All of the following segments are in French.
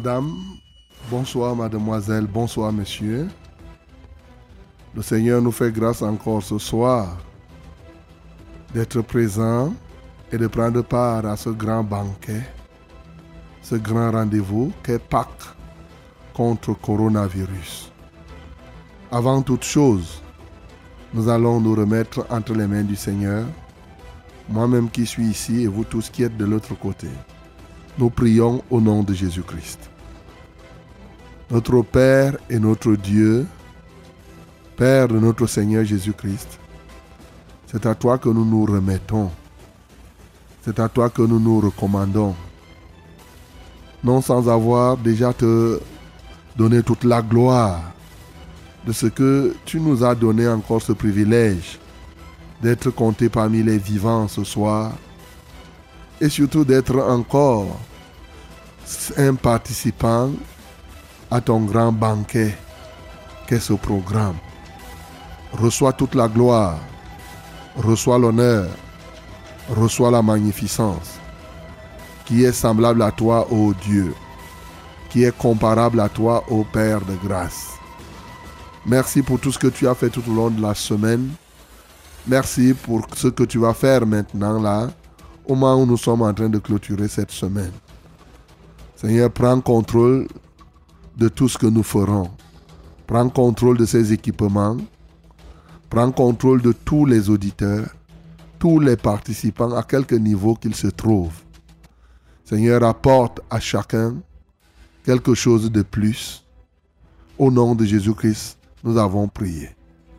madame, bonsoir mademoiselle, bonsoir monsieur. Le Seigneur nous fait grâce encore ce soir d'être présent et de prendre part à ce grand banquet, ce grand rendez-vous qu'est Pâques contre coronavirus. Avant toute chose, nous allons nous remettre entre les mains du Seigneur, moi-même qui suis ici et vous tous qui êtes de l'autre côté. Nous prions au nom de Jésus-Christ. Notre Père et notre Dieu, Père de notre Seigneur Jésus-Christ, c'est à toi que nous nous remettons. C'est à toi que nous nous recommandons. Non sans avoir déjà te donné toute la gloire de ce que tu nous as donné encore ce privilège d'être compté parmi les vivants ce soir et surtout d'être encore un participant à ton grand banquet qu'est ce programme. Reçois toute la gloire, reçois l'honneur, reçois la magnificence qui est semblable à toi, ô Dieu, qui est comparable à toi, ô Père de grâce. Merci pour tout ce que tu as fait tout au long de la semaine. Merci pour ce que tu vas faire maintenant là au moment où nous sommes en train de clôturer cette semaine. Seigneur, prends contrôle de tout ce que nous ferons. Prends contrôle de ces équipements. Prends contrôle de tous les auditeurs, tous les participants, à quelque niveau qu'ils se trouvent. Seigneur, apporte à chacun quelque chose de plus. Au nom de Jésus-Christ, nous avons prié.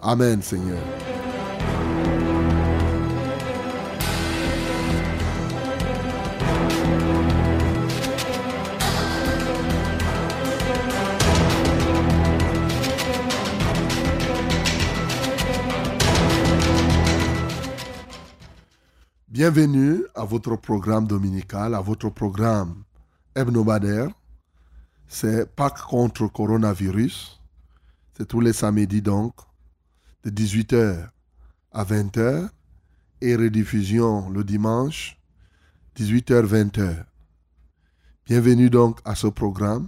Amen, Seigneur. Bienvenue à votre programme dominical, à votre programme hebdomadaire. C'est Pâques contre coronavirus. C'est tous les samedis donc, de 18h à 20h et rediffusion le dimanche, 18h-20h. Bienvenue donc à ce programme.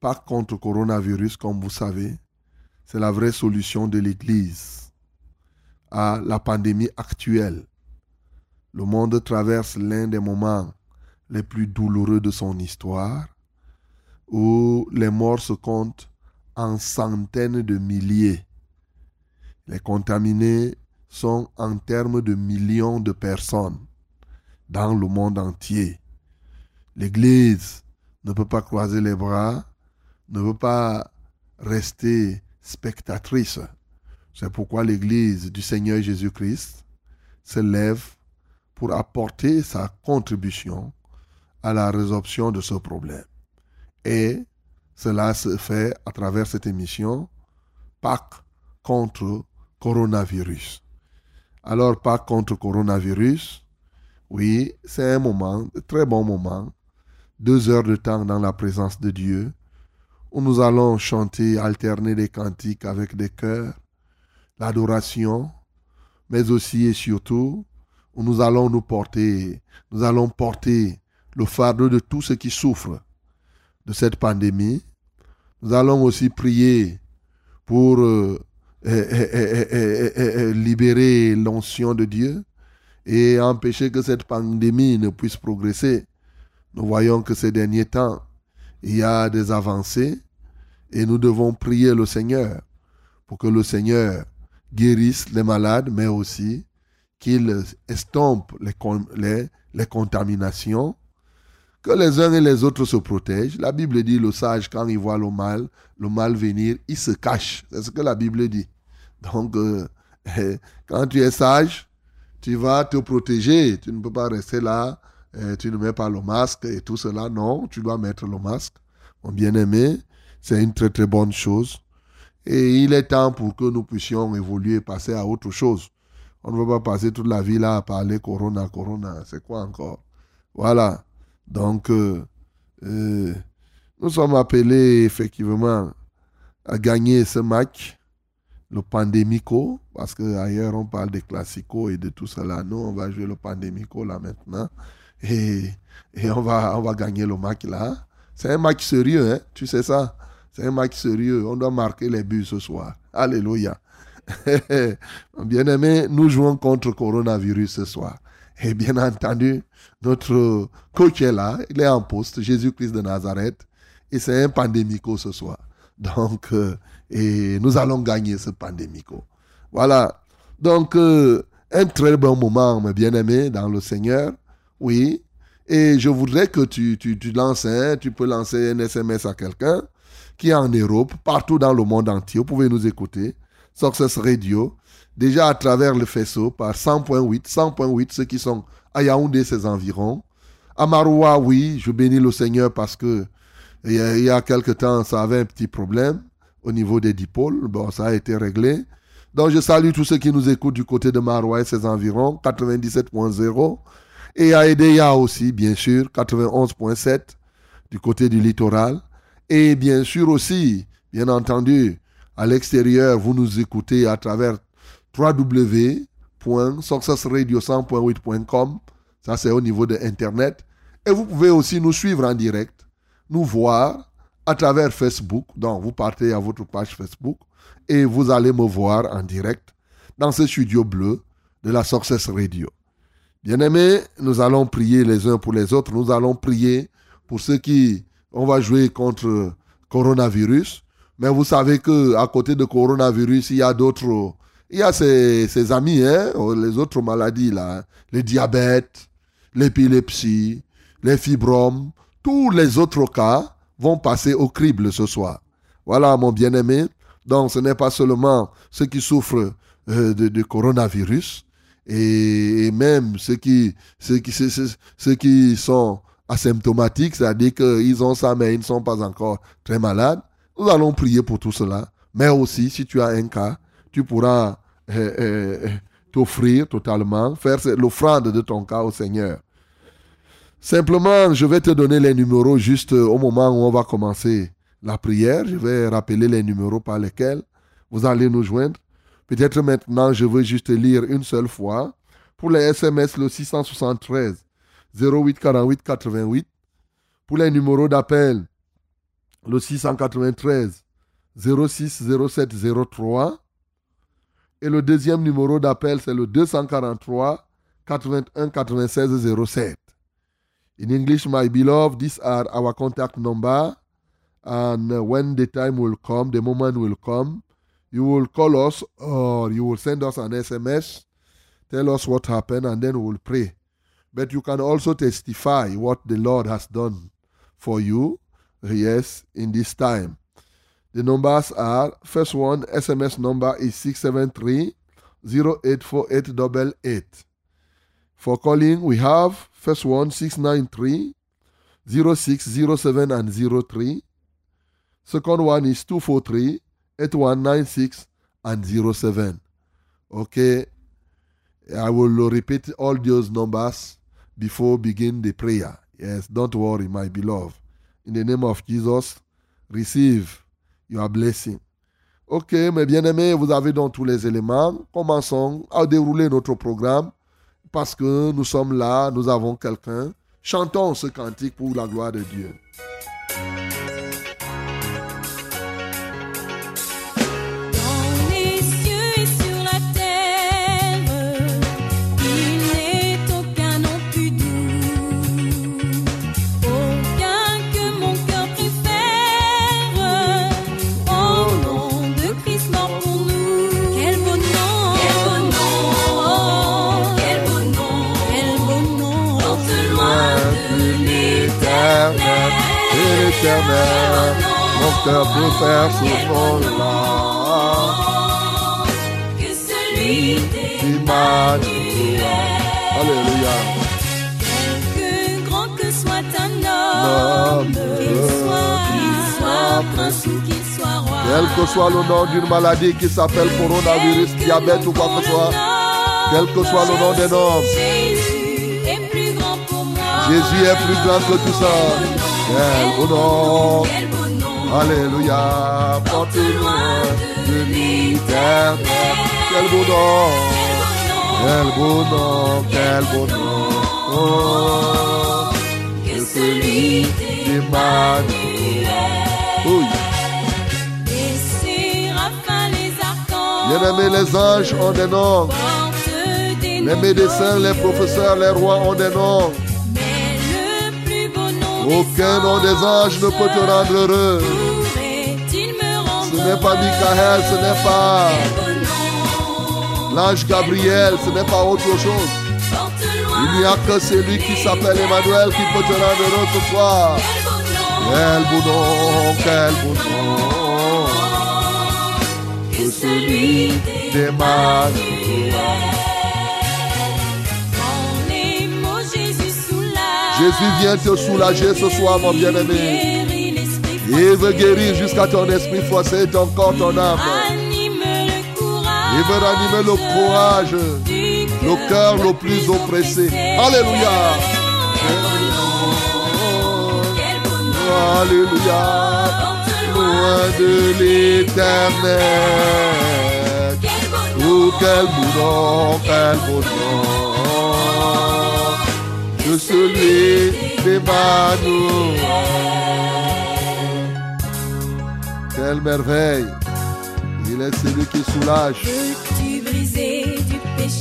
Pâques contre coronavirus, comme vous savez, c'est la vraie solution de l'Église à la pandémie actuelle le monde traverse l'un des moments les plus douloureux de son histoire, où les morts se comptent en centaines de milliers. Les contaminés sont en termes de millions de personnes dans le monde entier. L'Église ne peut pas croiser les bras, ne peut pas rester spectatrice. C'est pourquoi l'Église du Seigneur Jésus-Christ se lève pour apporter sa contribution à la résolution de ce problème. Et cela se fait à travers cette émission Pâques contre coronavirus. Alors Pâques contre coronavirus, oui, c'est un moment, très bon moment, deux heures de temps dans la présence de Dieu, où nous allons chanter, alterner des cantiques avec des chœurs, l'adoration, mais aussi et surtout nous allons nous porter, nous allons porter le fardeau de tous ceux qui souffrent de cette pandémie. Nous allons aussi prier pour libérer l'onction de Dieu et empêcher que cette pandémie ne puisse progresser. Nous voyons que ces derniers temps, il y a des avancées et nous devons prier le Seigneur pour que le Seigneur guérisse les malades, mais aussi qu'il estompe les, contaminations que les uns et les autres se protègent. La Bible dit, le sage, quand il voit le mal, le mal venir, il se cache. C'est ce que la Bible dit. Donc, euh, quand tu es sage, tu vas te protéger. Tu ne peux pas rester là, euh, tu ne mets pas le masque et tout cela. Non, tu dois mettre le masque. Mon bien-aimé, c'est une très très bonne chose. Et il est temps pour que nous puissions évoluer, passer à autre chose. On ne va pas passer toute la vie là à parler Corona, Corona. C'est quoi encore? Voilà. Donc, euh, euh, nous sommes appelés effectivement à gagner ce match, le pandémico, parce qu'ailleurs on parle des classicos et de tout cela. Nous, on va jouer le pandémico là maintenant. Et, et on, va, on va gagner le match là. C'est un match sérieux, hein? tu sais ça? C'est un match sérieux. On doit marquer les buts ce soir. Alléluia. Bien aimé, nous jouons contre coronavirus ce soir. Et bien entendu, notre coach est là, il est en poste, Jésus-Christ de Nazareth, et c'est un pandémico ce soir. Donc, euh, et nous allons gagner ce pandémico. Voilà. Donc, euh, un très bon moment, mes bien-aimés, dans le Seigneur. Oui. Et je voudrais que tu, tu, tu lances, tu peux lancer un SMS à quelqu'un qui est en Europe, partout dans le monde entier. Vous pouvez nous écouter. Success Radio déjà à travers le faisceau par 100.8, 100.8, ceux qui sont à Yaoundé, ses environs. À Maroua, oui, je bénis le Seigneur parce que il y, a, quelque temps, ça avait un petit problème au niveau des dipôles. Bon, ça a été réglé. Donc, je salue tous ceux qui nous écoutent du côté de Maroua et ses environs, 97.0. Et à Edeya aussi, bien sûr, 91.7 du côté du littoral. Et bien sûr aussi, bien entendu, à l'extérieur, vous nous écoutez à travers www.successradio100.8.com. Ça, c'est au niveau de Internet. Et vous pouvez aussi nous suivre en direct, nous voir à travers Facebook. Donc, vous partez à votre page Facebook et vous allez me voir en direct dans ce studio bleu de la Success Radio. Bien-aimés, nous allons prier les uns pour les autres. Nous allons prier pour ceux qui, on va jouer contre coronavirus. Mais vous savez que à côté de coronavirus, il y a d'autres il y a ses, amis, hein, les autres maladies, là, hein. le diabète, l'épilepsie, les fibromes, tous les autres cas vont passer au crible ce soir. Voilà, mon bien-aimé. Donc, ce n'est pas seulement ceux qui souffrent euh, de, coronavirus, et, même ceux qui, ceux, qui, ceux, qui sont asymptomatiques, c'est-à-dire qu'ils ont ça, mais ils ne sont pas encore très malades. Nous allons prier pour tout cela. Mais aussi, si tu as un cas, tu pourras euh, euh, t'offrir totalement, faire l'offrande de ton cas au Seigneur. Simplement, je vais te donner les numéros juste au moment où on va commencer la prière. Je vais rappeler les numéros par lesquels vous allez nous joindre. Peut-être maintenant, je veux juste lire une seule fois. Pour les SMS, le 673 08 48 88. Pour les numéros d'appel, le 693 06 07 03. Et le deuxième numéro d'appel, c'est le 243 81 96 07. In English, my beloved, these are our contact number. And when the time will come, the moment will come, you will call us or you will send us an SMS, tell us what happened, and then we will pray. But you can also testify what the Lord has done for you, yes, in this time. The numbers are first one SMS number is 673 084888. For calling, we have first one 693 0607 and 03. Second one is 243 8196 and 07. Okay. I will repeat all those numbers before begin the prayer. Yes, don't worry, my beloved. In the name of Jesus, receive your blessing. Ok, mes bien-aimés, vous avez donc tous les éléments. Commençons à dérouler notre programme parce que nous sommes là, nous avons quelqu'un. Chantons ce cantique pour la gloire de Dieu. L'éternel. Mon cœur peut faire ce nom-là. Que celui Emmanuel. Alléluia. Quelque grand que soit un Homme, homme, qu'il soit, soit prince ou qu'il soit roi. Quel que soit le nom d'une maladie qui s'appelle coronavirus, diabète ou quoi que ce soit, quel que soit le nom pour moi. Jésus est plus grand que tout ça. Quel beau nom. Quel beau nom. Alléluia. Porte loin de l'éternel. Quel beau nom. Quel beau nom. Quel beau nom. Oh, Que celui d'Emmanuel. Oui. Bien-aimés, les anges ont des noms. Les médecins, les professeurs, les rois ont des noms. Aucun nom des anges ne peut te rendre heureux. Ce n'est pas Michael, ce n'est pas l'ange Gabriel, ce n'est pas autre chose. Il n'y a que celui qui s'appelle Emmanuel qui peut te rendre heureux ce soir. Quel beau nom, quel beau nom. Que celui d'Emmanuel. Jésus vient te soulager ce soir, mon bien-aimé. Il veut guérir jusqu'à ton esprit forcé, ton corps, ton âme. Il veut ranimer le courage, le cœur le plus oppressé. Alléluia. Alléluia. Loin de l'éternel. Oh, quel nom, quel nom. De celui d'Emmanuel. Quelle merveille. Il est celui qui soulage.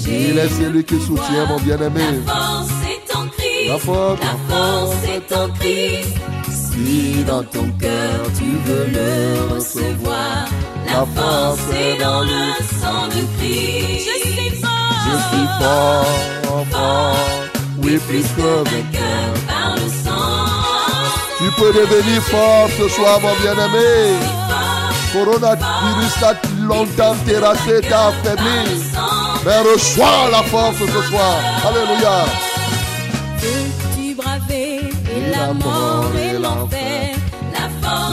Il est celui qui soutient mon bien-aimé. La force est en Christ. La force, La force est en Christ. Si dans ton cœur tu veux le recevoir, la force est dans le sang de Christ. Je suis fort. Je suis fort, fort. Oui, plus que vainqueur par le sang. Tu peux devenir fort ce soir, mon bien-aimé. Coronavirus t'a longtemps terrassé, t'a affaibli. Mais reçois la force ce soir. Alléluia. Veux-tu braver et la mort et l'enfer?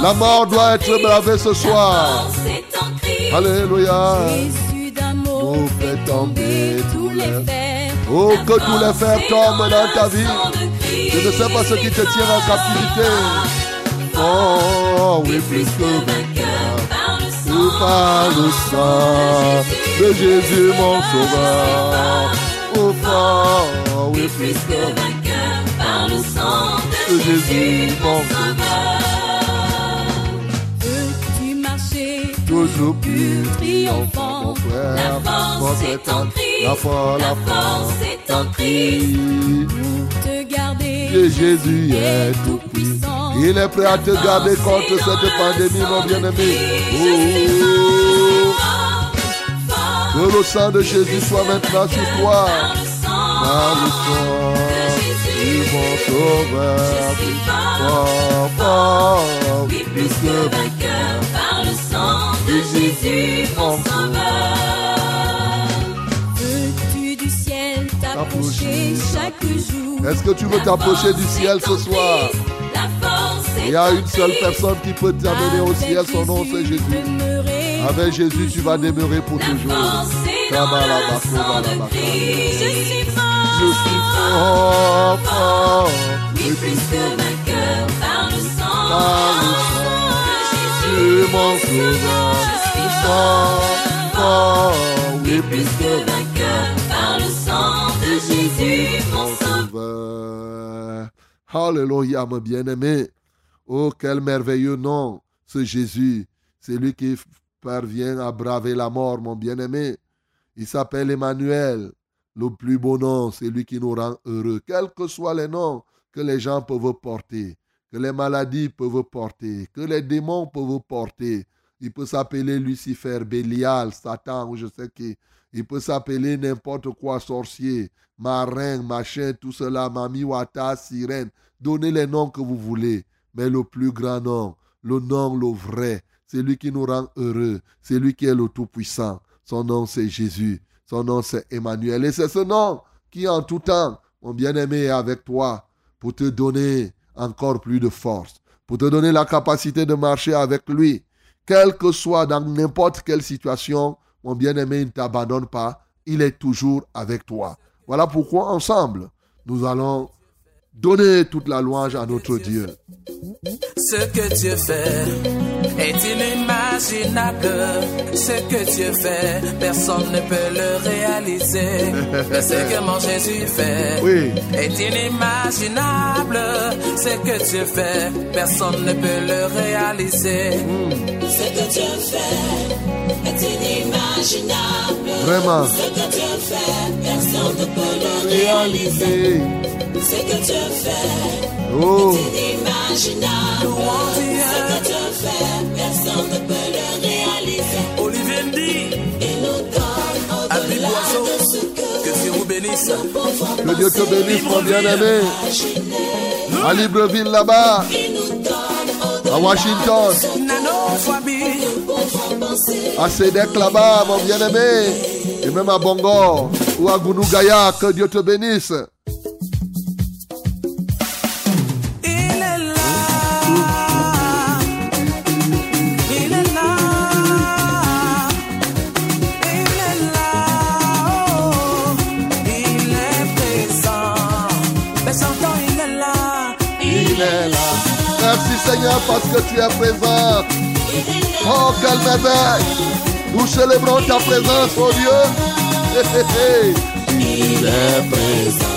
La mort doit être bravée ce soir. Alléluia. Jésus d'amour fait tomber tous les fers. Oh, que tous les est tombent dans ta vie. Je ne sais pas ce qui te tient en captivité. Oh, oui, plus que vainqueur. Par le sang Ou par le sang de Jésus, mon sauveur. Au fort, oui, plus que vainqueur par le sang de Jésus, mon Sauveur. Veux-tu marcher toujours plus triomphant? Mon frère. La force est en Christ. La force, la La force est en Christ. Pour te garder. Que Jésus est tout puissant. Il est prêt à te garder contre cette pandémie, mon bien-aimé. Oh, que le sang de Jésus soit maintenant sur toi. Par le sang du bon sauveur. Fort, fort, plus que vainqueur de Jésus, mon sauveur. Veux-tu du ciel t'approcher chaque jour? Est-ce que tu veux t'approcher du ciel ce soir? Il y a une seule personne qui peut t'amener au ciel, son nom c'est Jésus. Avec Jésus, tu vas demeurer pour toujours. Je suis fort. Je suis fort, fort, Oui, plus que vainqueur par le sang mon. Je suis plus que vainqueur par le sang de Jésus, mon sauveur. Alléluia, mon bien-aimé. Oh, quel merveilleux nom, ce Jésus. C'est lui qui parvient à braver la mort, mon bien-aimé. Il s'appelle Emmanuel. Le plus beau nom, c'est lui qui nous rend heureux. Quels que soient les noms que les gens peuvent porter, que les maladies peuvent porter, que les démons peuvent porter. Il peut s'appeler Lucifer, Bélial, Satan, ou je sais qui. Il peut s'appeler n'importe quoi, sorcier, marin, machin, tout cela, mami, wata, sirène. Donnez les noms que vous voulez. Mais le plus grand nom, le nom, le vrai, c'est lui qui nous rend heureux, c'est lui qui est le Tout-Puissant. Son nom, c'est Jésus. Son nom, c'est Emmanuel. Et c'est ce nom qui, en tout temps, mon bien-aimé, est avec toi pour te donner encore plus de force, pour te donner la capacité de marcher avec lui. Quel que soit dans n'importe quelle situation, mon bien-aimé, ne t'abandonne pas. Il est toujours avec toi. Voilà pourquoi ensemble, nous allons donner toute la louange à notre Dieu. Ce que Dieu fait est inimaginable. Ce que Dieu fait, personne ne peut le réaliser. Mais ce que mon Jésus fait Oui. est inimaginable. Ce que Dieu fait, personne ne peut le réaliser. Ce que Dieu fait. Vraiment. Ce que Dieu fait, personne ne peut le réaliser. Ce que Dieu fait Oh, est inimaginable. Ce que Dieu fait, personne ne peut le réaliser. Olivier dit, Il nous donne au-delà de ce que que Dieu vous bénisse. que Dieu te bénisse, mon bien-aimé. À Libreville, là-bas, à Washington, à Sédec, là-bas, mon bien-aimé. Et même à Bongor ou à Gounougaya, que Dieu te bénisse. Parce que tu es présent. Oh, quelle merveille. Nous célébrons ta présence, oh Dieu. Hé, hé, hé. Il est présent.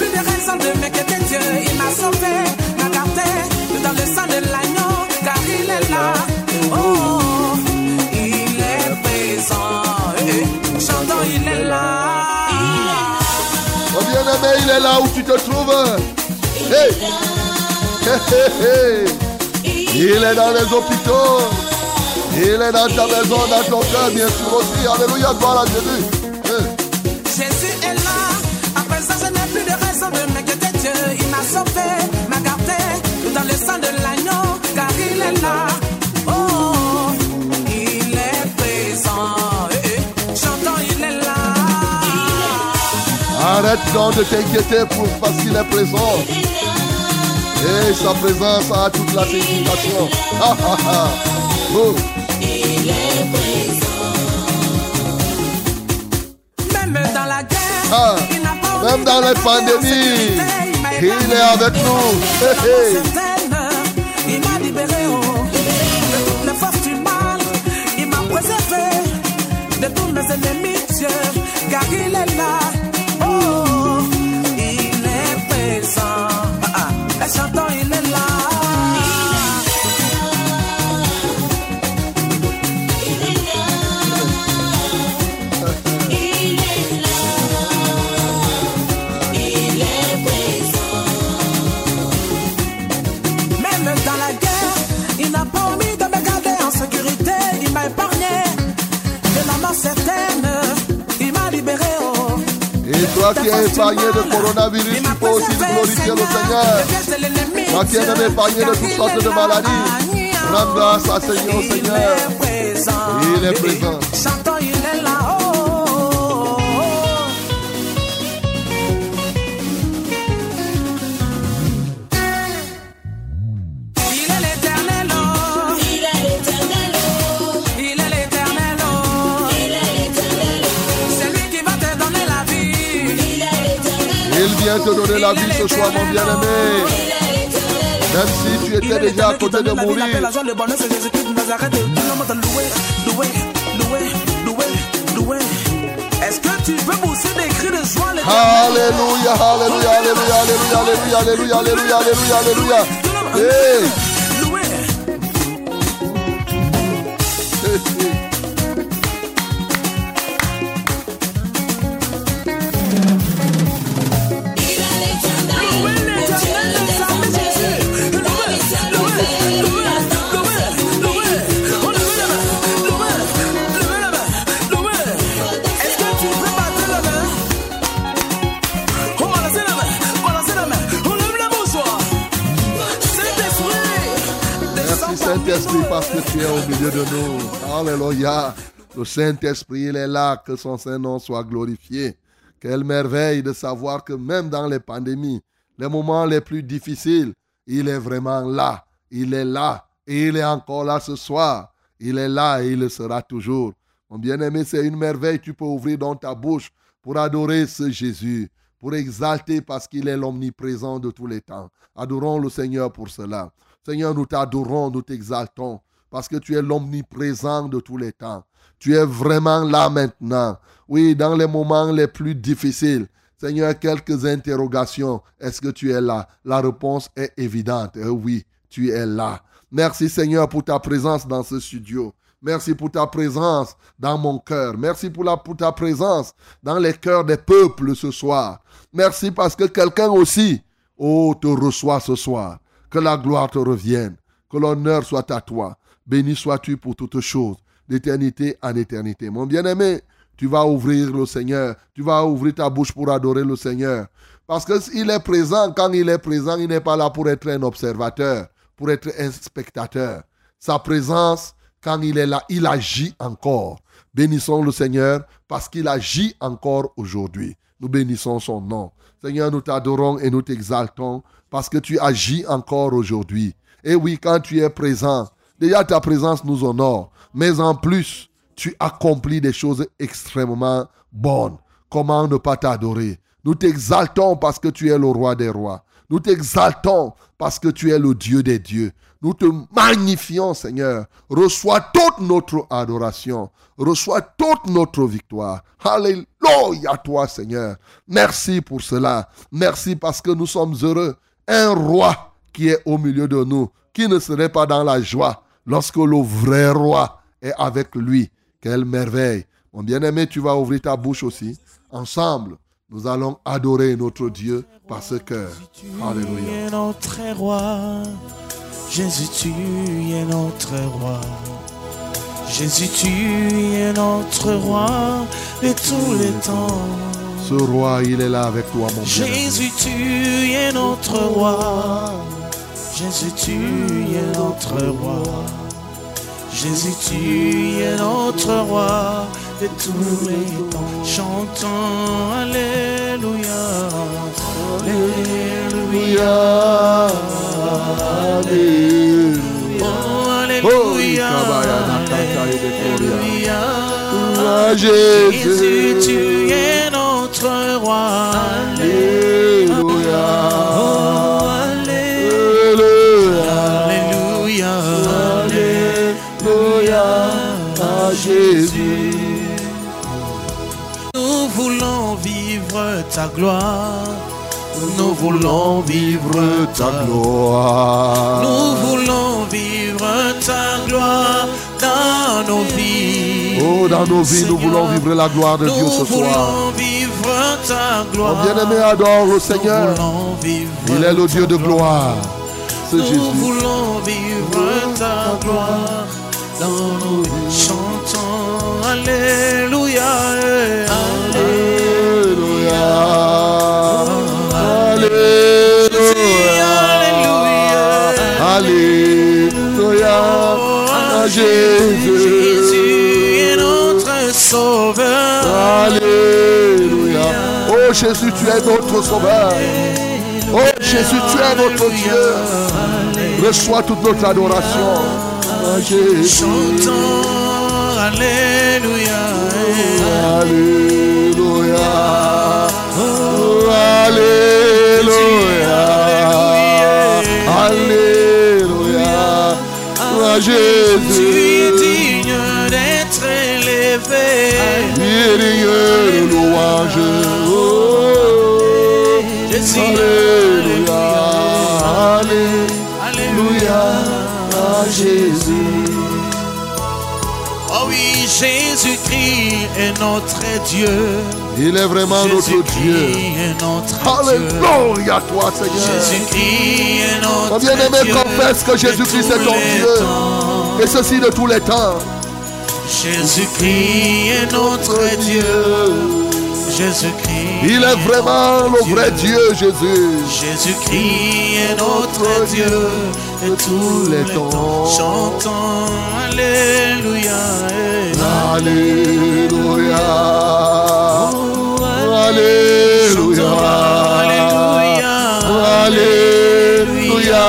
De raison de m'inquiéter. Dieu, il m'a sauvé, m'a gardé dans le sang de l'agneau, bien-aimé, il est là où tu te trouves. Hey. Hé, hé. Il est dans les hôpitaux. Il est dans ta maison, dans ton cœur, bien sûr aussi. Alléluia, gloire à Jésus. Hey. Jésus est là. À présent, je n'ai plus de raison de m'inquiéter. Dieu, il m'a sauvé, m'a gardé dans le sang de l'agneau, De t'inquiéter pour, parce qu'il est présent. Et sa présence a toute la signification. Ah, ah, ah. Oh. Même dans la guerre, Ah, il n'a pas même dans les pandémies. Il il est avec nous. Il m'a libéré oh, de toutes les forces du mal. Il m'a préservé de tous mes ennemis, Dieu, car il est là. Et toi qui es épargné de coronavirus, tu peux aussi glorifier le Seigneur. Toi qui es même épargné de toutes sortes de maladies, rends grâce à Seigneur, Seigneur. Il est présent. Vient te donner la vie ce soir, mon bien-aimé. Même si tu étais déjà à côté de mourir. Est-ce que tu peux pousser des cris de joie, Alléluia, alléluia, alléluia, alléluia, alléluia, alléluia, alléluia, alléluia, alléluia. Au milieu de nous. Alléluia. Le Saint-Esprit, il est là, que son Saint-Nom soit glorifié. Quelle merveille de savoir que même dans les pandémies, les moments les plus difficiles, il est vraiment là. Il est là. Et il est encore là ce soir. Il est là et il le sera toujours. Mon bien-aimé, c'est une merveille. Tu peux ouvrir dans ta bouche pour adorer ce Jésus, pour exalter parce qu'il est l'omniprésent de tous les temps. Adorons le Seigneur pour cela. Seigneur, nous t'adorons, nous t'exaltons parce que tu es l'omniprésent de tous les temps. Tu es vraiment là maintenant. Oui, dans les moments les plus difficiles. Seigneur, quelques interrogations. Est-ce que tu es là? La réponse est évidente. Eh oui, tu es là. Merci Seigneur pour ta présence dans ce studio. Merci pour ta présence dans mon cœur. Merci pour, pour ta présence dans les cœurs des peuples ce soir. Merci parce que quelqu'un aussi, oh, te reçoit ce soir. Que la gloire te revienne. Que l'honneur soit à toi. Béni sois-tu pour toutes choses, d'éternité en éternité. Mon bien-aimé, tu vas ouvrir le Seigneur. Tu vas ouvrir ta bouche pour adorer le Seigneur. Parce qu'il est présent. Quand il est présent, il n'est pas là pour être un observateur, pour être un spectateur. Sa présence quand il est là, il agit encore. Bénissons le Seigneur parce qu'il agit encore aujourd'hui. Nous bénissons son nom. Seigneur, nous t'adorons et nous t'exaltons parce que tu agis encore aujourd'hui. Et oui, quand tu es présent, déjà ta présence nous honore, mais en plus, tu accomplis des choses extrêmement bonnes. Comment ne pas t'adorer? Nous t'exaltons parce que tu es le roi des rois. Nous t'exaltons parce que tu es le Dieu des dieux. Nous te magnifions, Seigneur. Reçois toute notre adoration. Reçois toute notre victoire. Alléluia, toi, Seigneur. Merci pour cela. Merci parce que nous sommes heureux. Un roi qui est au milieu de nous, qui ne serait pas dans la joie lorsque le vrai roi est avec lui. Quelle merveille. Mon bien-aimé, tu vas ouvrir ta bouche aussi. Ensemble, nous allons adorer notre Dieu par ce cœur. Alléluia. notre roi. Jésus, tu es notre roi. Jésus, tu es notre roi de tous les temps. Ce roi, il est là avec toi, mon Jésus, tu es notre roi. Jésus, tu es notre roi. Jésus, tu es notre roi de tous les temps. Chantons Alléluia. Alléluia. Alléluia. Alléluia. Jésus, tu es notre roi. Jésus. Nous voulons vivre ta gloire. Nous voulons vivre ta gloire. Nous voulons vivre ta gloire dans nos vies. Oh, dans nos vies, nous voulons vivre la gloire de Dieu ce Nous soir. voulons vivre ta gloire. Mon bien-aimé adore le Seigneur. Nous voulons vivre Il est le Dieu de gloire. C'est Nous voulons vivre ta gloire dans nos vies. Alléluia. Alléluia. Alléluia. Alléluia. Jésus. Est notre sauveur. Alléluia. Oh Jésus, tu es notre sauveur. Oh Jésus, tu es notre Dieu. Reçois toute notre adoration. Jésus. Alléluia. Alléluia. Oh, Alléluia. Alléluia. À Tu es Jésus. digne d'être élevé. Digne de louange. Jésus. Alléluia. Alléluia. Jésus. Jésus-Christ est notre Dieu. Il est vraiment notre Dieu. Alléluia à toi, Seigneur. Jésus-Christ est notre Mon bien-aimé, confesse que Jésus-Christ est ton Dieu. Et ceci de tous les temps. Jésus-Christ est notre Dieu. Jésus-Christ. Il est vraiment le vrai Dieu, Jésus. Jésus-Christ est notre Dieu et tous les temps. Chantons Alléluia. Alléluia. Alléluia. Alléluia.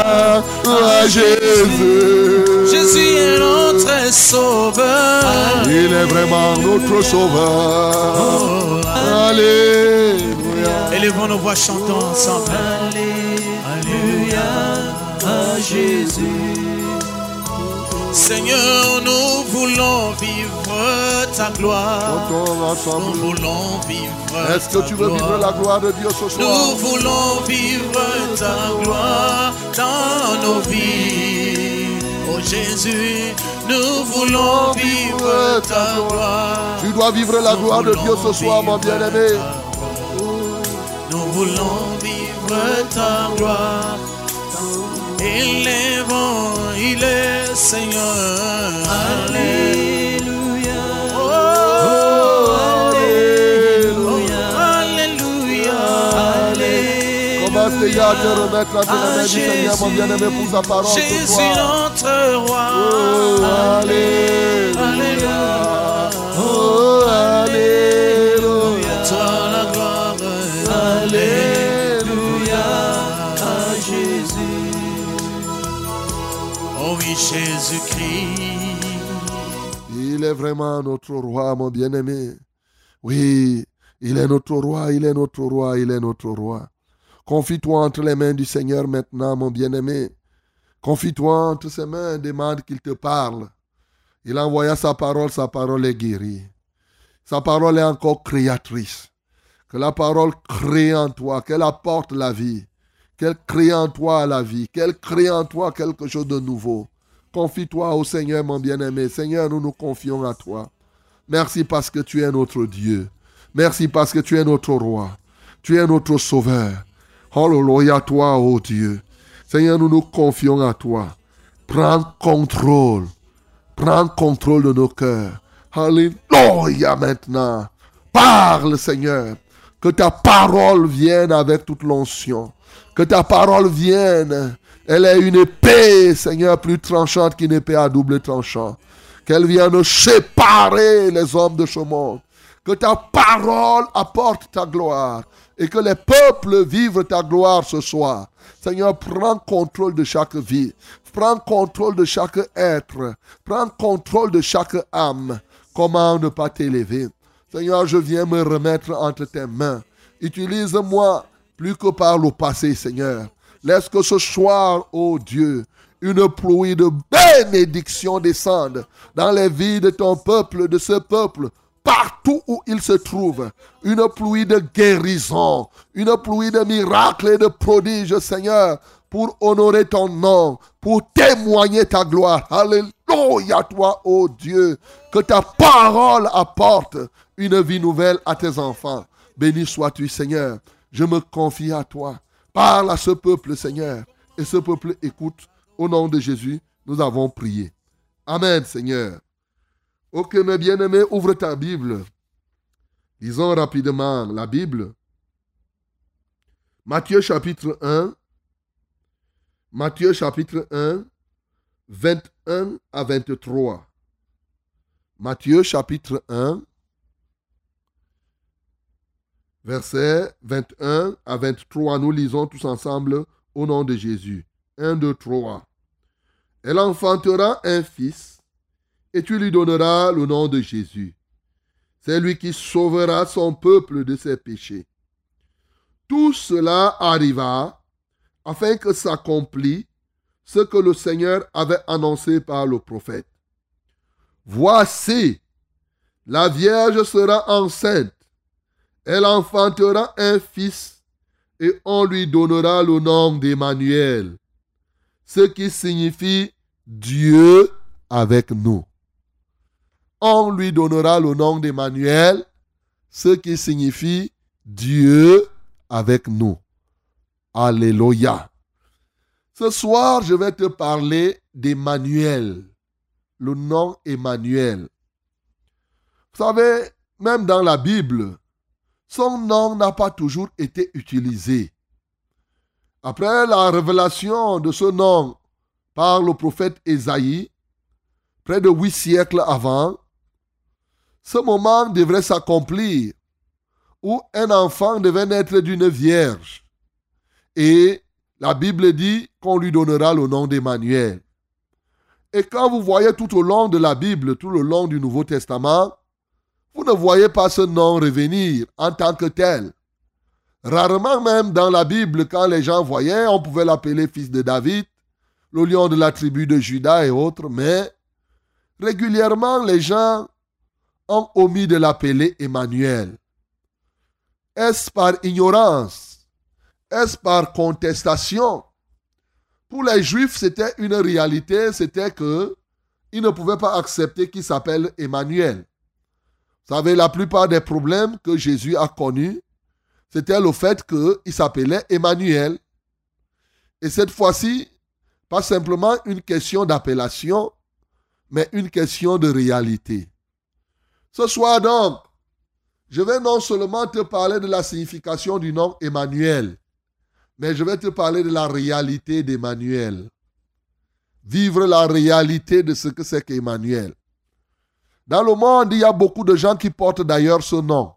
Jésus. Jésus est notre sauveur. Il est vraiment notre sauveur. Alléluia. Élevons nos voix, chantons ensemble. Alléluia à Jésus. Seigneur, nous voulons vivre ta gloire. Nous voulons vivre Est-ce que tu veux vivre la gloire de Dieu ce Nous soir? voulons vivre ta gloire dans nos vies. Oh Jésus, nous voulons vivre ta gloire. Tu dois vivre la gloire de Dieu ce soir, mon bien-aimé. Nous voulons vivre ta gloire. Élevons, il est Seigneur. Alléluia. Oh, Alléluia. Alléluia. Alléluia. Commence déjà à te remettre les mains du Seigneur, mon bien-aimé, pour sa parole ce Jésus soir. notre roi. Vraiment notre roi, mon bien-aimé. Oui, il est notre roi, il est notre roi, il est notre roi. Confie-toi entre les mains du Seigneur maintenant, mon bien-aimé. Confie-toi entre ses mains, demande qu'il te parle. Il a envoyé sa parole, sa parole est guérie. Sa parole est encore créatrice. Que la parole crée en toi, qu'elle apporte la vie, qu'elle crée en toi la vie, qu'elle crée en toi quelque chose de nouveau. Confie-toi au Seigneur, mon bien-aimé. Seigneur, nous nous confions à toi. Merci parce que tu es notre Dieu. Merci parce que tu es notre roi. Tu es notre sauveur. Alléluia, toi, ô Dieu. Seigneur, nous nous confions à toi. Prends contrôle. Prends contrôle de nos cœurs. Alléluia maintenant. Parle, Seigneur. Que ta parole vienne avec toute l'onction. Que ta parole vienne. Elle est une épée, Seigneur, plus tranchante qu'une épée à double tranchant. Qu'elle vienne séparer les hommes de ce monde. Que ta parole apporte ta gloire. Et que les peuples vivent ta gloire ce soir. Seigneur, prends contrôle de chaque vie. Prends contrôle de chaque être. Prends contrôle de chaque âme. Comment ne pas t'élever? Seigneur, je viens me remettre entre tes mains. Utilise-moi plus que par le passé, Seigneur. Laisse que ce soir, ô Dieu, une pluie de bénédiction descende dans les vies de ton peuple, de ce peuple, partout où il se trouve. Une pluie de guérison, une pluie de miracles et de prodiges, Seigneur, pour honorer ton nom, pour témoigner ta gloire. Alléluia, toi, ô Dieu, que ta parole apporte une vie nouvelle à tes enfants. Béni sois-tu, Seigneur. Je me confie à toi. Parle à ce peuple, Seigneur. Et ce peuple écoute. Au nom de Jésus, nous avons prié. Amen, Seigneur. Ok, mes bien-aimés, ouvre ta Bible. Lisons rapidement la Bible. Matthieu chapitre 1. Matthieu chapitre 1, 21 à 23. Matthieu chapitre 1, versets 21 à 23. Nous lisons tous ensemble au nom de Jésus. 1, 2, 3. Elle enfantera un fils, et tu lui donneras le nom de Jésus. C'est lui qui sauvera son peuple de ses péchés. Tout cela arriva afin que s'accomplisse ce que le Seigneur avait annoncé par le prophète. Voici, la Vierge sera enceinte, elle enfantera un fils, et on lui donnera le nom d'Emmanuel, ce qui signifie Dieu avec nous. On lui donnera le nom d'Emmanuel, ce qui signifie Dieu avec nous. Alléluia. Ce soir, je vais te parler d'Emmanuel, le nom Emmanuel. Vous savez, même dans la Bible, son nom n'a pas toujours été utilisé. Après la révélation de ce nom par le prophète Ésaïe, près de huit siècles avant, ce moment devrait s'accomplir où un enfant devait naître d'une vierge. Et la Bible dit qu'on lui donnera le nom d'Emmanuel. Et quand vous voyez tout au long de la Bible, tout le long du Nouveau Testament, vous ne voyez pas ce nom revenir en tant que tel. Rarement même dans la Bible, quand les gens voyaient, on pouvait l'appeler fils de David, le lion de la tribu de Judas et autres, mais régulièrement les gens ont omis de l'appeler Emmanuel. Est-ce par ignorance? Est-ce par contestation? Pour les Juifs, c'était une réalité, c'était que ils ne pouvaient pas accepter qu'il s'appelle Emmanuel. Vous savez, la plupart des problèmes que Jésus a connus, c'était le fait qu'il s'appelait Emmanuel. Et cette fois-ci, pas simplement une question d'appellation, mais une question de réalité. Ce soir donc, je vais non seulement te parler de la signification du nom Emmanuel, mais je vais te parler de la réalité d'Emmanuel. Vivre la réalité de ce que c'est qu'Emmanuel. Dans le monde, il y a beaucoup de gens qui portent d'ailleurs ce nom,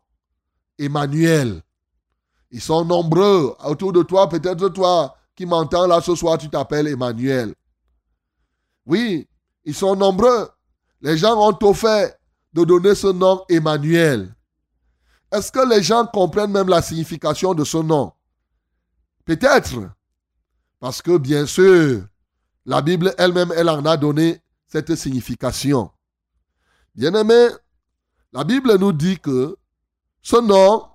Emmanuel. Ils sont nombreux autour de toi. Peut-être toi qui m'entends là ce soir, tu t'appelles Emmanuel. Oui, ils sont nombreux. Les gens ont offert de donner ce nom Emmanuel. Est-ce que les gens comprennent même la signification de ce nom? Peut-être. Parce que bien sûr, la Bible elle-même, elle en a donné cette signification. Bien-aimé, la Bible nous dit que ce nom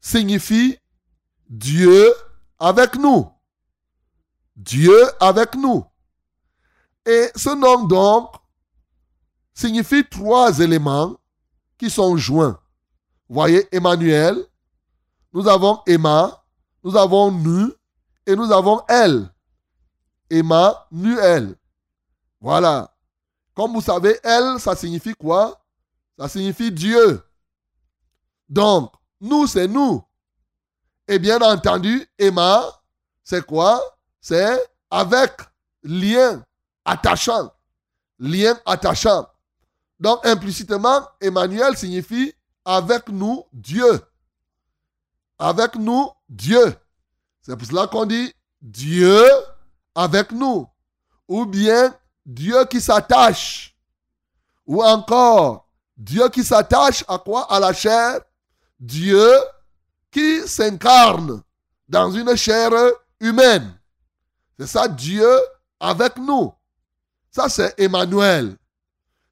signifie Dieu avec nous. Dieu avec nous. Et ce nom donc signifie trois éléments qui sont joints. voyez, Emmanuel, nous avons Emma, nous avons Nu et nous avons Elle. Emma, Nu, Elle. Voilà. Comme vous savez, elle, ça signifie quoi? Ça signifie Dieu. Donc, nous, c'est nous. Et bien entendu, Emma, c'est quoi? C'est avec lien attachant. Lien attachant. Donc, implicitement, Emmanuel signifie avec nous Dieu. Avec nous Dieu. C'est pour cela qu'on dit Dieu avec nous. Ou bien Dieu qui s'attache. Ou encore, Dieu qui s'attache à quoi? À la chair. Dieu qui s'incarne dans une chair humaine. C'est ça Dieu avec nous. Ça c'est Emmanuel.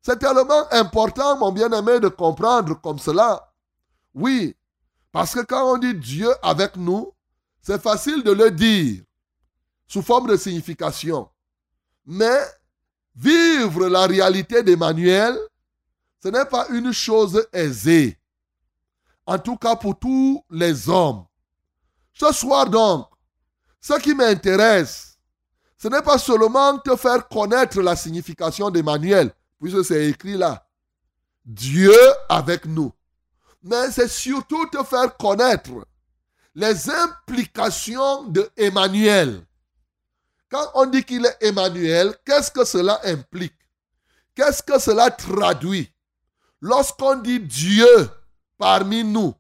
C'est tellement important, mon bien-aimé, de comprendre comme cela. Oui, parce que quand on dit Dieu avec nous, c'est facile de le dire sous forme de signification. Mais Vivre la réalité d'Emmanuel, ce n'est pas une chose aisée. En tout cas pour tous les hommes. Ce soir donc, ce qui m'intéresse, ce n'est pas seulement te faire connaître la signification d'Emmanuel, puisque c'est écrit là. Dieu avec nous. Mais c'est surtout te faire connaître les implications de Emmanuel. Quand on dit qu'il est Emmanuel, qu'est-ce que cela implique? Qu'est-ce que cela traduit? Lorsqu'on dit Dieu parmi nous,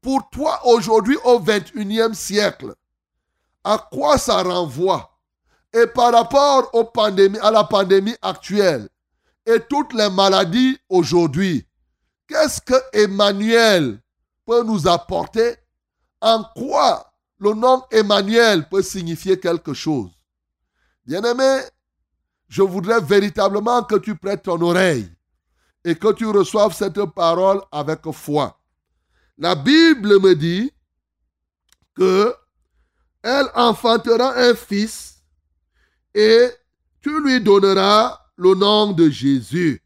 pour toi aujourd'hui au 21e siècle, à quoi ça renvoie? Et par rapport à la pandémie actuelle et toutes les maladies aujourd'hui, qu'est-ce que Emmanuel peut nous apporter? En quoi le nom Emmanuel peut signifier quelque chose? Bien-aimé, je voudrais véritablement que tu prêtes ton oreille et que tu reçoives cette parole avec foi. La Bible me dit que elle enfantera un fils et tu lui donneras le nom de Jésus.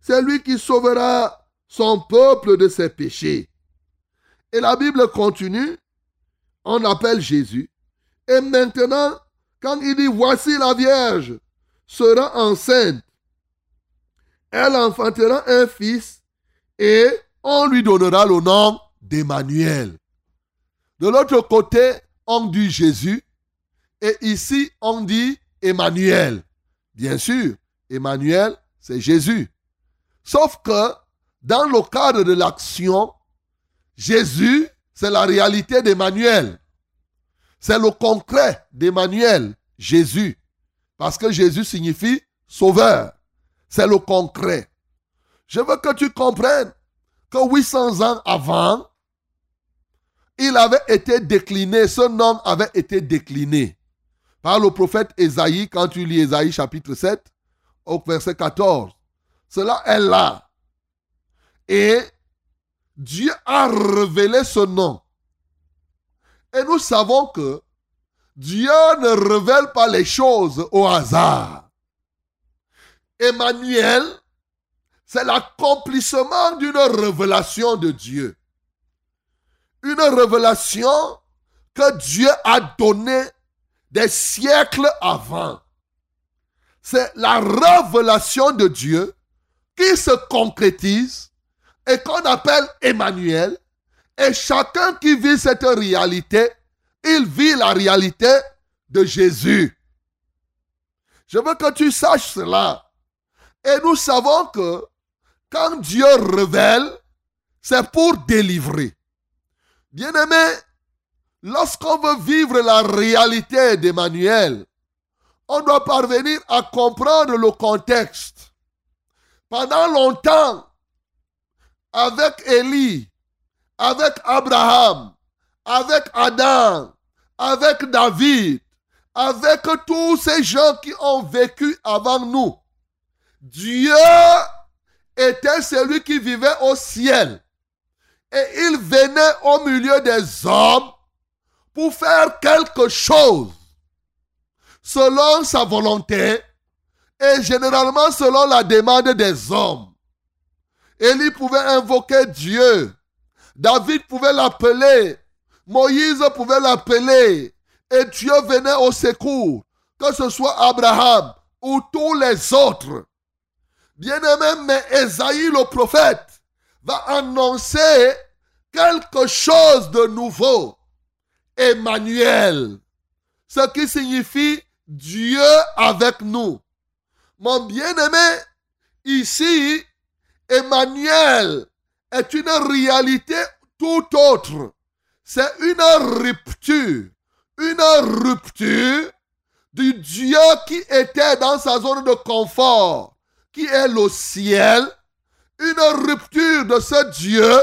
C'est lui qui sauvera son peuple de ses péchés. Et la Bible continue, on appelle Jésus. Et maintenant, quand il dit, voici la Vierge sera enceinte, elle enfantera un fils et on lui donnera le nom d'Emmanuel. De l'autre côté, on dit Jésus et ici on dit Emmanuel. Bien sûr, Emmanuel, c'est Jésus. Sauf que dans le cadre de l'action, Jésus, c'est la réalité d'Emmanuel. C'est le concret d'Emmanuel, Jésus. Parce que Jésus signifie sauveur. C'est le concret. Je veux que tu comprennes que 800 ans avant, il avait été décliné, ce nom avait été décliné par le prophète Esaïe, quand tu lis Esaïe chapitre 7, au verset 14. Cela est là. Et Dieu a révélé ce nom. Et nous savons que Dieu ne révèle pas les choses au hasard. Emmanuel, c'est l'accomplissement d'une révélation de Dieu. Une révélation que Dieu a donnée des siècles avant. C'est la révélation de Dieu qui se concrétise et qu'on appelle Emmanuel. Et chacun qui vit cette réalité, il vit la réalité de Jésus. Je veux que tu saches cela. Et nous savons que quand Dieu révèle, c'est pour délivrer. Bien-aimé, lorsqu'on veut vivre la réalité d'Emmanuel, on doit parvenir à comprendre le contexte. Pendant longtemps, avec Élie, avec Abraham, avec Adam, avec David, avec tous ces gens qui ont vécu avant nous, Dieu était celui qui vivait au ciel. Et il venait au milieu des hommes pour faire quelque chose selon sa volonté et généralement selon la demande des hommes. Élie pouvait invoquer Dieu. David pouvait l'appeler. Moïse pouvait l'appeler. Et Dieu venait au secours. Que ce soit Abraham ou tous les autres. Bien-aimé, mais Esaïe le prophète va annoncer quelque chose de nouveau. Emmanuel. Ce qui signifie Dieu avec nous. Mon bien-aimé, ici, Emmanuel est une réalité tout autre. C'est une rupture. Une rupture du Dieu qui était dans sa zone de confort, qui est le ciel. Une rupture de ce Dieu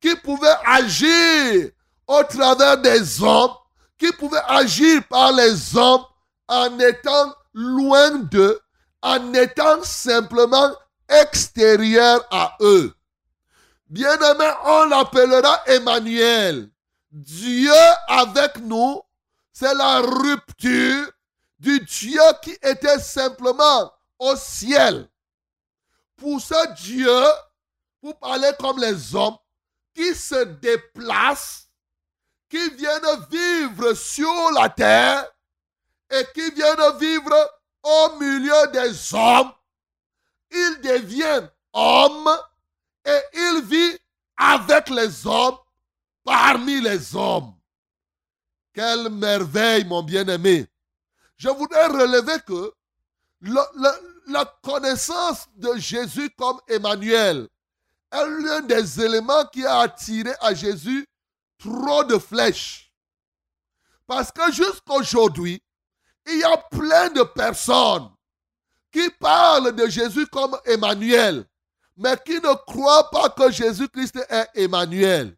qui pouvait agir au travers des hommes, qui pouvait agir par les hommes en étant loin d'eux, en étant simplement extérieur à eux. Bien-aimé, on l'appellera Emmanuel. Dieu avec nous, c'est la rupture du Dieu qui était simplement au ciel. Pour ce Dieu, pour parler comme les hommes, qui se déplacent, qui viennent vivre sur la terre et qui viennent vivre au milieu des hommes, il devient homme et il vit avec les hommes, parmi les hommes. Quelle merveille, mon bien-aimé. Je voudrais relever que la connaissance de Jésus comme Emmanuel est l'un des éléments qui a attiré à Jésus trop de flèches. Parce que jusqu'aujourd'hui, il y a plein de personnes qui parlent de Jésus comme Emmanuel, mais qui ne croient pas que Jésus-Christ est Emmanuel?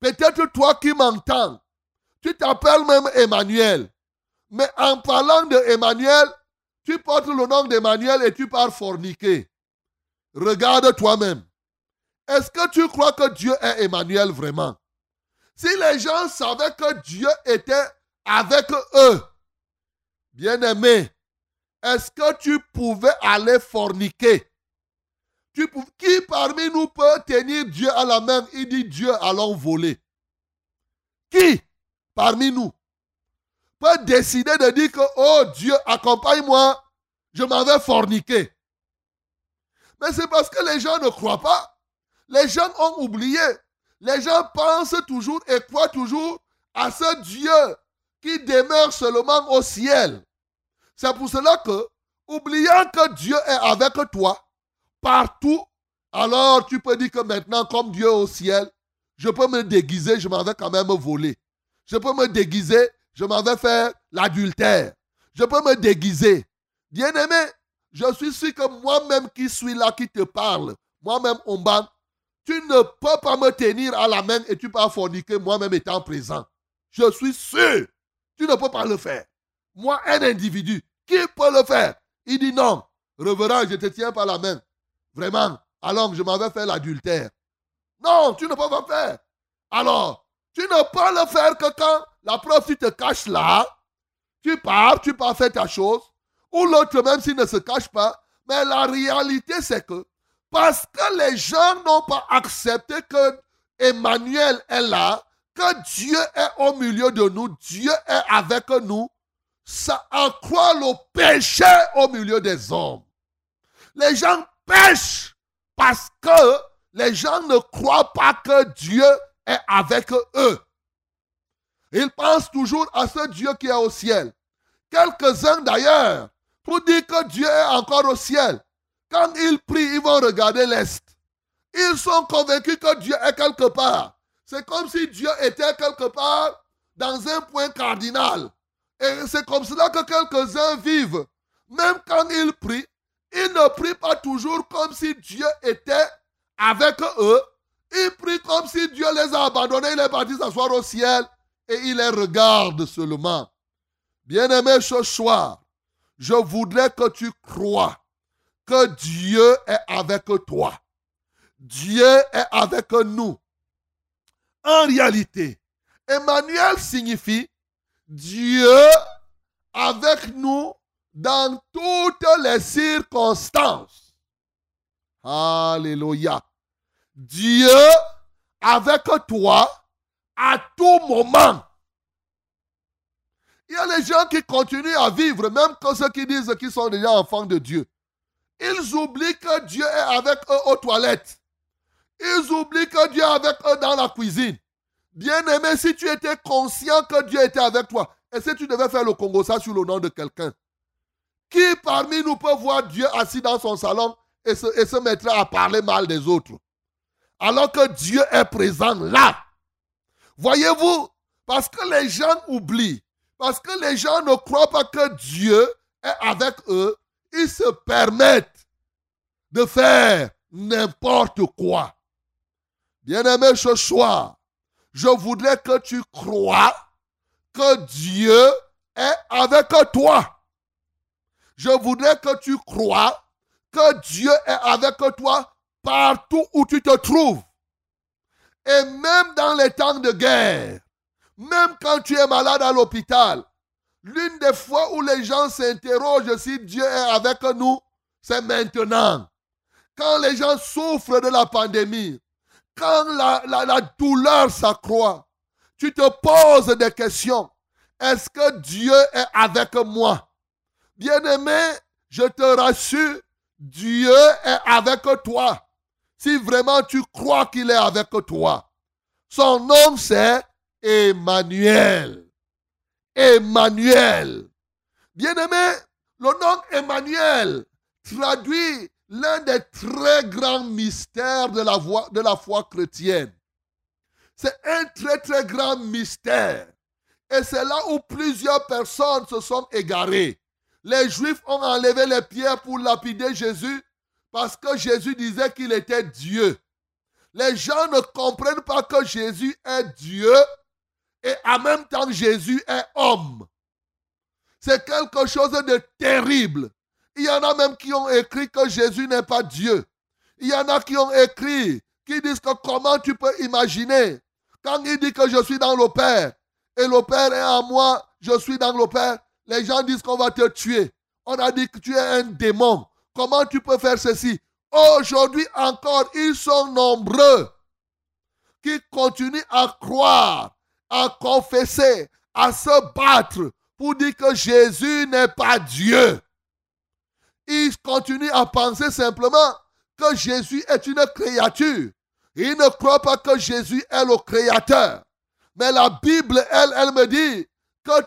Peut-être toi qui m'entends, tu t'appelles même Emmanuel, mais en parlant de Emmanuel, tu portes le nom d'Emmanuel et tu pars forniquer. Regarde toi-même. Est-ce que tu crois que Dieu est Emmanuel vraiment? Si les gens savaient que Dieu était avec eux, bien-aimés, est-ce que tu pouvais aller forniquer? Qui parmi nous peut tenir Dieu à la main? Et dit Dieu allons voler Qui parmi nous peut décider de dire que, oh Dieu, accompagne-moi, je m'en vais forniquer? Mais c'est parce que les gens ne croient pas. Les gens ont oublié. Les gens pensent toujours et croient toujours à ce Dieu qui demeure seulement au ciel. C'est pour cela que, oubliant que Dieu est avec toi partout, alors tu peux dire que maintenant, comme Dieu au ciel, je peux me déguiser, je m'en vais quand même voler. Je peux me déguiser, je m'en vais faire l'adultère. Je peux me déguiser. Bien-aimé, je suis sûr que moi-même qui suis là, qui te parle, moi-même, Omban, tu ne peux pas me tenir à la main et tu peux forniquer moi-même étant présent. Je suis sûr. Tu ne peux pas le faire. Moi, un individu, qui peut le faire? Il dit non. Reverend, je te tiens pas la main. Vraiment. Alors, je m'en vais faire l'adultère. Non, tu ne peux pas faire. Alors, tu ne peux le faire que quand la preuve, tu te caches là, tu pars, tu pars faire ta chose, ou l'autre même s'il ne se cache pas. Mais la réalité, c'est que parce que les gens n'ont pas accepté que Emmanuel est là, que Dieu est au milieu de nous, Dieu est avec nous, ça accroît le péché au milieu des hommes. Les gens pêchent parce que les gens ne croient pas que Dieu est avec eux. Ils pensent toujours à ce Dieu qui est au ciel. Quelques-uns d'ailleurs, pour dire que Dieu est encore au ciel, quand ils prient, ils vont regarder l'Est. Ils sont convaincus que Dieu est quelque part. C'est comme si Dieu était quelque part dans un point cardinal. Et c'est comme cela que quelques-uns vivent. Même quand ils prient, ils ne prient pas toujours comme si Dieu était avec eux. Ils prient comme si Dieu les a abandonnés. Il est parti s'asseoir au ciel et il les regarde seulement. Bien-aimé ce soir, je voudrais que tu crois que Dieu est avec toi. Dieu est avec nous. En réalité, Emmanuel signifie Dieu avec nous dans toutes les circonstances. Alléluia. Dieu avec toi à tout moment. Il y a les gens qui continuent à vivre, même que ceux qui disent qu'ils sont déjà enfants de Dieu. Ils oublient que Dieu est avec eux aux toilettes. Ils oublient que Dieu est avec eux dans la cuisine. Bien-aimé, si tu étais conscient que Dieu était avec toi, est-ce que tu devais faire le Congo ça sur le nom de quelqu'un? Qui parmi nous peut voir Dieu assis dans son salon et se, et se mettre à parler mal des autres? Alors que Dieu est présent là. Voyez-vous, parce que les gens oublient, parce que les gens ne croient pas que Dieu est avec eux, ils se permettent de faire n'importe quoi. Bien-aimé, ce soir, je voudrais que tu crois que Dieu est avec toi. Je voudrais que tu crois que Dieu est avec toi partout où tu te trouves. Et même dans les temps de guerre, même quand tu es malade à l'hôpital, l'une des fois où les gens s'interrogent si Dieu est avec nous, c'est maintenant. Quand les gens souffrent de la pandémie, quand la, douleur s'accroît, tu te poses des questions. Est-ce que Dieu est avec moi? Bien-aimé, je te rassure, Dieu est avec toi. Si vraiment tu crois qu'il est avec toi. Son nom c'est Emmanuel. Emmanuel. Bien-aimé, le nom Emmanuel traduit l'un des très grands mystères de la, foi chrétienne. C'est un très très grand mystère. Et c'est là où plusieurs personnes se sont égarées. Les Juifs ont enlevé les pierres pour lapider Jésus parce que Jésus disait qu'il était Dieu. Les gens ne comprennent pas que Jésus est Dieu et en même temps Jésus est homme. C'est quelque chose de terrible. Il y en a même qui ont écrit que Jésus n'est pas Dieu. Il y en a qui ont écrit, qui disent que comment tu peux imaginer, quand il dit que je suis dans le Père, et le Père est en moi, je suis dans le Père, les gens disent qu'on va te tuer. On a dit que tu es un démon. Comment tu peux faire ceci? Aujourd'hui encore, ils sont nombreux qui continuent à croire à confesser, à se battre pour dire que Jésus n'est pas Dieu. Ils continuent à penser simplement que Jésus est une créature. Ils ne croient pas que Jésus est le créateur. Mais la Bible, elle, elle me dit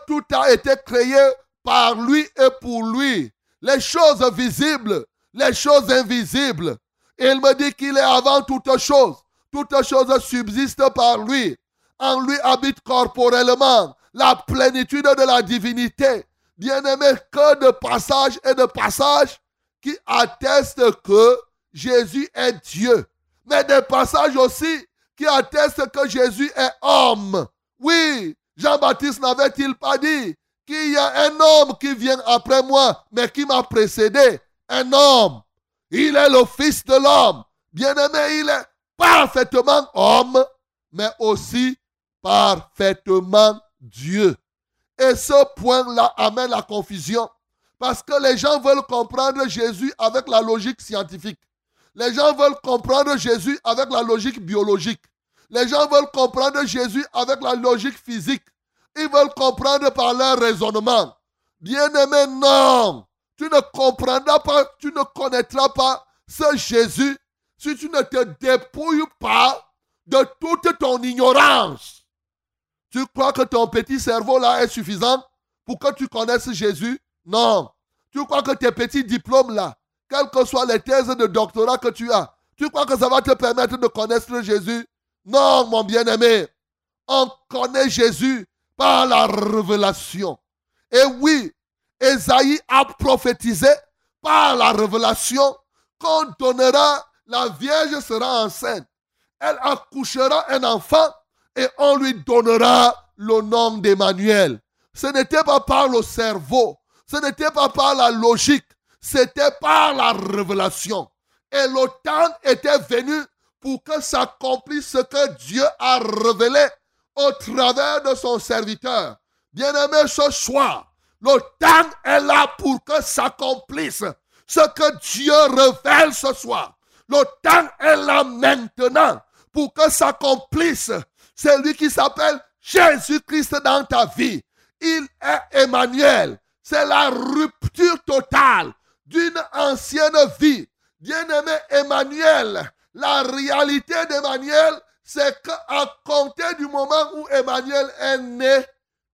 tout a été créé par lui et pour lui. Les choses visibles, les choses invisibles. il me dit qu'il est avant toute chose. Toute chose subsiste par lui. En lui habite corporellement la plénitude de la divinité. Bien-aimé, que de passages et de passages qui attestent que Jésus est Dieu. Mais des passages aussi qui attestent que Jésus est homme. Oui, Jean-Baptiste n'avait-il pas dit qu'il y a un homme qui vient après moi, mais qui m'a précédé? Un homme. Il est le Fils de l'homme. Bien-aimé, il est parfaitement homme, mais aussi parfaitement Dieu. Et ce point-là amène la confusion. Parce que les gens veulent comprendre Jésus avec la logique scientifique. Les gens veulent comprendre Jésus avec la logique biologique. Les gens veulent comprendre Jésus avec la logique physique. Ils veulent comprendre par leur raisonnement. Bien-aimé, non. Tu ne comprendras pas, tu ne connaîtras pas ce Jésus si tu ne te dépouilles pas de toute ton ignorance. Tu crois que ton petit cerveau là est suffisant pour que tu connaisses Jésus? Non. Tu crois que tes petits diplômes là, quelles que soient les thèses de doctorat que tu as, tu crois que ça va te permettre de connaître Jésus? Non, mon bien-aimé. On connaît Jésus par la révélation. Et oui, Esaïe a prophétisé par la révélation qu'on donnera, la Vierge sera enceinte. Elle accouchera un enfant et on lui donnera le nom d'Emmanuel. Ce n'était pas par le cerveau, ce n'était pas par la logique, c'était par la révélation. Et le temps était venu pour que s'accomplisse ce que Dieu a révélé au travers de son serviteur. Bien-aimé, ce soir, le temps est là pour que s'accomplisse ce que Dieu révèle ce soir. Le temps est là maintenant pour que s'accomplisse celui qui s'appelle Jésus-Christ dans ta vie. Il est Emmanuel. C'est la rupture totale d'une ancienne vie. Bien-aimé Emmanuel, la réalité d'Emmanuel, c'est qu'à compter du moment où Emmanuel est né,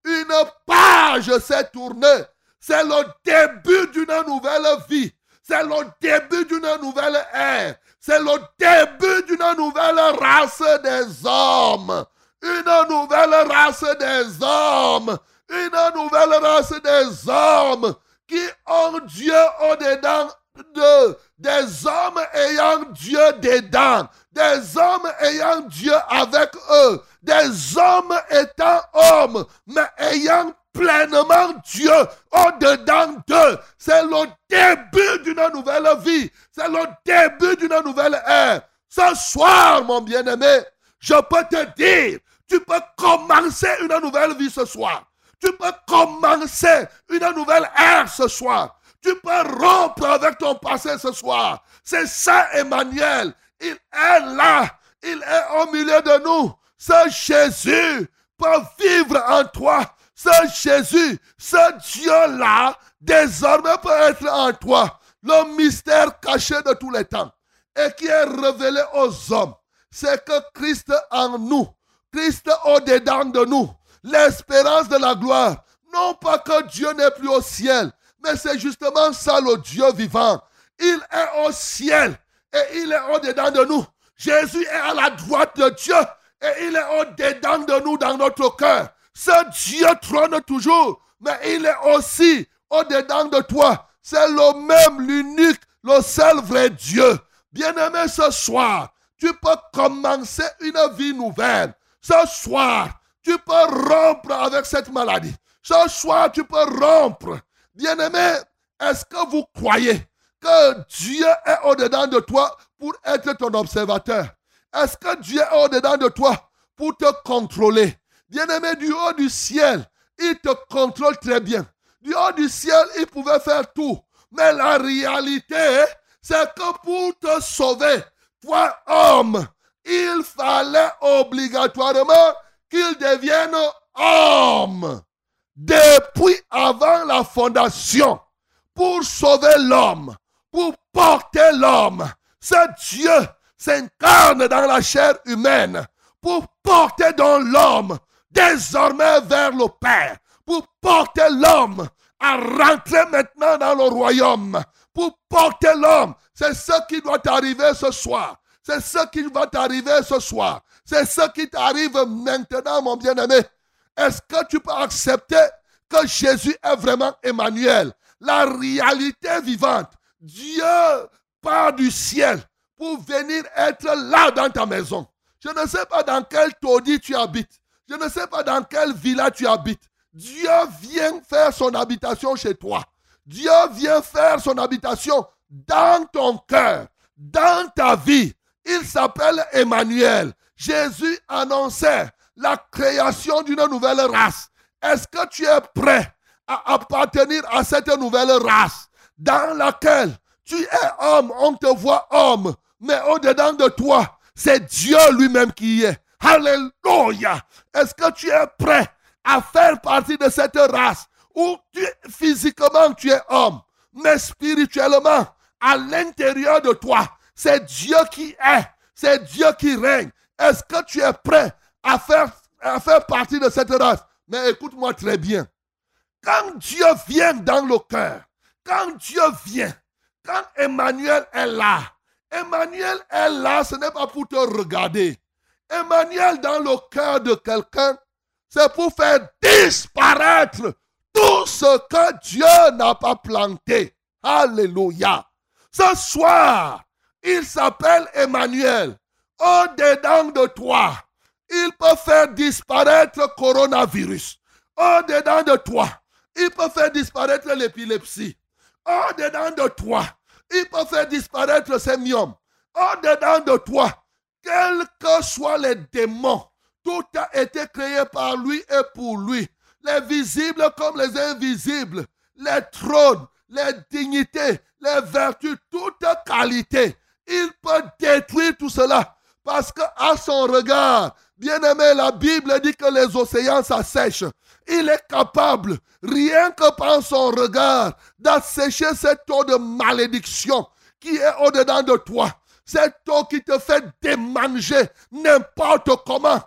une page s'est tournée. C'est le début d'une nouvelle vie. C'est le début d'une nouvelle ère. C'est le début d'une nouvelle race des hommes. Une nouvelle race des hommes. Une nouvelle race des hommes qui ont Dieu au-dedans de, des hommes ayant Dieu dedans, des hommes ayant Dieu avec eux, des hommes étant hommes, mais ayant pleinement Dieu au-dedans d'eux. C'est le début d'une nouvelle vie. C'est le début d'une nouvelle ère. Ce soir, mon bien-aimé, je peux te dire, tu peux commencer une nouvelle vie ce soir. Tu peux commencer une nouvelle ère ce soir. Tu peux rompre avec ton passé ce soir. C'est ça, Emmanuel. Il est là. Il est au milieu de nous. Ce Jésus peut vivre en toi. Ce Jésus, ce Dieu-là, désormais peut être en toi. Le mystère caché de tous les temps et qui est révélé aux hommes, c'est que Christ en nous, Christ au-dedans de nous, l'espérance de la gloire. Non pas que Dieu n'est plus au ciel, mais c'est justement ça le Dieu vivant. Il est au ciel et il est au-dedans de nous. Jésus est à la droite de Dieu et il est au-dedans de nous dans notre cœur. Ce Dieu trône toujours, mais il est aussi au-dedans de toi. C'est le même, l'unique, le seul vrai Dieu. Bien-aimé, ce soir, tu peux commencer une vie nouvelle. Ce soir, tu peux rompre avec cette maladie. Ce soir, tu peux rompre. Bien-aimé, est-ce que vous croyez que Dieu est au-dedans de toi pour être ton observateur? Est-ce que Dieu est au-dedans de toi pour te contrôler? Bien-aimé, du haut du ciel, il te contrôle très bien. Du haut du ciel, il pouvait faire tout. Mais la réalité, c'est que pour te sauver, toi homme, il fallait obligatoirement qu'il devienne homme depuis avant la fondation pour sauver l'homme, pour porter l'homme. C'est Dieu, s'incarne dans la chair humaine pour porter dans l'homme désormais vers le Père, pour porter l'homme à rentrer maintenant dans le royaume, pour porter l'homme. C'est ce qui doit arriver ce soir. C'est ce qui va t'arriver ce soir. C'est ce qui t'arrive maintenant, mon bien-aimé. Est-ce que tu peux accepter que Jésus est vraiment Emmanuel, la réalité vivante? Dieu part du ciel pour venir être là dans ta maison. Je ne sais pas dans quel taudis tu habites. Je ne sais pas dans quelle villa tu habites. Dieu vient faire son habitation chez toi. Dieu vient faire son habitation dans ton cœur, dans ta vie. Il s'appelle Emmanuel. Jésus annonçait la création d'une nouvelle race. Est-ce que tu es prêt à appartenir à cette nouvelle race dans laquelle tu es homme, on te voit homme, mais au-dedans de toi, c'est Dieu lui-même qui est. Alléluia. Est-ce que tu es prêt à faire partie de cette race où physiquement tu es homme, mais spirituellement, à l'intérieur de toi, c'est Dieu qui est, c'est Dieu qui règne? Est-ce que tu es prêt à faire, à faire partie de cette race Mais écoute-moi très bien. Quand Dieu vient dans le cœur, quand Dieu vient, quand Emmanuel est là, Emmanuel est là, ce n'est pas pour te regarder. Emmanuel dans le cœur de quelqu'un, c'est pour faire disparaître tout ce que Dieu n'a pas planté. Alléluia. Ce soir, il s'appelle Emmanuel. Au-dedans de toi, il peut faire disparaître le coronavirus. Au-dedans de toi, il peut faire disparaître l'épilepsie. Au-dedans de toi, il peut faire disparaître le sémium. Au-dedans de toi, quels que soient les démons, tout a été créé par lui et pour lui. Les visibles comme les invisibles, les trônes, les dignités, les vertus, toute qualité. Il peut détruire tout cela parce qu'à son regard, bien aimé, la Bible dit que les océans s'assèchent. Il est capable, rien que par son regard, d'assécher cette eau de malédiction qui est au-dedans de toi. Cette eau qui te fait démanger n'importe comment.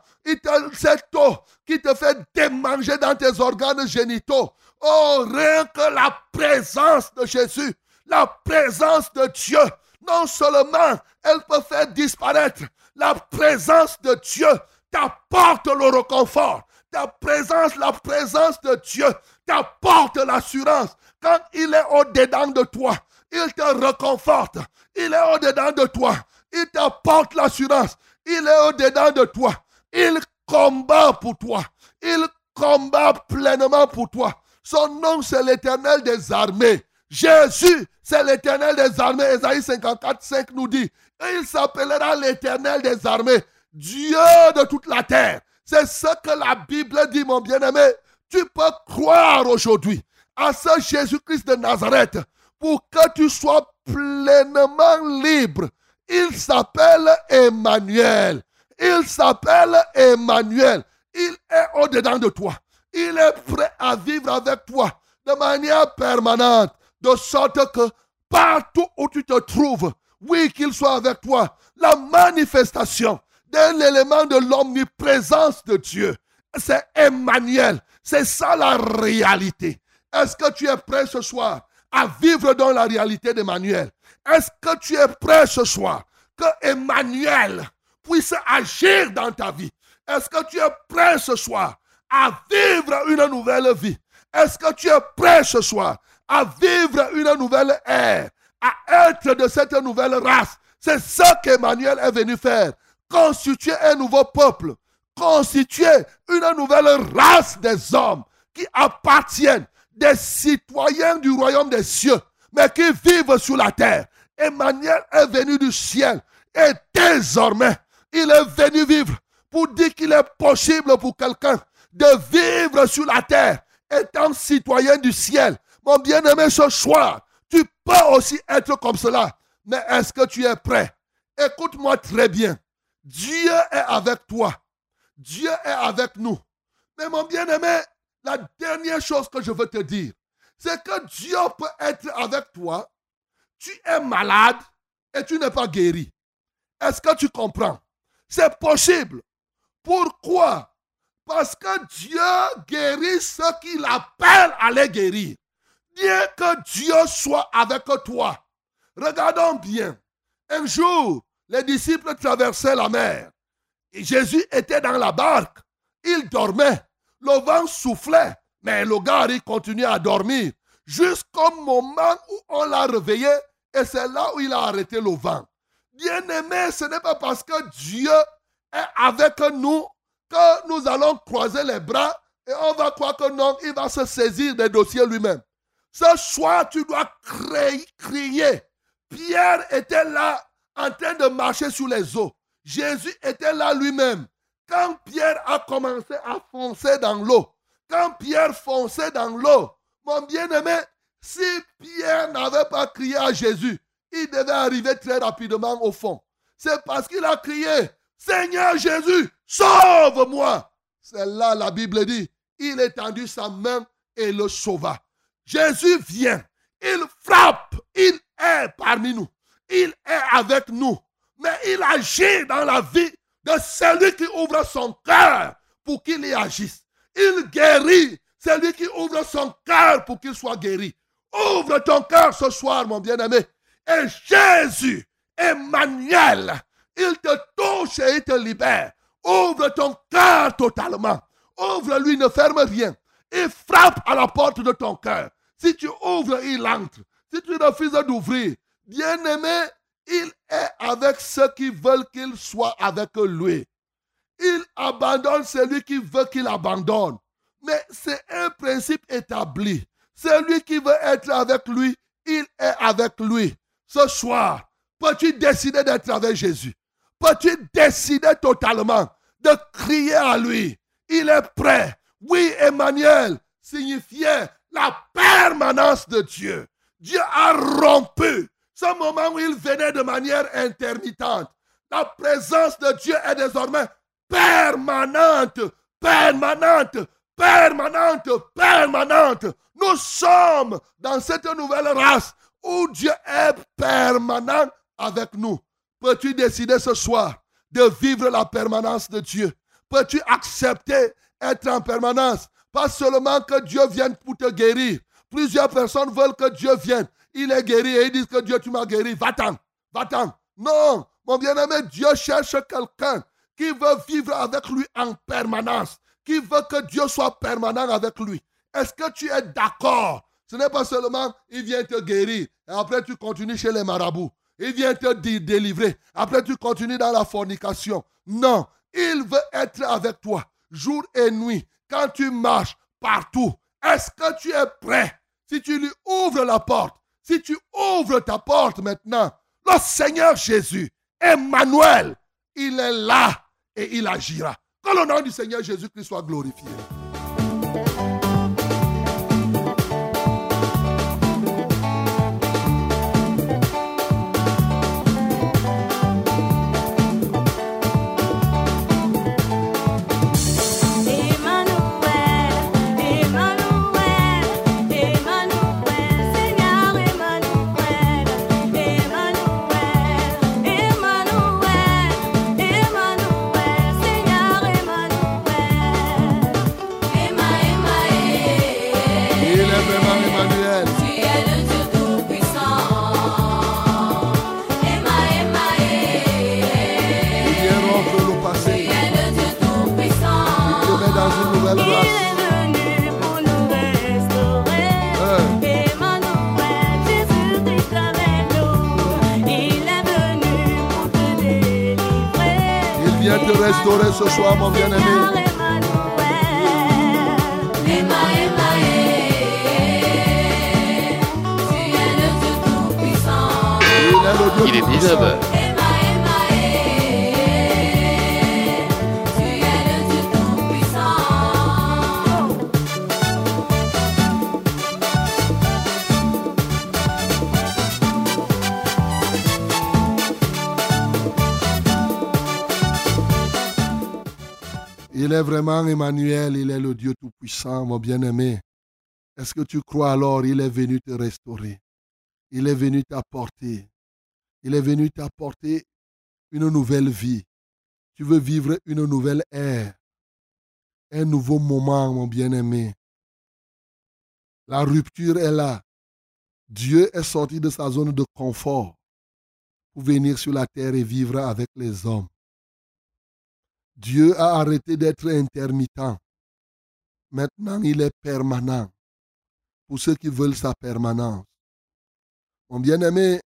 Cette eau qui te fait démanger dans tes organes génitaux. Oh, rien que la présence de Jésus, la présence de Dieu, non seulement elle peut faire disparaître, la présence de Dieu t'apporte le réconfort. Ta présence, la présence de Dieu t'apporte l'assurance. Quand il est au-dedans de toi, il te réconforte. Il est au-dedans de toi. Il t'apporte l'assurance. Il est au-dedans de toi. Il combat pour toi. Il combat pleinement pour toi. Son nom, c'est l'éternel des armées. Jésus, c'est l'éternel des armées. Esaïe 54, 5 nous dit. Il s'appellera l'éternel des armées. Dieu de toute la terre. C'est ce que la Bible dit, mon bien-aimé. Tu peux croire aujourd'hui à ce Jésus-Christ de Nazareth pour que tu sois pleinement libre. Il s'appelle Emmanuel. Il s'appelle Emmanuel. Il est au-dedans de toi. Il est prêt à vivre avec toi de manière permanente, de sorte que partout où tu te trouves, oui, qu'il soit avec toi, la manifestation d'un élément de l'omniprésence de Dieu, c'est Emmanuel. C'est ça la réalité. Est-ce que tu es prêt ce soir à vivre dans la réalité d'Emmanuel? Est-ce que tu es prêt ce soir que Emmanuel puisse agir dans ta vie? Est-ce que tu es prêt ce soir à vivre une nouvelle vie? Est-ce que tu es prêt ce soir à vivre une nouvelle ère, à être de cette nouvelle race C'est ça qu'Emmanuel est venu faire. Constituer un nouveau peuple, constituer une nouvelle race des hommes qui appartiennent des citoyens du royaume des cieux, mais qui vivent sur la terre. Emmanuel est venu du ciel et désormais, il est venu vivre pour dire qu'il est possible pour quelqu'un de vivre sur la terre étant citoyen du ciel. Mon bien-aimé, ce soir, peux aussi être comme cela. Mais est-ce que tu es prêt? Écoute-moi très bien. Dieu est avec toi. Dieu est avec nous. Mais mon bien-aimé, la dernière chose que je veux te dire, c'est que Dieu peut être avec toi. Tu es malade et tu n'es pas guéri. Est-ce que tu comprends? C'est possible. Pourquoi? Parce que Dieu guérit ceux qu'il appelle à les guérir. Bien que Dieu soit avec toi. Regardons bien. Un jour, les disciples traversaient la mer. Et Jésus était dans la barque. Il dormait. Le vent soufflait. Mais le gars, il continuait à dormir. Jusqu'au moment où on l'a réveillé. Et c'est là où il a arrêté le vent. Bien aimé, ce n'est pas parce que Dieu est avec nous que nous allons croiser les bras et on va croire que non, il va se saisir des dossiers lui-même. Ce soir, tu dois crier. Pierre était là en train de marcher sur les eaux. Jésus était là lui-même. Quand Pierre a commencé à foncer dans l'eau, quand Pierre fonçait dans l'eau, mon bien-aimé, si Pierre n'avait pas crié à Jésus, il devait arriver très rapidement au fond. C'est parce qu'il a crié, Seigneur Jésus, sauve-moi. C'est là la Bible dit, il étendit sa main et le sauva. Jésus vient, il frappe, il est parmi nous, il est avec nous, mais il agit dans la vie de celui qui ouvre son cœur pour qu'il y agisse. Il guérit celui qui ouvre son cœur pour qu'il soit guéri. Ouvre ton cœur ce soir, mon bien-aimé. Et Jésus, Emmanuel, il te touche et il te libère. Ouvre ton cœur totalement. Ouvre-lui, ne ferme rien. Il frappe à la porte de ton cœur. Si tu ouvres, il entre. Si tu refuses d'ouvrir, bien-aimé, il est avec ceux qui veulent qu'il soit avec lui. Il abandonne celui qui veut qu'il abandonne. Mais c'est un principe établi. Celui qui veut être avec lui, il est avec lui. Ce soir, peux-tu décider d'être avec Jésus? Peux-tu décider totalement de crier à lui? Il est prêt. Oui, Emmanuel signifiait la permanence de Dieu. Dieu a rompu ce moment où il venait de manière intermittente. La présence de Dieu est désormais permanente, permanente, permanente, permanente. Nous sommes dans cette nouvelle race où Dieu est permanent avec nous. Peux-tu décider ce soir de vivre la permanence de Dieu? Peux-tu accepter être en permanence Pas seulement que Dieu vienne pour te guérir. Plusieurs personnes veulent que Dieu vienne. Il est guéri et ils disent que Dieu, tu m'as guéri. Va-t'en, va-t'en. Non, mon bien-aimé, Dieu cherche quelqu'un qui veut vivre avec lui en permanence, qui veut que Dieu soit permanent avec lui. Est-ce que tu es d'accord? Ce n'est pas seulement il vient te guérir et après tu continues chez les marabouts. Il vient te délivrer. Après tu continues dans la fornication. Non, il veut être avec toi jour et nuit quand tu marches partout. Est-ce que tu es prêt? Si tu lui ouvres la porte, si tu ouvres ta porte maintenant, le Seigneur Jésus, Emmanuel, il est là et il agira. Que le nom du Seigneur Jésus-Christ soit glorifié. Restaurer ce soir, mon bien-aimé. Il est 19h. Il est vraiment Emmanuel, il est le Dieu Tout-Puissant, mon bien-aimé. Est-ce que tu crois alors il est venu te restaurer? Il est venu t'apporter. Il est venu t'apporter une nouvelle vie. Tu veux vivre une nouvelle ère. Un nouveau moment, mon bien-aimé. La rupture est là. Dieu est sorti de sa zone de confort pour venir sur la terre et vivre avec les hommes. Dieu a arrêté d'être intermittent. Maintenant, il est permanent pour ceux qui veulent sa permanence. Mon bien-aimé,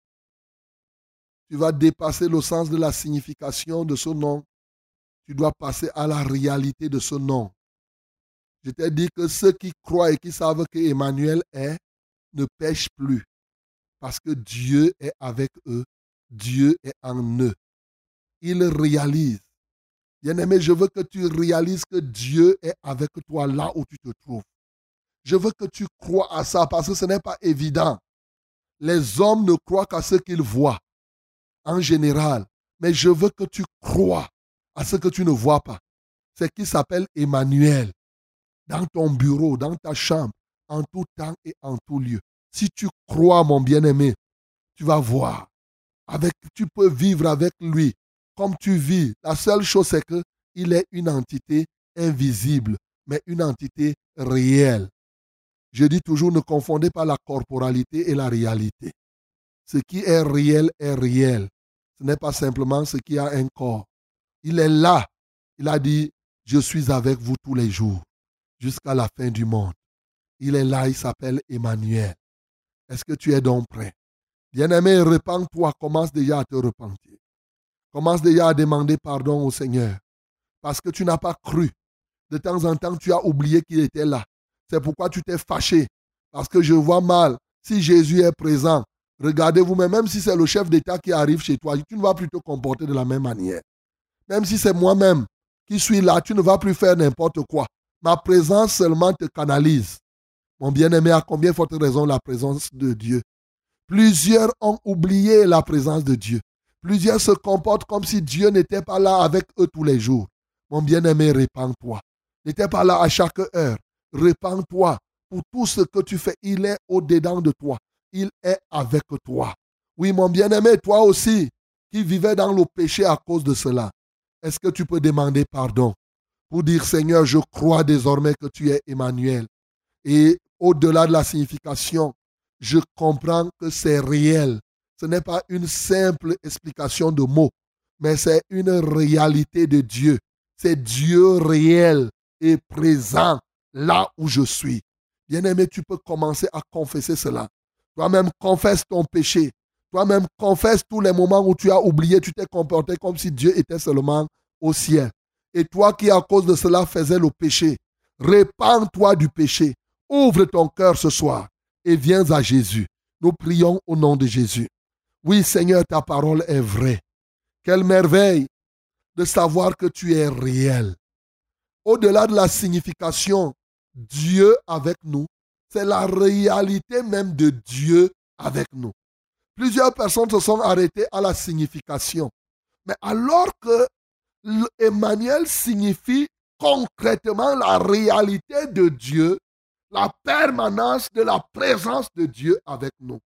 tu vas dépasser le sens de la signification de ce nom. Tu dois passer à la réalité de ce nom. Je t'ai dit que ceux qui croient et qui savent que Emmanuel est, ne pêchent plus. Parce que Dieu est avec eux. Dieu est en eux. Ils réalisent. Bien-aimé, je veux que tu réalises que Dieu est avec toi là où tu te trouves. Je veux que tu crois à ça parce que ce n'est pas évident. Les hommes ne croient qu'à ce qu'ils voient en général. Mais je veux que tu crois à ce que tu ne vois pas. C'est qui s'appelle Emmanuel. Dans ton bureau, dans ta chambre, en tout temps et en tout lieu. Si tu crois, mon bien-aimé, tu vas voir. Avec, tu peux vivre avec lui comme tu vis. La seule chose, c'est qu'il est une entité invisible, mais une entité réelle. Je dis toujours, ne confondez pas la corporalité et la réalité. Ce qui est réel est réel. Ce n'est pas simplement ce qui a un corps. Il est là. Il a dit, je suis avec vous tous les jours jusqu'à la fin du monde. Il est là, il s'appelle Emmanuel. Est-ce que tu es donc prêt? Bien-aimé, repens-toi, commence déjà à te repentir. Commence déjà à demander pardon au Seigneur. Parce que tu n'as pas cru. De temps en temps, tu as oublié qu'il était là. C'est pourquoi tu t'es fâché. Parce que je vois mal. Si Jésus est présent, regardez-vous, même si c'est le chef d'État qui arrive chez toi, tu ne vas plus te comporter de la même manière. Même si c'est moi-même qui suis là, tu ne vas plus faire n'importe quoi. Ma présence seulement te canalise. Mon bien-aimé, à combien forte raison la présence de Dieu? Plusieurs ont oublié la présence de Dieu. Plusieurs se comportent comme si Dieu n'était pas là avec eux tous les jours. Mon bien-aimé, répands-toi. N'était pas là à chaque heure. Répands-toi pour tout ce que tu fais. Il est au-dedans de toi. Il est avec toi. Oui, mon bien-aimé, toi aussi, qui vivais dans le péché à cause de cela, est-ce que tu peux demander pardon pour dire, Seigneur, je crois désormais que tu es Emmanuel. Et au-delà de la signification, je comprends que c'est réel. Ce n'est pas une simple explication de mots, mais c'est une réalité de Dieu. C'est Dieu réel et présent là où je suis. Bien-aimé, tu peux commencer à confesser cela. Toi-même, confesse ton péché. Toi-même, confesse tous les moments où tu as oublié, tu t'es comporté comme si Dieu était seulement au ciel. Et toi qui, à cause de cela, faisais le péché, répands-toi du péché. Ouvre ton cœur ce soir et viens à Jésus. Nous prions au nom de Jésus. Oui, Seigneur, ta parole est vraie. Quelle merveille de savoir que tu es réel. Au-delà de la signification Dieu avec nous, c'est la réalité même de Dieu avec nous. Plusieurs personnes se sont arrêtées à la signification. Mais alors que Emmanuel signifie concrètement la réalité de Dieu, la permanence de la présence de Dieu avec nous.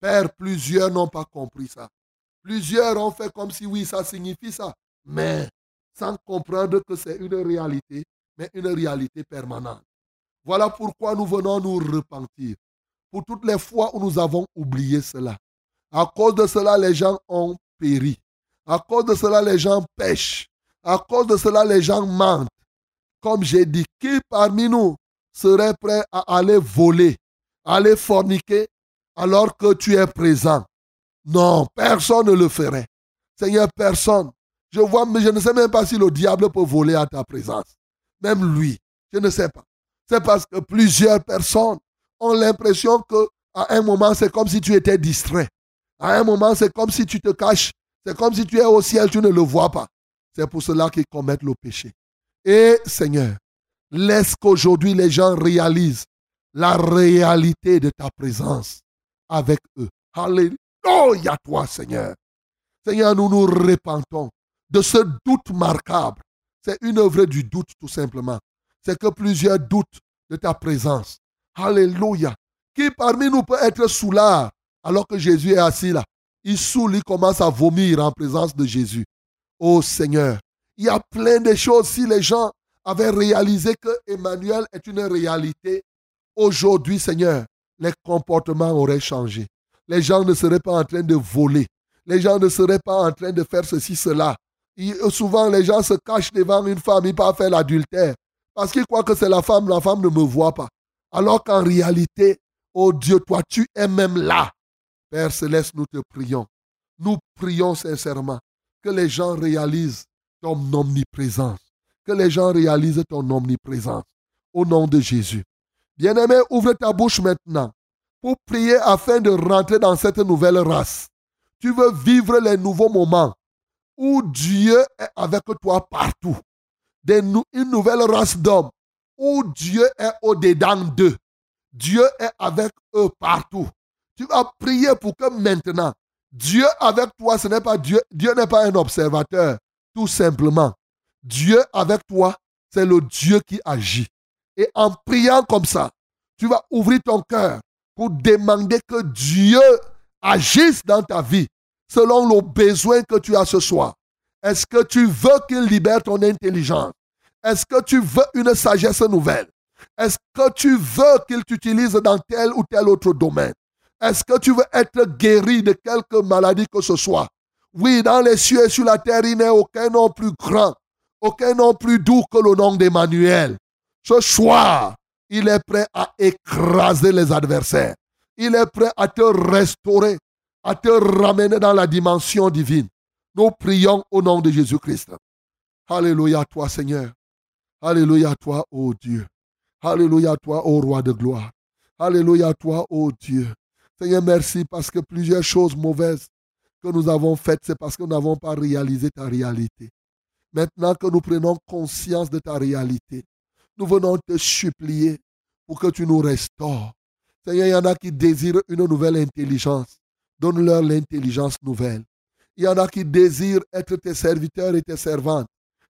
Père, plusieurs n'ont pas compris ça. Plusieurs ont fait comme si oui, ça signifie ça. Mais sans comprendre que c'est une réalité, mais une réalité permanente. Voilà pourquoi nous venons nous repentir. Pour toutes les fois où nous avons oublié cela. À cause de cela, les gens ont péri. À cause de cela, les gens pêchent. À cause de cela, les gens mentent. Comme j'ai dit, qui parmi nous serait prêt à aller voler, aller forniquer, alors que tu es présent Non, personne ne le ferait. Seigneur, personne. Je vois, mais je ne sais même pas si le diable peut voler à ta présence. Même lui, je ne sais pas. C'est parce que plusieurs personnes ont l'impression que à un moment, c'est comme si tu étais distrait. À un moment, c'est comme si tu te caches. C'est comme si tu es au ciel, tu ne le vois pas. C'est pour cela qu'ils commettent le péché. Et Seigneur, laisse qu'aujourd'hui les gens réalisent la réalité de ta présence avec eux. Alléluia toi, Seigneur. Seigneur, nous nous repentons de ce doute marquable. C'est une œuvre du doute, tout simplement c'est que plusieurs doutent de ta présence. Alléluia. Qui parmi nous peut être soulard alors que Jésus est assis là? Il saoule, il commence à vomir en présence de Jésus. Oh Seigneur, il y a plein de choses. Si les gens avaient réalisé que Emmanuel est une réalité, aujourd'hui, Seigneur, les comportements auraient changé. Les gens ne seraient pas en train de voler. Les gens ne seraient pas en train de faire ceci, cela. souvent, les gens se cachent devant une femme, ils peuvent faire l'adultère. Parce qu'ils croient que c'est la femme, la femme ne me voit pas. Alors qu'en réalité, oh Dieu, toi, tu es même là. Père Céleste, nous te prions. Nous prions sincèrement que les gens réalisent ton omniprésence. Que les gens réalisent ton omniprésence. Au nom de Jésus. Bien-aimé, ouvre ta bouche maintenant pour prier afin de rentrer dans cette nouvelle race. Tu veux vivre les nouveaux moments où Dieu est avec toi partout. une nouvelle race d'hommes où Dieu est au-dedans d'eux. Dieu est avec eux partout. Tu vas prier pour que maintenant, Dieu avec toi, ce n'est pas Dieu. Dieu n'est pas un observateur, tout simplement. Dieu avec toi, c'est le Dieu qui agit. Et en priant comme ça, tu vas ouvrir ton cœur pour demander que Dieu agisse dans ta vie selon le besoin que tu as ce soir. Est-ce que tu veux qu'il libère ton intelligence? Est-ce que tu veux une sagesse nouvelle? Est-ce que tu veux qu'il t'utilise dans tel ou tel autre domaine? Est-ce que tu veux être guéri de quelque maladie que ce soit? Oui, dans les cieux et sur la terre, il n'est aucun nom plus grand, aucun nom plus doux que le nom d'Emmanuel. Ce soir, il est prêt à écraser les adversaires. Il est prêt à te restaurer, à te ramener dans la dimension divine. Nous prions au nom de Jésus-Christ. Alléluia à toi, Seigneur. Alléluia à toi, ô Dieu. Alléluia à toi, ô roi de gloire. Alléluia à toi, ô Dieu. Seigneur, merci parce que plusieurs choses mauvaises que nous avons faites, c'est parce que nous n'avons pas réalisé ta réalité. Maintenant que nous prenons conscience de ta réalité, nous venons te supplier pour que tu nous restaures. Seigneur, il y en a qui désirent une nouvelle intelligence. Donne-leur l'intelligence nouvelle. Il y en a qui désirent être tes serviteurs et tes servantes.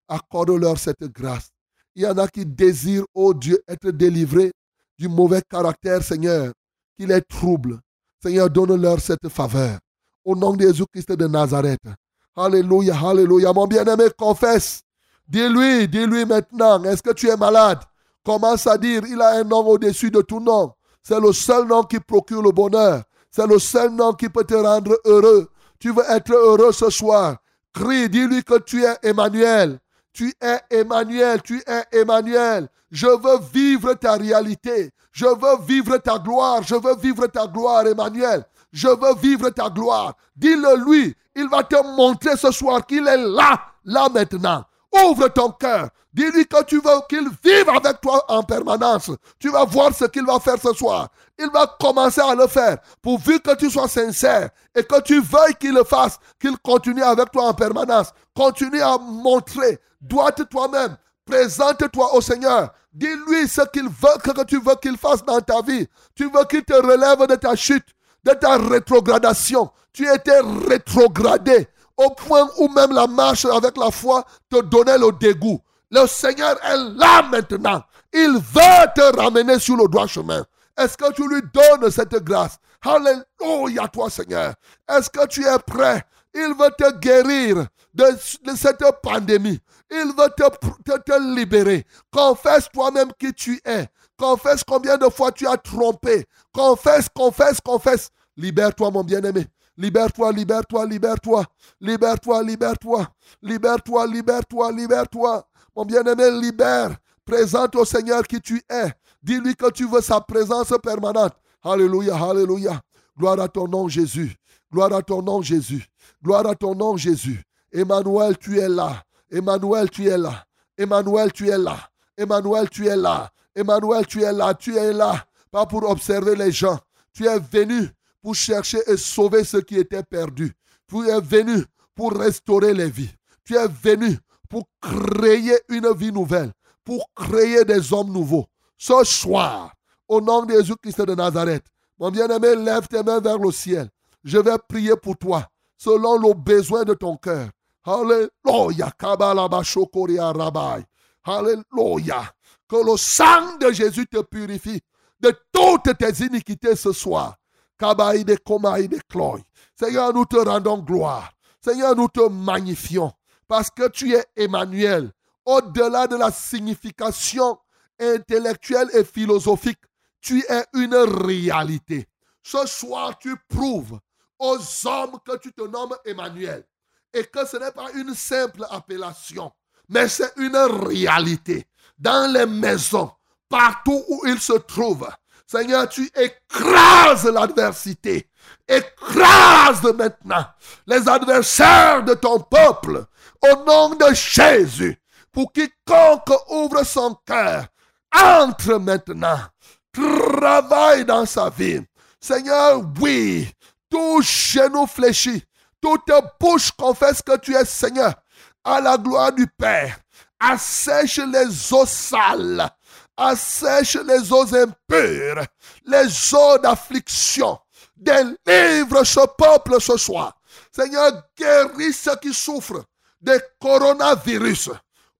Accorde-leur cette grâce. Il y en a qui désirent, oh Dieu, être délivrés du mauvais caractère, Seigneur, qui les trouble. Seigneur, donne-leur cette faveur. Au nom de Jésus-Christ de Nazareth. Alléluia, alléluia. Mon bien-aimé, confesse. Dis-lui, dis-lui maintenant, est-ce que tu es malade? Commence à dire, il a un nom au-dessus de tout nom. C'est le seul nom qui procure le bonheur. C'est le seul nom qui peut te rendre heureux. Tu veux être heureux ce soir. Crie, dis-lui que tu es Emmanuel. Tu es Emmanuel, tu es Emmanuel. Je veux vivre ta réalité. Je veux vivre ta gloire. Je veux vivre ta gloire, Emmanuel. Je veux vivre ta gloire. Dis-le lui. Il va te montrer ce soir qu'il est là, là maintenant. Ouvre ton cœur. Dis-lui que tu veux qu'il vive avec toi en permanence. Tu vas voir ce qu'il va faire ce soir. Il va commencer à le faire. Pourvu que tu sois sincère et que tu veuilles qu'il le fasse, qu'il continue avec toi en permanence. Continue à montrer. Dois-te toi-même. Présente-toi au Seigneur. Dis-lui ce qu'il veut que tu veux qu'il fasse dans ta vie. Tu veux qu'il te relève de ta chute, de ta rétrogradation. Tu étais rétrogradé au point où même la marche avec la foi te donnait le dégoût. Le Seigneur est là maintenant. Il veut te ramener sur le droit chemin. Est-ce que tu lui donnes cette grâce? Alléluia, toi Seigneur. Est-ce que tu es prêt? Il veut te guérir de, cette pandémie. Il veut te, te libérer. Confesse toi-même qui tu es. Confesse combien de fois tu as trompé. Confesse, confesse, confesse. Libère-toi, mon bien-aimé. Libère-toi, libère-toi, libère-toi. Libère-toi, libère-toi. Libère-toi, libère-toi, libère-toi. Mon bien-aimé, libère. Présente au Seigneur qui tu es. Dis-lui que tu veux sa présence permanente. Alléluia, alléluia. Gloire à ton nom, Jésus. Gloire à ton nom, Jésus. Gloire à ton nom, Jésus. Emmanuel, tu es là. Emmanuel, tu es là. Emmanuel, tu es là. Emmanuel, tu es là. Emmanuel, tu es là. Tu es là. Pas pour observer les gens. Tu es venu pour chercher et sauver ceux qui étaient perdus. Tu es venu pour restaurer les vies. Tu es venu pour créer une vie nouvelle, pour créer des hommes nouveaux. Ce soir, au nom de Jésus-Christ de Nazareth, mon bien-aimé, lève tes mains vers le ciel. Je vais prier pour toi, selon le besoin de ton cœur. Alléluia. Alléluia. Que le sang de Jésus te purifie de toutes tes iniquités ce soir. Seigneur, nous te rendons gloire. Seigneur, nous te magnifions. parce que tu es Emmanuel. Au-delà de la signification intellectuelle et philosophique, tu es une réalité. Ce soir, tu prouves aux hommes que tu te nommes Emmanuel et que ce n'est pas une simple appellation, mais c'est une réalité. Dans les maisons, partout où ils se trouvent, Seigneur, tu écrases l'adversité. Écrase maintenant les adversaires de ton peuple au nom de Jésus. Pour quiconque ouvre son cœur, entre maintenant, travaille dans sa vie. Seigneur, oui, tout genou fléchi, toute bouche confesse que tu es Seigneur, à la gloire du Père. Assèche les eaux sales, assèche les eaux impures, les eaux d'affliction. Délivre ce peuple ce soir. Seigneur, guéris ceux qui souffrent de coronavirus.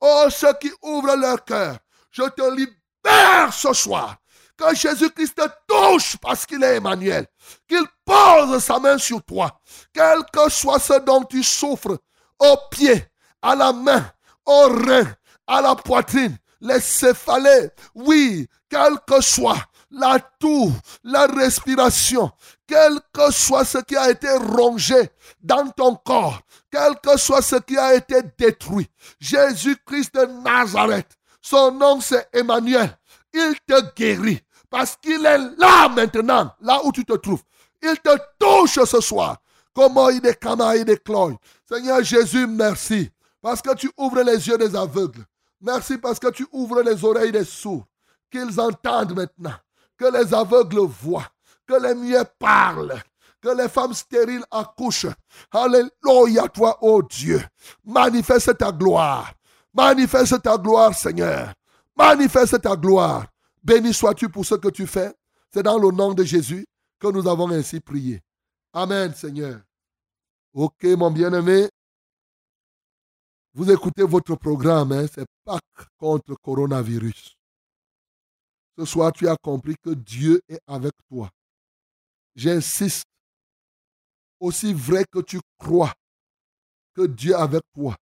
Oh, ceux qui ouvrent leur cœur, je te libère ce soir. Que Jésus-Christ te touche parce qu'il est Emmanuel. Qu'il pose sa main sur toi. Quel que soit ce dont tu souffres, au pied, à la main, au rein, à la poitrine, les céphalées, oui, quel que soit la toux, la respiration, quel que soit ce qui a été rongé dans ton corps, quel que soit ce qui a été détruit, Jésus-Christ de Nazareth, son nom c'est Emmanuel, il te guérit parce qu'il est là maintenant, là où tu te trouves. Il te touche ce soir. Comment il est il est Seigneur Jésus, merci. Parce que tu ouvres les yeux des aveugles. Merci parce que tu ouvres les oreilles des sourds. Qu'ils entendent maintenant. Que les aveugles voient. Que les muets parlent. Que les femmes stériles accouchent. Alléluia, toi, oh Dieu. Manifeste ta gloire. Manifeste ta gloire, Seigneur. Manifeste ta gloire. Béni sois-tu pour ce que tu fais. C'est dans le nom de Jésus que nous avons ainsi prié. Amen, Seigneur. Ok, mon bien-aimé. Vous écoutez votre programme, hein? c'est Pâques contre coronavirus. Ce soir, tu as compris que Dieu est avec toi. J'insiste, aussi vrai que tu crois que Dieu est avec toi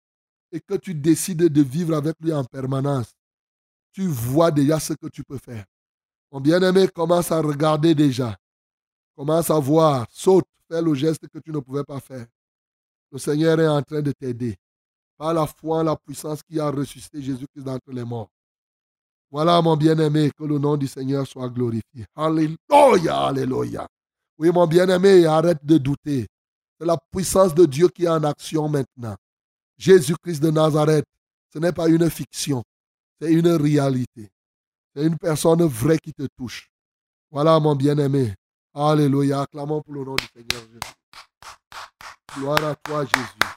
et que tu décides de vivre avec lui en permanence, tu vois déjà ce que tu peux faire. Mon bien-aimé commence à regarder déjà. Commence à voir. Saute. Fais le geste que tu ne pouvais pas faire. Le Seigneur est en train de t'aider. Par la foi la puissance qui a ressuscité Jésus-Christ d'entre les morts. Voilà, mon bien-aimé, que le nom du Seigneur soit glorifié. Alléluia, alléluia. Oui, mon bien-aimé, arrête de douter. C'est la puissance de Dieu qui est en action maintenant. Jésus-Christ de Nazareth, ce n'est pas une fiction. C'est une réalité. C'est une personne vraie qui te touche. Voilà mon bien-aimé. Alléluia. Acclamons pour le nom du Seigneur Jésus. Gloire à toi, Jésus.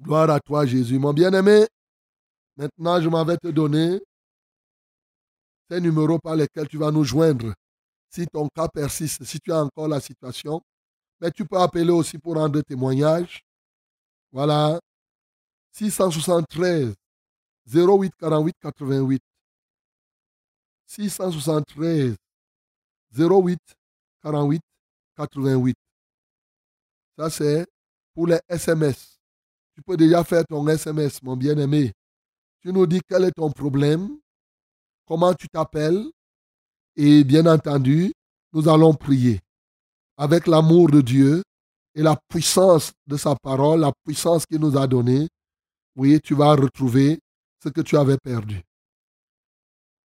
Gloire à toi, Jésus. Mon bien-aimé, maintenant je m'en vais te donner ces numéros par lesquels tu vas nous joindre. Si ton cas persiste, si tu as encore la situation, mais tu peux appeler aussi pour rendre témoignage. Voilà, 673 08 48 88. 673 08 48 88. Ça, c'est pour les SMS. Tu peux déjà faire ton SMS, mon bien-aimé. Tu nous dis quel est ton problème, comment tu t'appelles, et bien entendu, nous allons prier avec l'amour de Dieu et la puissance de sa parole, la puissance qu'il nous a donnée oui, tu vas retrouver ce que tu avais perdu.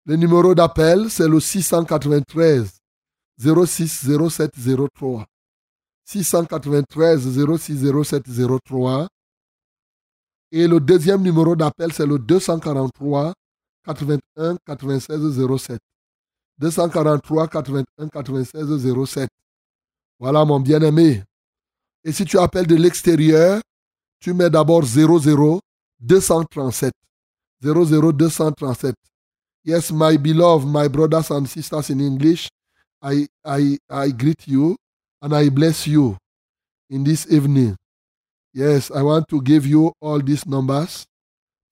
Le numéro d'appel, c'est le 693 06 07 03. 693 06 07 03. Et le deuxième numéro d'appel, c'est le 243 81 96 07. 243 81 96 07. Voilà mon bien-aimé. Et si tu appelles de l'extérieur, tu mets d'abord 00 237. 00237. Yes, my beloved, my brothers and sisters in English, I, I greet you and I bless you in this evening. Yes, I want to give you all these numbers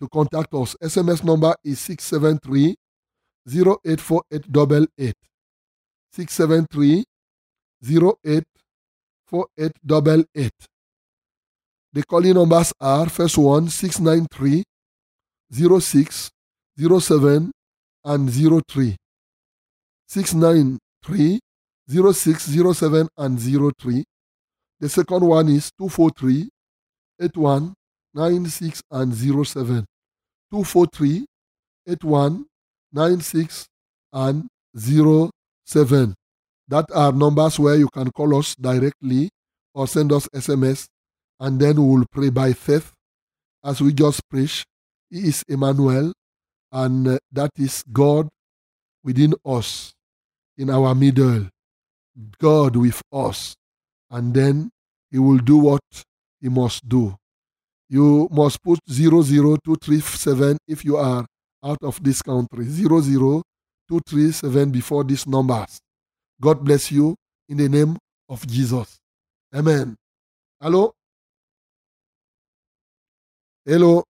to contact us. SMS number is 673 084888. 673 084888. The calling numbers are first one 693 06 07 and 03. 693 06 07 and 03. The second one is 243 81 96 and 07. 243 81 96 and 07. That are numbers where you can call us directly or send us SMS and then we will pray by faith as we just preach. He is Emmanuel and uh, that is God within us in our middle. God with us. And then he will do what he must do. You must put 00237 if you are out of this country. 00237 before these numbers. God bless you in the name of Jesus. Amen. Hello? Hello?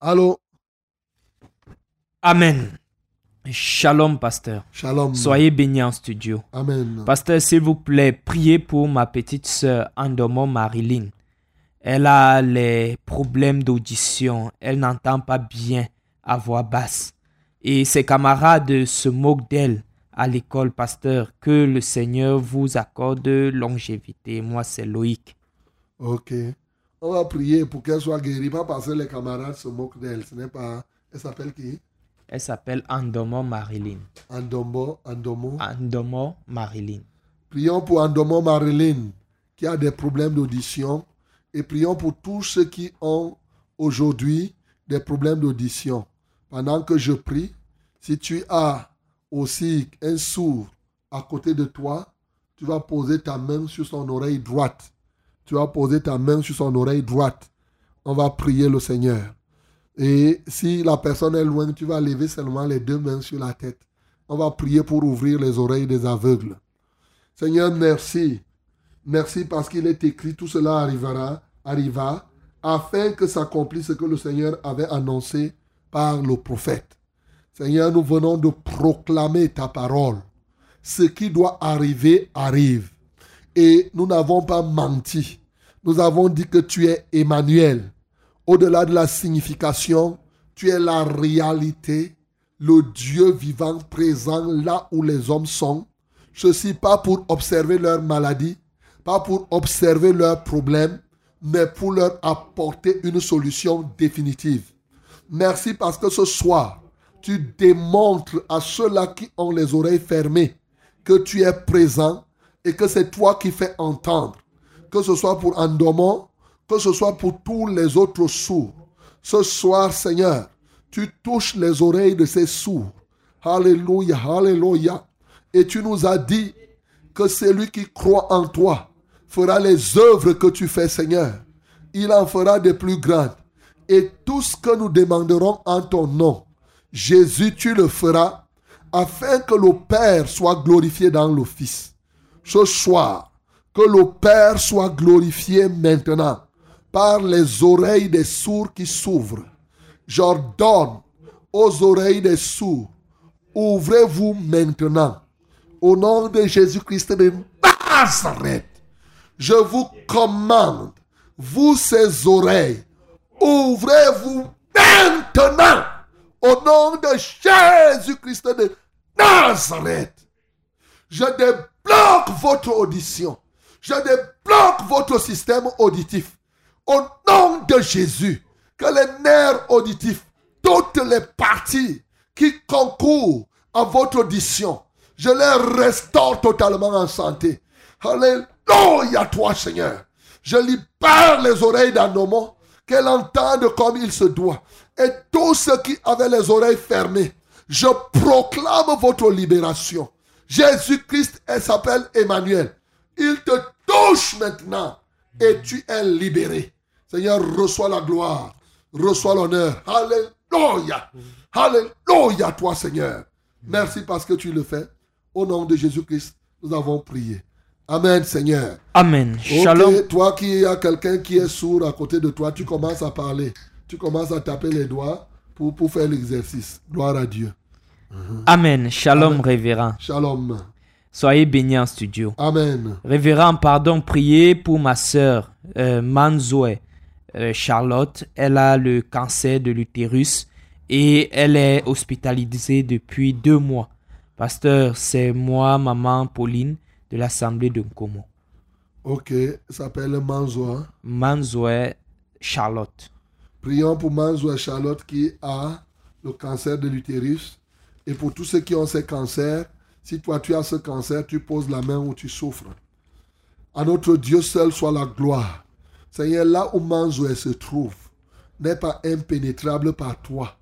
Hello? Amen. Shalom, pasteur. Shalom. Soyez bénis en studio. Amen. Pasteur, s'il vous plaît, priez pour ma petite sœur Andomo Marilyn. Elle a les problèmes d'audition. Elle n'entend pas bien à voix basse. Et ses camarades se moquent d'elle à l'école, pasteur. Que le Seigneur vous accorde longévité. Moi, c'est Loïc. Ok. On va prier pour qu'elle soit guérie, pas parce que les camarades se moquent d'elle. Ce n'est pas. Elle s'appelle qui? Elle s'appelle Andomo Marilyn. Andomo Marilyn. Prions pour Andomo Marilyn qui a des problèmes d'audition et prions pour tous ceux qui ont aujourd'hui des problèmes d'audition. Pendant que je prie, si tu as aussi un sourd à côté de toi, tu vas poser ta main sur son oreille droite. Tu vas poser ta main sur son oreille droite. On va prier le Seigneur. Et si la personne est loin, tu vas lever seulement les deux mains sur la tête. On va prier pour ouvrir les oreilles des aveugles. Seigneur, merci. Merci parce qu'il est écrit, tout cela arrivera, arriva, afin que s'accomplisse ce que le Seigneur avait annoncé par le prophète. Seigneur, nous venons de proclamer ta parole. Ce qui doit arriver arrive. Et nous n'avons pas menti. Nous avons dit que tu es Emmanuel. Au-delà de la signification, tu es la réalité, le Dieu vivant présent là où les hommes sont. Ceci pas pour observer leurs maladies, pas pour observer leurs problèmes, mais pour leur apporter une solution définitive. Merci parce que ce soir, tu démontres à ceux-là qui ont les oreilles fermées que tu es présent et que c'est toi qui fais entendre. Que ce soit pour Andomon, que ce soit pour tous les autres sourds. Ce soir, Seigneur, tu touches les oreilles de ces sourds. Alléluia, alléluia. Et tu nous as dit que celui qui croit en toi fera les œuvres que tu fais, Seigneur. Il en fera des plus grandes. Et tout ce que nous demanderons en ton nom, Jésus, tu le feras afin que le Père soit glorifié dans le Fils. Ce soir, que le Père soit glorifié maintenant par les oreilles des sourds qui s'ouvrent. J'ordonne aux oreilles des sourds, ouvrez-vous maintenant. Au nom de Jésus-Christ de Nazareth, je vous commande, vous ces oreilles, ouvrez-vous maintenant. Au nom de Jésus-Christ de Nazareth, je débloque votre audition. Je débloque votre système auditif. Au nom de Jésus, que les nerfs auditifs, toutes les parties qui concourent à votre audition, je les restaure totalement en santé. Alléluia toi Seigneur. Je libère les oreilles d'Anomo, qu'elle entende comme il se doit. Et tous ceux qui avaient les oreilles fermées, je proclame votre libération. Jésus-Christ s'appelle Emmanuel. Il te touche maintenant et tu es libéré. Seigneur, reçois la gloire, reçois l'honneur. Alléluia. Alléluia, toi, Seigneur. Merci parce que tu le fais. Au nom de Jésus-Christ, nous avons prié. Amen, Seigneur. Amen. Shalom. Toi qui as quelqu'un qui est sourd à côté de toi, tu commences à parler. Tu commences à taper les doigts pour, pour faire l'exercice. Gloire à Dieu. Amen. Shalom, révérend. Shalom. Soyez bénis en studio. Amen. Révérend, pardon, priez pour ma sœur euh, Manzoé Charlotte. Elle a le cancer de l'utérus et elle est hospitalisée depuis deux mois. Pasteur, c'est moi, maman Pauline, de l'Assemblée de Nkomo. Ok, s'appelle Manzoa. Manzoé Charlotte. Prions pour Manzoa Charlotte qui a le cancer de l'utérus. Et pour tous ceux qui ont ces cancers, si toi tu as ce cancer, tu poses la main où tu souffres. À notre Dieu seul soit la gloire. Seigneur, là où Manzoé se trouve n'est pas impénétrable par toi.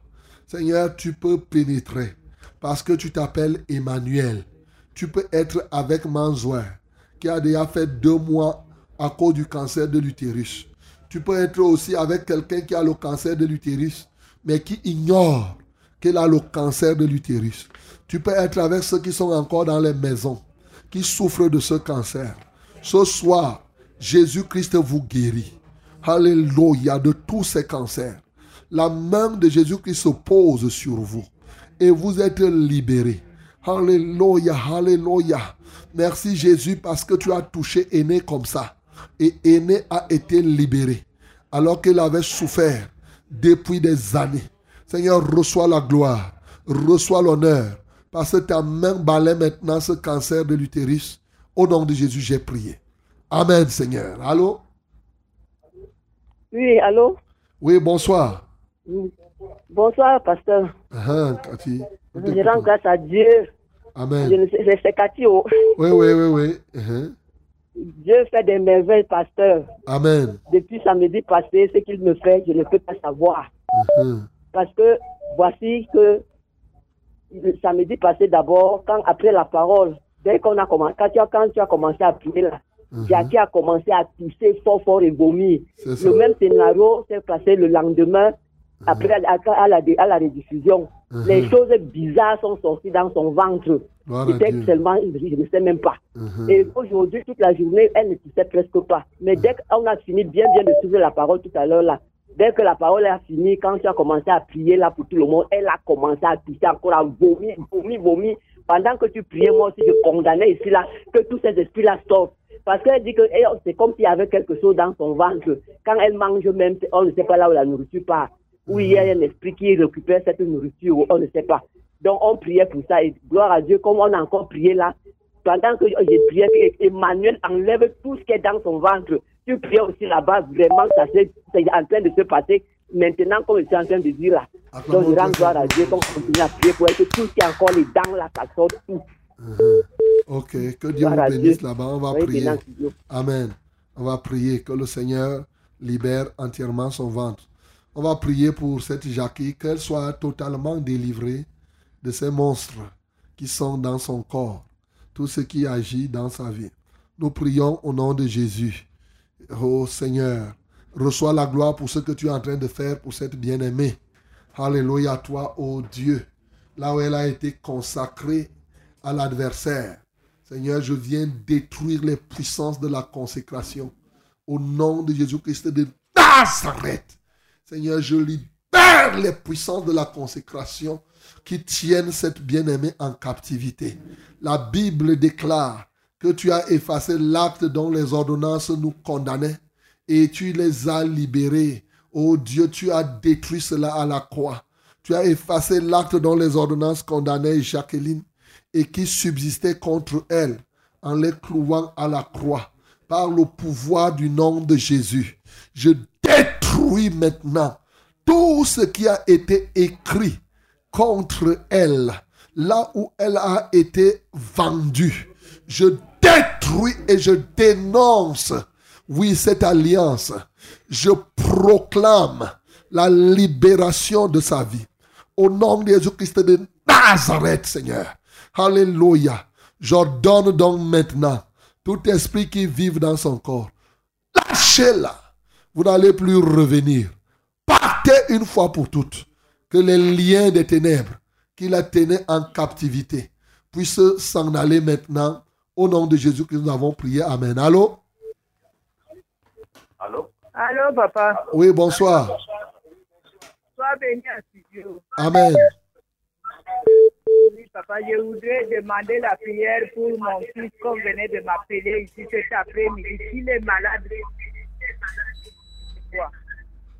Seigneur, tu peux pénétrer parce que tu t'appelles Emmanuel. Tu peux être avec Manzoé qui a déjà fait deux mois à cause du cancer de l'utérus. Tu peux être aussi avec quelqu'un qui a le cancer de l'utérus, mais qui ignore qu'il a le cancer de l'utérus. Tu peux être avec ceux qui sont encore dans les maisons, qui souffrent de ce cancer. Ce soir, Jésus-Christ vous guérit. Alléluia de tous ces cancers. La main de Jésus-Christ se pose sur vous et vous êtes libérés. Alléluia, alléluia. Merci Jésus parce que tu as touché Aîné comme ça. Et Aîné a été libéré alors qu'il avait souffert depuis des années. Seigneur, reçois la gloire, reçois l'honneur, parce que ta main balaie maintenant ce cancer de l'utérus. Au nom de Jésus, j'ai prié. Amen, Seigneur. Allô? Oui, allô? Oui, bonsoir. Bonsoir, pasteur. Ah, Cathy. Je rends grâce à Dieu. Amen. Je ne sais- C'est Cathy. oh. Oui, oui, oui, oui. Uh-huh. Dieu fait des merveilles, pasteur. Amen. Depuis samedi passé, ce qu'il me fait, je ne peux pas savoir. Uh-huh. Parce que voici que le samedi passé d'abord, quand après la parole, dès qu'on a commencé, quand tu as, quand tu as commencé à prier là, Jackie a commencé à tousser fort fort et vomir. Le même scénario s'est passé le lendemain, après à, à la, à la rediffusion. Mhm. Les choses bizarres sont sorties dans son ventre. À Peut-être seulement, je ne sais même pas. Mhm. Et aujourd'hui, toute la journée, elle ne toussait presque pas. Mais dès qu'on a fini bien, bien de suivre la parole tout à l'heure là, dès que la parole a fini, quand tu as commencé à prier là pour tout le monde, elle a commencé à tousser encore, à vomir, vomir, vomir. Pendant que tu priais, moi aussi, je condamnais ici là, que tous ces esprits-là sortent. Parce qu'elle dit que eh, c'est comme s'il y avait quelque chose dans son ventre. Quand elle mange même, on ne sait pas là où la nourriture part. Ou il y a un esprit qui récupère cette nourriture, ou on ne sait pas. Donc on priait pour ça. Et gloire à Dieu, comme on a encore prié là, pendant que j'ai prié, Emmanuel enlève tout ce qui est dans son ventre. Tu priais aussi là-bas, vraiment, ça c'est en train de se passer maintenant, comme je suis en train de dire là. Donc je rends gloire à Dieu, qu'on continue à prier pour que tout ce qui est encore les dents là, ça sorte tout. Ok, que Dieu vous bénisse là-bas. On va Oui, prier. Amen. On va prier que le Seigneur libère entièrement son ventre. On va prier pour cette Jackie, qu'elle soit totalement délivrée de ces monstres qui sont dans son corps, tout ce qui agit dans sa vie. Nous prions au nom de Jésus. Oh Seigneur, reçois la gloire pour ce que tu es en train de faire pour cette bien-aimée. Alléluia à toi, ô Dieu, là où elle a été consacrée à l'adversaire. Seigneur, je viens détruire les puissances de la consécration. Au nom de Jésus-Christ de Nazareth. Seigneur, je libère les puissances de la consécration qui tiennent cette bien-aimée en captivité. La Bible déclare que tu as effacé l'acte dont les ordonnances nous condamnaient et tu les as libérés. Oh Dieu, tu as détruit cela à la croix. Tu as effacé l'acte dont les ordonnances condamnaient Jacqueline et qui subsistait contre elle en les clouant à la croix par le pouvoir du nom de Jésus. Je détruis maintenant tout ce qui a été écrit contre elle, là où elle a été vendue. Je détruis et je dénonce, oui, cette alliance. Je proclame la libération de sa vie. Au nom de Jésus-Christ de Nazareth, Seigneur. Alléluia. J'ordonne donc maintenant tout esprit qui vive dans son corps. Lâchez-la. Vous n'allez plus revenir. Partez une fois pour toutes. Que les liens des ténèbres qui la tenaient en captivité puissent s'en aller maintenant. Au nom de Jésus que nous avons prié. Amen. Allô? Allô, papa. Oui, bonsoir. Sois béni studio. Amen. Oui, papa, je voudrais demander la prière pour mon fils qu'on venait de m'appeler ici cet après-midi. S'il est malade,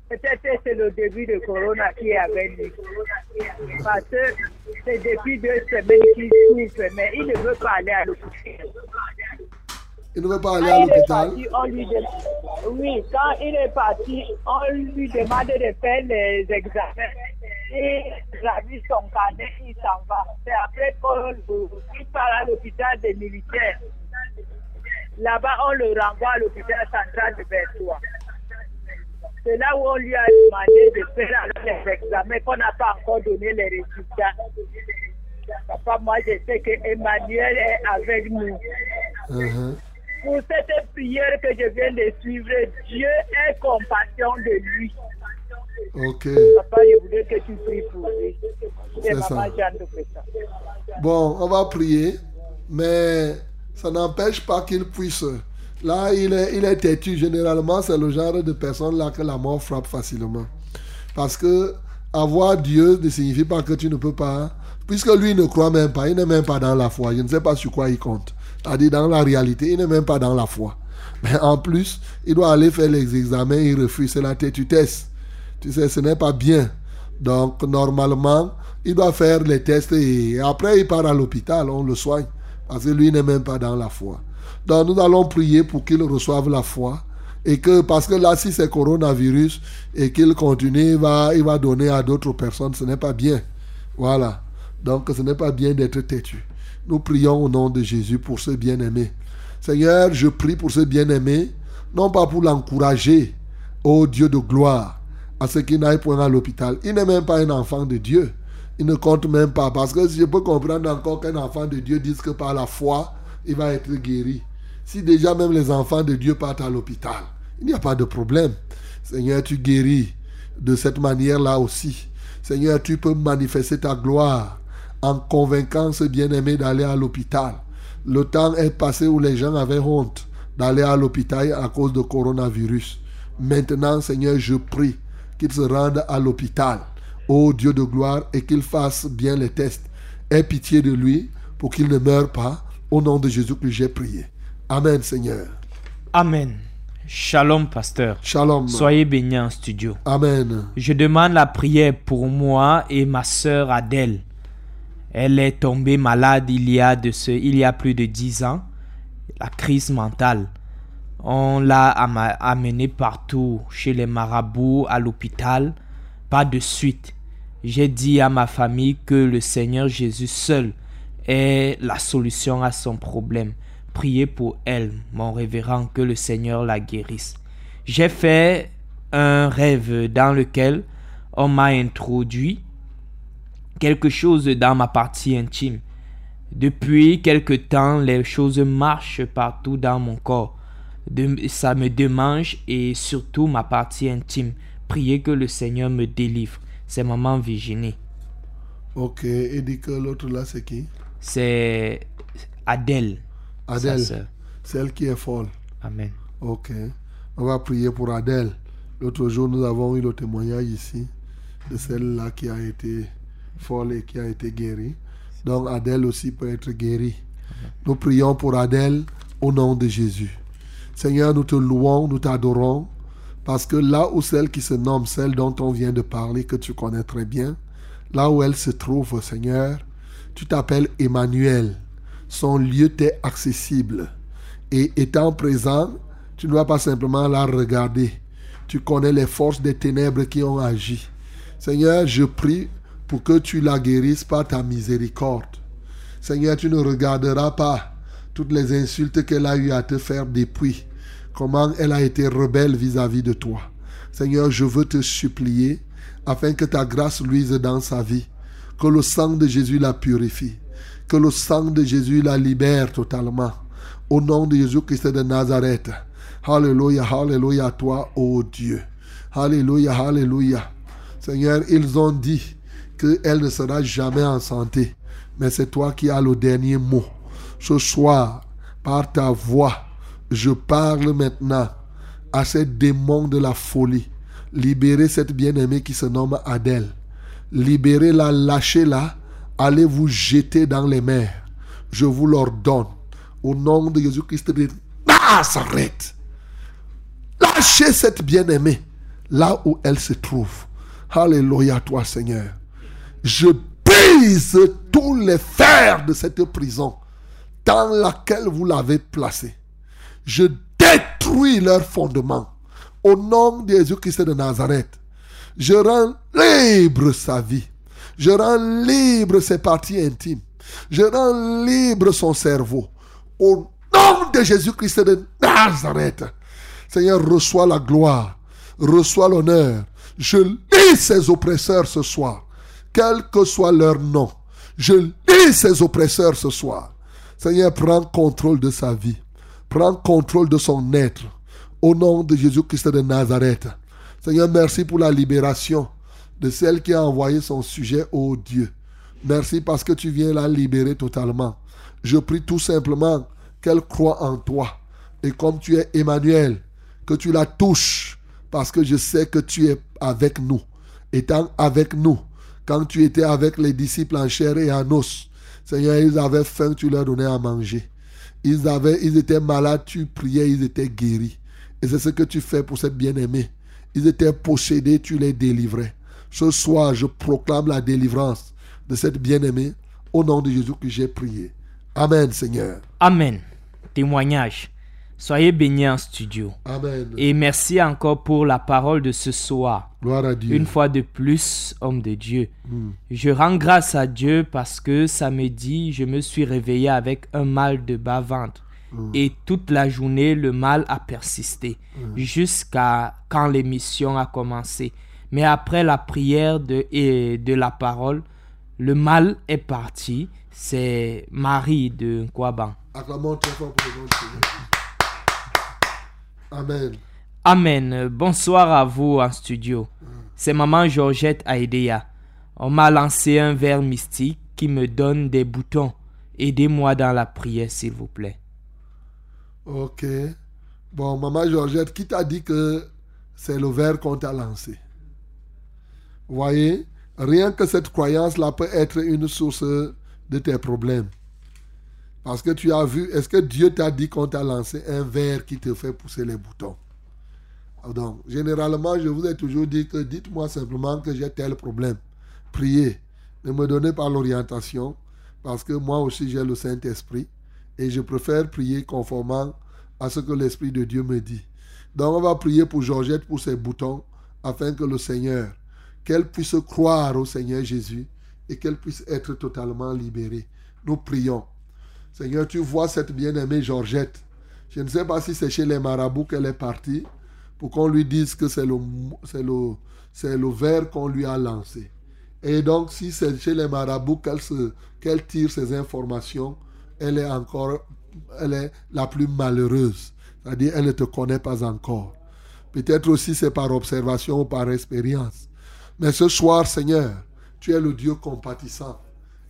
peut-être que c'est le début de Corona qui est avec lui. Parce que c'est depuis deux semaines qu'il souffre, mais il ne veut pas aller à l'hôpital. Il ne veut pas aller à il l'hôpital. Oui, quand il est parti, on lui demande de faire les examens. Et vu son carnet, il s'en va. C'est après qu'il part à l'hôpital des militaires. Là-bas, on le renvoie à l'hôpital central de Bertois. C'est là où on lui a demandé de faire les examens qu'on n'a pas encore donné les résultats. Papa, moi, je sais que Emmanuel est avec nous Mhm. pour cette prière que je viens de suivre, Dieu ait compassion de lui. Ok. Papa, je voudrais que tu pries pour lui. C'est ça. Bon, on va prier, mais ça n'empêche pas qu'il puisse. Là, il est, il est têtu. Généralement, c'est le genre de personne là que la mort frappe facilement. Parce que avoir Dieu ne signifie pas que tu ne peux pas. Puisque lui ne croit même pas, il n'est même pas dans la foi. Je ne sais pas sur quoi il compte. C'est-à-dire dans la réalité, il n'est même pas dans la foi. Mais en plus, il doit aller faire les examens, il refuse. C'est la têtutesse. Tu sais, ce n'est pas bien. Donc, normalement, il doit faire les tests et après, il part à l'hôpital, on le soigne. Parce que lui n'est même pas dans la foi. Donc, nous allons prier pour qu'il reçoive la foi. Et que, parce que là, si c'est coronavirus et qu'il continue, il va, il va donner à d'autres personnes, ce n'est pas bien. Voilà. Donc, ce n'est pas bien d'être têtu. Nous prions au nom de Jésus pour ce bien-aimé. Seigneur, je prie pour ce bien-aimé, non pas pour l'encourager, ô Dieu de gloire, ce qu'il n'aille point à l'hôpital. Il n'est même pas un enfant de Dieu. Il ne compte même pas. Parce que je peux comprendre encore qu'un enfant de Dieu dise que par la foi, il va être guéri. Si déjà même les enfants de Dieu partent à l'hôpital, il n'y a pas de problème. Seigneur, tu guéris de cette manière-là aussi. Seigneur, tu peux manifester ta gloire en convainquant ce bien-aimé d'aller à l'hôpital. Le temps est passé où les gens avaient honte d'aller à l'hôpital à cause de coronavirus. Maintenant, Seigneur, je prie qu'il se rende à l'hôpital, ô Dieu de gloire, et qu'il fasse bien les tests. Aie pitié de lui pour qu'il ne meure pas. Au nom de Jésus que j'ai prié. Amen, Seigneur. Amen. Shalom, pasteur. Shalom. Soyez bénis en studio. Amen. Je demande la prière pour moi et ma sœur Adèle. Elle est tombée malade il y a, de ce, il y a plus de 10 ans. La crise mentale. On l'a amenée partout, chez les marabouts, à l'hôpital. Pas de suite. J'ai dit à ma famille que le Seigneur Jésus seul est la solution à son problème. Priez pour elle, mon révérend, que le Seigneur la guérisse. J'ai fait un rêve dans lequel on m'a introduit quelque chose dans ma partie intime. Depuis quelque temps, les choses marchent partout dans mon corps. De- ça me démange et surtout ma partie intime. Priez que le Seigneur me délivre. C'est maman Virginie. Ok, et dit que l'autre là, c'est qui? C'est Adèle. Adèle, celle qui est folle. Amen. Ok. On va prier pour Adèle. L'autre jour, nous avons eu le témoignage ici de celle-là qui a été folle et qui a été guérie. Donc Adèle aussi peut être guérie. Nous prions pour Adèle au nom de Jésus. Seigneur, nous te louons, nous t'adorons, parce que là où celle qui se nomme, celle dont on vient de parler, que tu connais très bien, là où elle se trouve, Seigneur, tu t'appelles Emmanuel. Son lieu t'est accessible. Et étant présent, tu ne dois pas simplement la regarder. Tu connais les forces des ténèbres qui ont agi. Seigneur, je prie pour que tu la guérisses par ta miséricorde. Seigneur, tu ne regarderas pas toutes les insultes qu'elle a eu à te faire depuis, comment elle a été rebelle vis-à-vis de toi. Seigneur, je veux te supplier afin que ta grâce luise dans sa vie, que le sang de Jésus la purifie, que le sang de Jésus la libère totalement. Au nom de Jésus-Christ de Nazareth. Alléluia, alléluia à toi, ô Dieu. Alléluia, alléluia. Seigneur, ils ont dit qu'elle ne sera jamais en santé, mais c'est toi qui as le dernier mot. Ce soir, par ta voix, je parle maintenant à ces démons de la folie. Libérez cette bien-aimée qui se nomme Adèle. Libérez-la, lâchez-la allez vous jeter dans les mers. Je vous l'ordonne. Au nom de Jésus-Christ de Nazareth. Lâchez cette bien-aimée là où elle se trouve. Alléluia toi Seigneur. Je brise tous les fers de cette prison dans laquelle vous l'avez placée. Je détruis leurs fondements. Au nom de Jésus-Christ de Nazareth, je rends libre sa vie. Je rends libre ses parties intimes. Je rends libre son cerveau. Au nom de Jésus-Christ de Nazareth, Seigneur, reçois la gloire, reçois l'honneur. Je lis ses oppresseurs ce soir, quel que soit leur nom. Je lis ses oppresseurs ce soir. Seigneur, prends contrôle de sa vie. Prends contrôle de son être. Au nom de Jésus-Christ de Nazareth. Seigneur, merci pour la libération de celle qui a envoyé son sujet au Dieu. Merci parce que tu viens la libérer totalement. Je prie tout simplement qu'elle croit en toi. Et comme tu es Emmanuel, que tu la touches parce que je sais que tu es avec nous. Étant avec nous, quand tu étais avec les disciples en chair et en os, Seigneur, ils avaient faim, tu leur donnais à manger. Ils, étaient malades, tu priais, ils étaient guéris. Et c'est ce que tu fais pour cette bien-aimée. Ils étaient possédés, tu les délivrais. Ce soir, je proclame la délivrance de cette bien-aimée au nom de Jésus que j'ai prié. Amen, Seigneur. Amen. Témoignage. Soyez bénis en studio. Amen. Et merci encore pour la parole de ce soir. Gloire à Dieu. Une fois de plus, homme de Dieu. Je rends grâce à Dieu parce que samedi, je me suis réveillé avec un mal de bas-ventre. Et toute la journée, le mal a persisté jusqu'à quand l'émission a commencé. Mais après la prière de, et de la parole, le mal est parti. C'est Marie de Kouaban. Acclamons très fort pour le nom du Seigneur. Amen. Amen. Bonsoir à vous en studio. C'est maman Georgette Aidea. On m'a lancé un verre mystique qui me donne des boutons. Aidez-moi dans la prière, s'il vous plaît. Ok. Bon, maman Georgette, qui t'a dit que c'est le verre qu'on t'a lancé? Vous voyez Rien que cette croyance-là peut être une source de tes problèmes. Parce que tu as vu, est-ce que Dieu t'a dit qu'on t'a lancé un verre qui te fait pousser les boutons? Donc, généralement, je vous ai toujours dit que dites-moi simplement que j'ai tel problème. Priez. Ne me donnez pas l'orientation. Parce que moi aussi, j'ai le Saint-Esprit. Et je préfère prier conformément à ce que l'Esprit de Dieu me dit. Donc, on va prier pour Georgette, pour ses boutons, afin que le Seigneur, qu'elle puisse croire au Seigneur Jésus et qu'elle puisse être totalement libérée. Nous prions. Seigneur, tu vois cette bien-aimée Georgette. Je ne sais pas si c'est chez les marabouts qu'elle est partie pour qu'on lui dise que c'est le, le, le verre qu'on lui a lancé. Et donc, si c'est chez les marabouts qu'elle tire ces informations, elle est encore elle est la plus malheureuse. C'est-à-dire, elle ne te connaît pas encore. Peut-être aussi c'est par observation ou par expérience. Mais ce soir, Seigneur, tu es le Dieu compatissant.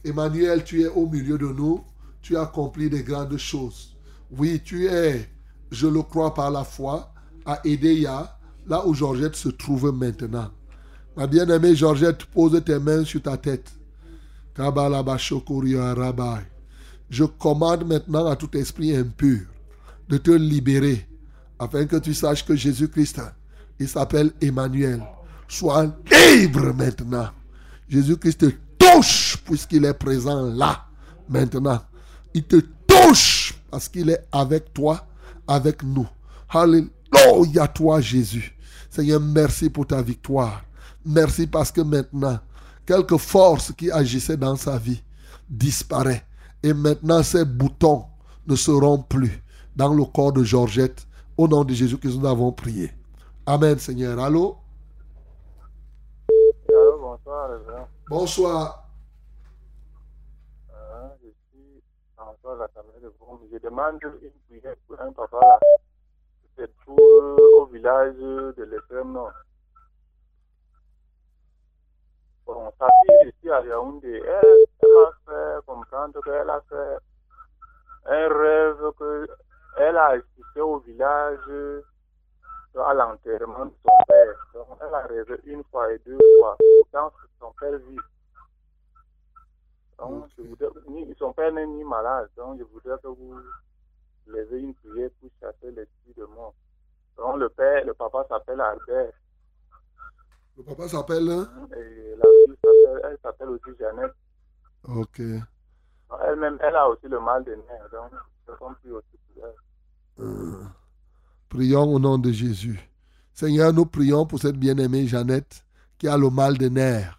Emmanuel, tu es au milieu de nous. Tu as accompli des grandes choses. Oui, tu es, je le crois par la foi, à Edea, là où Georgette se trouve maintenant. Ma bien-aimée Georgette, pose tes mains sur ta tête. Je commande maintenant à tout esprit impur de te libérer afin que tu saches que Jésus-Christ, il s'appelle Emmanuel. Sois libre maintenant. Jésus-Christ touche puisqu'il est présent là maintenant. Il te touche parce qu'il est avec toi, avec nous. Alléluia toi Jésus. Seigneur, merci pour ta victoire. Merci parce que maintenant, quelque force qui agissait dans sa vie disparaît. Et maintenant, ces boutons ne seront plus dans le corps de Georgette. Au nom de Jésus que nous avons prié. Amen, Seigneur. Allô? Allô, bonsoir. Bonsoir. Euh, je suis Lassamé de Brome. Je demande une prière pour un papa qui se trouve au village de l'extrême nord. Bon, sa fille ici à Yaoundé, elle, elle m'a fait comprendre qu'elle a fait un rêve qu'elle a assisté au village à l'enterrement de son père. Donc, elle a rêvé une fois et deux fois. Pourtant, son père vit. Donc, je voudrais, ni- son père n'est ni malade, donc je voudrais que vous levez une prière pour chasser l'esprit de mort. Donc, le père, le papa s'appelle Albert Le papa s'appelle hein? et la fille s'appelle, elle s'appelle aussi Jeannette. Ok. Elle-même, elle a aussi le mal de nerfs, donc je compris aussi pour elle. Euh, Prions au nom de Jésus. Seigneur, nous prions pour cette bien-aimée Jeannette qui a le mal des nerfs.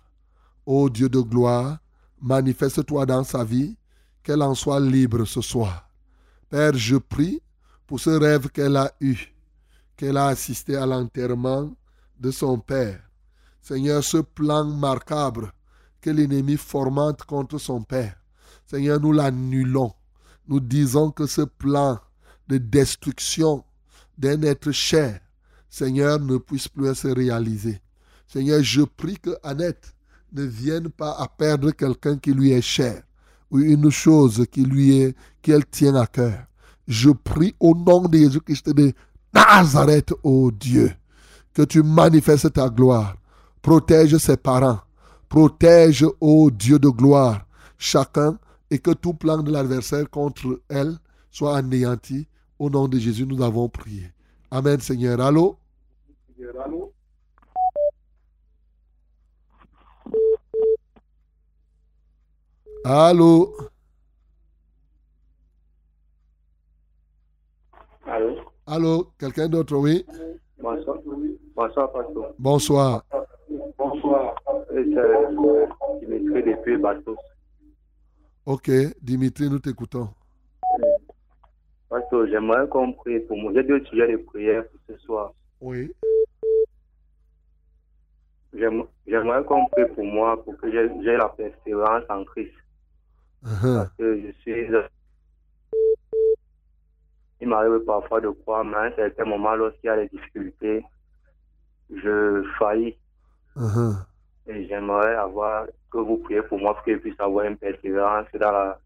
Ô Dieu de gloire, manifeste-toi dans sa vie, qu'elle en soit libre ce soir. Père, je prie pour ce rêve qu'elle a eu, qu'elle a assisté à l'enterrement de son père. Seigneur, ce plan marquable que l'ennemi fomente contre son père. Seigneur, nous l'annulons. Nous disons que ce plan de destruction d'un être cher, Seigneur, ne puisse plus se réaliser. Seigneur, je prie que Annette ne vienne pas à perdre quelqu'un qui lui est cher ou une chose qui lui est, qu'elle tient à cœur. Je prie au nom de Jésus-Christ de Nazareth, ô Dieu, que tu manifestes ta gloire. Protège ses parents. Protège, ô Dieu de gloire, chacun et que tout plan de l'adversaire contre elle soit anéanti. Au nom de Jésus, nous avons prié. Amen, Seigneur. Allô? Allô? Allô? Allô? Quelqu'un d'autre, oui? Bonsoir. Bonsoir, pasteur. Bonsoir. Bonsoir. C'est euh, Dimitri depuis Batos. Ok, Dimitri, nous t'écoutons. Pasteur, j'aimerais qu'on prie pour moi. J'ai deux sujets de prière pour ce soir. Oui. J'aime- J'aimerais qu'on prie pour moi pour que j'ai j'ai la persévérance en Christ. Uh-huh. Parce que je suis. Il m'arrive parfois de croire, mais à un certain moment, lorsqu'il y a des difficultés, je faillis. Uh-huh. Et j'aimerais avoir que vous priez pour moi pour que je puisse avoir une persévérance dans la,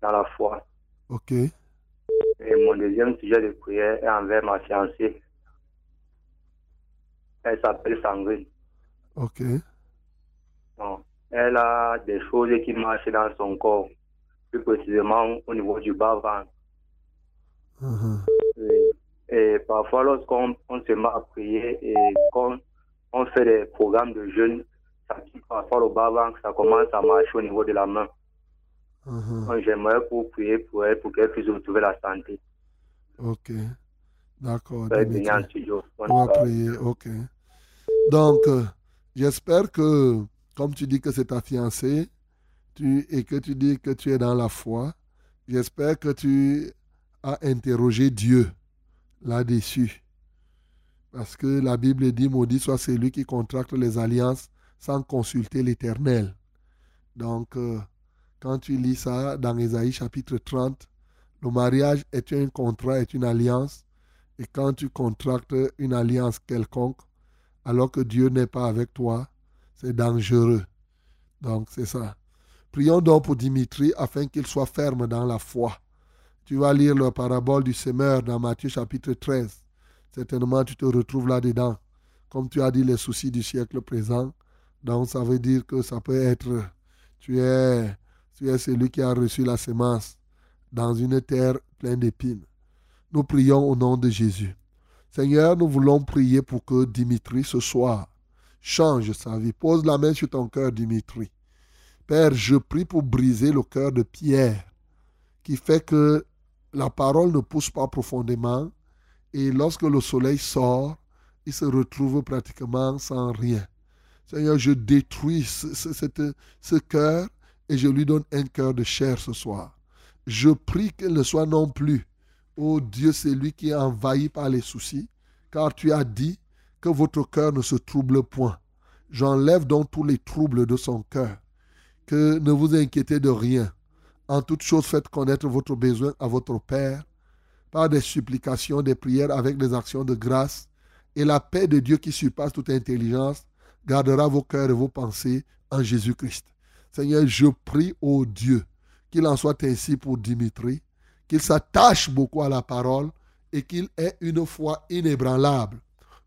dans la foi. Ok. Et mon deuxième sujet de prière est envers ma fiancée. Elle s'appelle Sandrine. Ok. Bon, Elle a des choses qui marchent dans son corps, plus précisément au niveau du bas-ventre. Uh-huh. Et, et parfois, lorsqu'on on se met à prier et qu'on on fait des programmes de jeûne, ça quitte parfois le bas-ventre, ça commence à marcher au niveau de la main. Uh-huh. Donc, J'aimerais pour prier pour elle, pour qu'elle puisse retrouver la santé. Ok. D'accord. On va prier, ok. Donc, euh, j'espère que, comme tu dis que c'est ta fiancée, tu, et que tu dis que tu es dans la foi, j'espère que tu as interrogé Dieu là-dessus. Parce que la Bible dit, maudit soit celui qui contracte les alliances sans consulter l'Éternel. Donc, euh, quand tu lis ça dans Ésaïe chapitre 30, le mariage est un contrat, est une alliance. Et quand tu contractes une alliance quelconque, alors que Dieu n'est pas avec toi, c'est dangereux. Donc, c'est ça. Prions donc pour Dimitri afin qu'il soit ferme dans la foi. Tu vas lire la parabole du semeur dans Matthieu chapitre 13. Certainement, tu te retrouves là-dedans. Comme tu as dit, les soucis du siècle présent. Donc, ça veut dire que ça peut être, tu es, tu es celui qui a reçu la semence dans une terre pleine d'épines. Nous prions au nom de Jésus. Seigneur, nous voulons prier pour que Dimitri ce soir change sa vie. Pose la main sur ton cœur, Dimitri. Père, je prie pour briser le cœur de Pierre, qui fait que la parole ne pousse pas profondément, et lorsque le soleil sort, il se retrouve pratiquement sans rien. Seigneur, je détruis ce, cœur et je lui donne un cœur de chair ce soir. Je prie qu'il ne soit non plus, ô Dieu, c'est lui qui est envahi par les soucis, car tu as dit que votre cœur ne se trouble point. J'enlève donc tous les troubles de son cœur. Que ne vous inquiétez de rien. En toute chose, faites connaître votre besoin à votre Père par des supplications, des prières avec des actions de grâce. Et la paix de Dieu qui surpasse toute intelligence gardera vos cœurs et vos pensées en Jésus-Christ. Seigneur, je prie au Dieu qu'il en soit ainsi pour Dimitri, qu'il s'attache beaucoup à la parole et qu'il ait une foi inébranlable,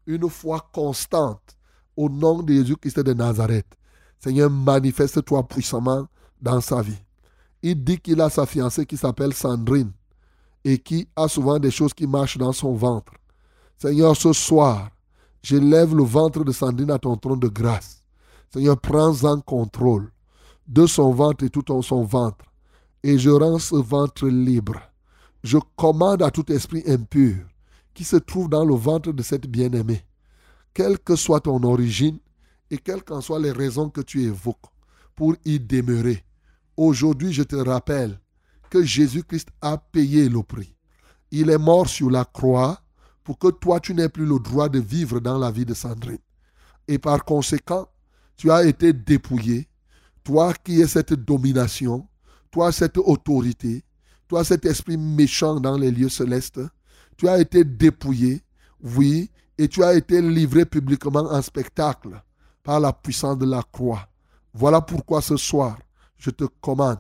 une foi constante au nom de Jésus-Christ de Nazareth. Seigneur, manifeste-toi puissamment dans sa vie. Il dit qu'il a sa fiancée qui s'appelle Sandrine et qui a souvent des choses qui marchent dans son ventre. Seigneur, ce soir, je lève le ventre de Sandrine à ton trône de grâce. Seigneur, prends-en contrôle de son ventre et tout son ventre. Et je rends ce ventre libre. Je commande à tout esprit impur qui se trouve dans le ventre de cette bien-aimée, quelle que soit ton origine et quelles qu'en soient les raisons que tu évoques pour y demeurer. Aujourd'hui, je te rappelle que Jésus-Christ a payé le prix. Il est mort sur la croix pour que toi, tu n'aies plus le droit de vivre dans la vie de Sandrine. Et par conséquent, tu as été dépouillé. Toi qui es cette domination, toi cette autorité, toi cet esprit méchant dans les lieux célestes, tu as été dépouillé, oui, et tu as été livré publiquement en spectacle par la puissance de la croix. Voilà pourquoi ce soir, je te commande,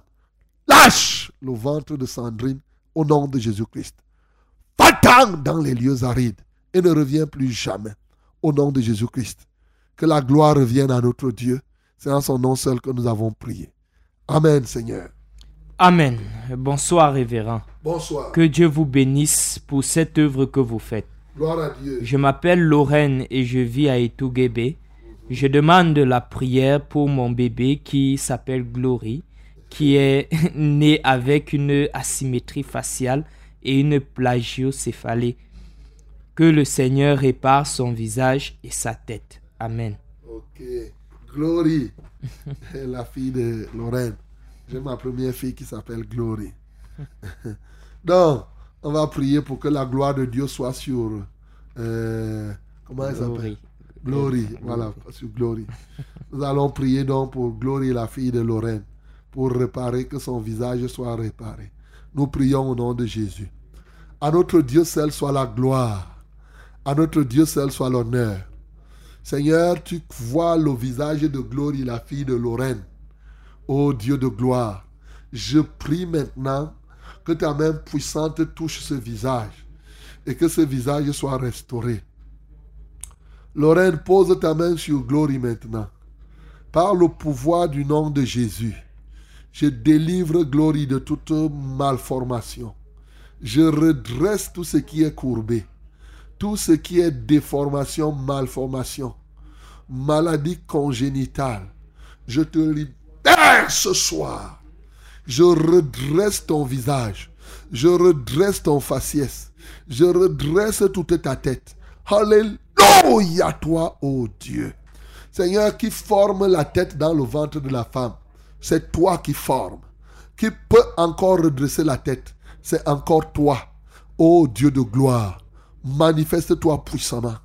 lâche le ventre de Sandrine au nom de Jésus-Christ. Va-t'en dans les lieux arides et ne reviens plus jamais au nom de Jésus-Christ. Que la gloire revienne à notre Dieu. C'est en son nom seul que nous avons prié. Amen, Seigneur. Amen. Bonsoir, révérend. Bonsoir. Que Dieu vous bénisse pour cette œuvre que vous faites. Gloire à Dieu. Je m'appelle Lorraine et je vis à Etouguébé. Je demande la prière pour mon bébé qui s'appelle Glory, qui est né avec une asymétrie faciale et une plagiocéphalie. Que le Seigneur répare son visage et sa tête. Amen. Ok. Glory, la fille de Lorraine. J'ai ma première fille qui s'appelle Glory. Donc, on va prier pour que la gloire de Dieu soit sur. euh, comment elle s'appelle? Glory. Voilà, sur Glory. Nous allons prier donc pour Glory, la fille de Lorraine, pour réparer, que son visage soit réparé. Nous prions au nom de Jésus. À notre Dieu seul soit la gloire. À notre Dieu seul soit l'honneur. Seigneur, tu vois le visage de Glory, la fille de Lorraine. Ô Dieu de gloire, je prie maintenant que ta main puissante touche ce visage et que ce visage soit restauré. Lorraine, pose ta main sur Glory maintenant. Par le pouvoir du nom de Jésus, je délivre Glory de toute malformation. Je redresse tout ce qui est courbé, tout ce qui est déformation, malformation, maladie congénitale. Je te ce soir. Je redresse ton visage. Je redresse ton faciès. Je redresse toute ta tête. Alléluia toi, ô Dieu. Seigneur, qui forme la tête dans le ventre de la femme, c'est toi qui forme. Qui peut encore redresser la tête, c'est encore toi. Ô Dieu de gloire, manifeste-toi puissamment.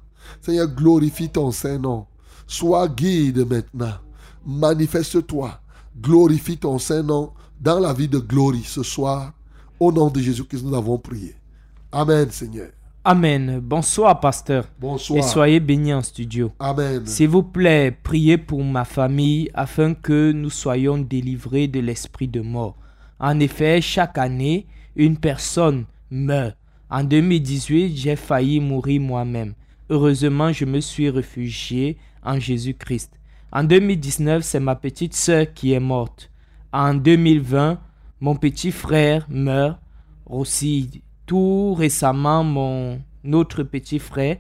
Seigneur, glorifie ton Saint-Nom. Sois guide maintenant. Manifeste-toi. Glorifie ton Saint-Nom dans la vie de glorie ce soir. Au nom de Jésus-Christ, nous avons prié. Amen, Seigneur. Amen. Bonsoir, pasteur. Bonsoir. Et soyez bénis en studio. Amen. S'il vous plaît, priez pour ma famille afin que nous soyons délivrés de l'esprit de mort. En effet, chaque année, une personne meurt. En 2018, j'ai failli mourir moi-même. Heureusement, je me suis réfugié en Jésus-Christ. En 2019, c'est ma petite sœur qui est morte. En 2020, mon petit frère meurt aussi. Tout récemment, mon autre petit frère,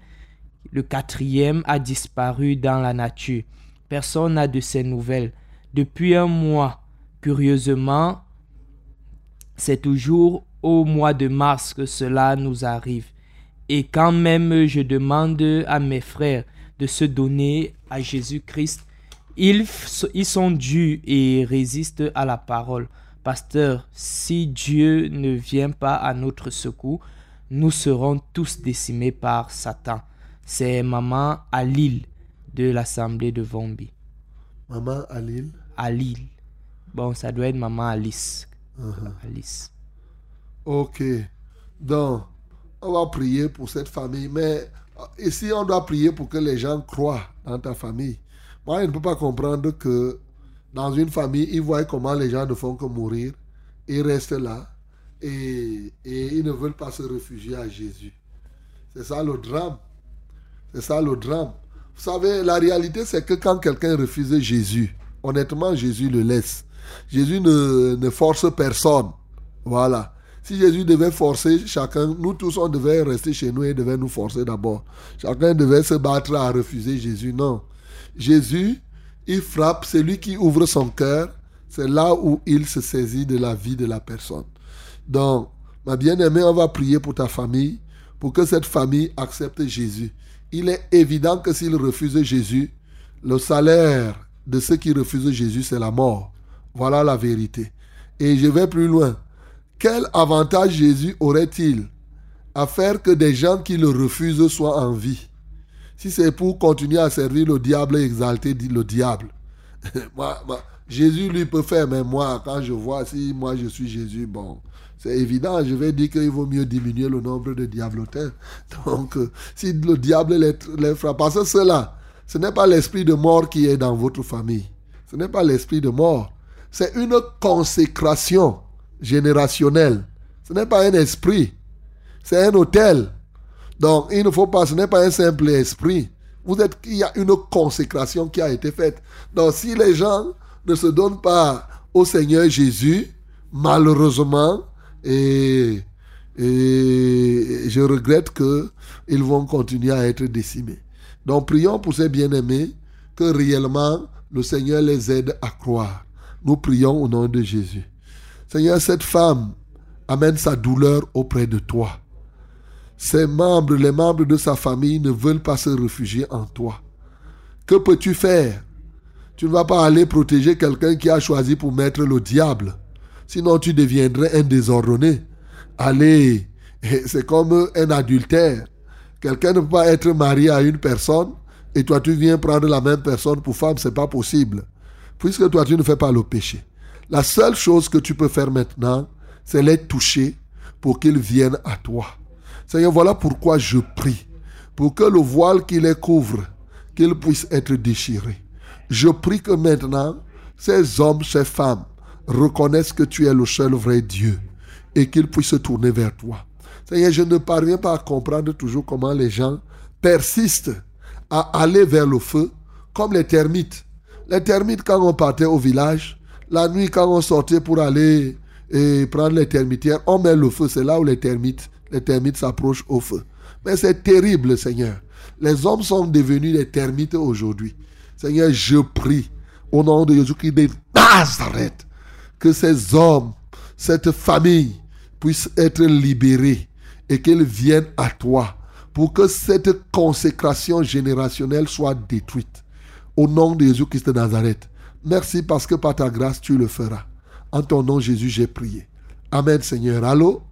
le quatrième, a disparu dans la nature. Personne n'a de ses nouvelles. Depuis un mois, curieusement, c'est toujours au mois de mars que cela nous arrive. Et quand même je demande à mes frères de se donner à Jésus-Christ, ils, ils sont durs et résistent à la parole. Pasteur, si Dieu ne vient pas à notre secours, nous serons tous décimés par Satan. C'est maman Alil de l'assemblée de Vombi. Maman Alil? Alil. Bon, ça doit être maman Alice. Uh-huh. Alice. Ok. Donc, on va prier pour cette famille. Mais euh, ici, on doit prier pour que les gens croient dans ta famille. Moi, je ne peux pas comprendre que dans une famille, ils voient comment les gens ne font que mourir. Ils restent là. Et, ils ne veulent pas se réfugier à Jésus. C'est ça le drame. C'est ça le drame. Vous savez, la réalité, c'est que quand quelqu'un refuse Jésus, honnêtement, Jésus le laisse. Jésus ne, ne force personne. Voilà. Si Jésus devait forcer chacun, nous tous, on devait rester chez nous et devait nous forcer d'abord. Chacun devait se battre à refuser Jésus. Non. Jésus, il frappe, c'est lui qui ouvre son cœur. C'est là où il se saisit de la vie de la personne. Donc, ma bien-aimée, on va prier pour ta famille, pour que cette famille accepte Jésus. Il est évident que s'il refuse Jésus, le salaire de ceux qui refusent Jésus, c'est la mort. Voilà la vérité. Et je vais plus loin. Quel avantage Jésus aurait-il à faire que des gens qui le refusent soient en vie? Si c'est pour continuer à servir le diable et exalter le diable. Jésus lui peut faire, mais moi, quand je vois si moi je suis Jésus, bon, c'est évident, je vais dire qu'il vaut mieux diminuer le nombre de diablotins. Donc, euh, si le diable les, les frappe, parce que cela, ce n'est pas l'esprit de mort qui est dans votre famille. Ce n'est pas l'esprit de mort. C'est une consécration générationnelle. Ce n'est pas un esprit. C'est un hôtel. Donc, il ne faut pas, ce n'est pas un simple esprit. Vous êtes, il y a une consécration qui a été faite. Donc, si les gens ne se donnent pas au Seigneur Jésus, malheureusement, et, je regrette qu'ils vont continuer à être décimés. Donc prions pour ces bien-aimés que réellement le Seigneur les aide à croire. Nous prions au nom de Jésus. Seigneur, cette femme amène sa douleur auprès de toi. Ses membres, les membres de sa famille ne veulent pas se réfugier en toi. Que peux-tu faire? Tu ne vas pas aller protéger quelqu'un qui a choisi pour mettre le diable. Sinon, tu deviendrais un désordonné. Allez, c'est comme un adultère. Quelqu'un ne peut pas être marié à une personne et toi tu viens prendre la même personne pour femme, c'est pas possible. Puisque toi tu ne fais pas le péché. La seule chose que tu peux faire maintenant, c'est les toucher pour qu'ils viennent à toi. Seigneur, voilà pourquoi je prie. Pour que le voile qui les couvre, qu'il puisse être déchiré. Je prie que maintenant, ces hommes, ces femmes, reconnaissent que tu es le seul vrai Dieu et qu'ils puissent se tourner vers toi. Seigneur, je ne parviens pas à comprendre toujours comment les gens persistent à aller vers le feu comme les termites. Les termites, quand on partait au village, la nuit, quand on sortait pour aller et prendre les termitières, on met le feu. C'est là où les termites, les termites s'approchent au feu. Mais c'est terrible, Seigneur. Les hommes sont devenus des termites aujourd'hui. Seigneur, je prie au nom de Jésus-Christ de Nazareth que ces hommes, cette famille puissent être libérés et qu'ils viennent à toi pour que cette consécration générationnelle soit détruite. Au nom de Jésus-Christ de Nazareth. Merci parce que par ta grâce, tu le feras. En ton nom, Jésus, j'ai prié. Amen, Seigneur. Allô?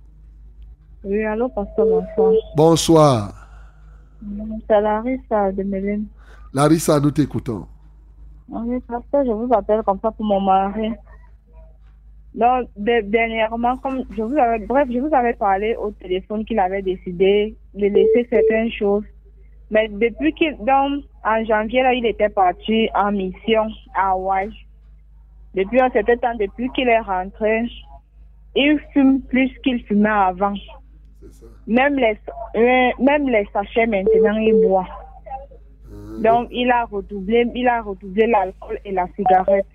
Oui, allô, pasteur, bonsoir. Bonsoir. C'est Larissa de Méline. Larissa, nous t'écoutons. Oui, pasteur, je vous appelle comme ça pour mon mari. Donc, dernièrement, comme je vous avais, bref, je vous avais parlé au téléphone qu'il avait décidé de laisser certaines choses. Mais depuis qu'il, donc, en janvier, là, il était parti en mission à Hawaï. Depuis un certain temps, depuis qu'il est rentré, il fume plus qu'il fumait avant. Même les, euh, même les sachets maintenant, il boit. Donc, il a redoublé, il a redoublé l'alcool et la cigarette.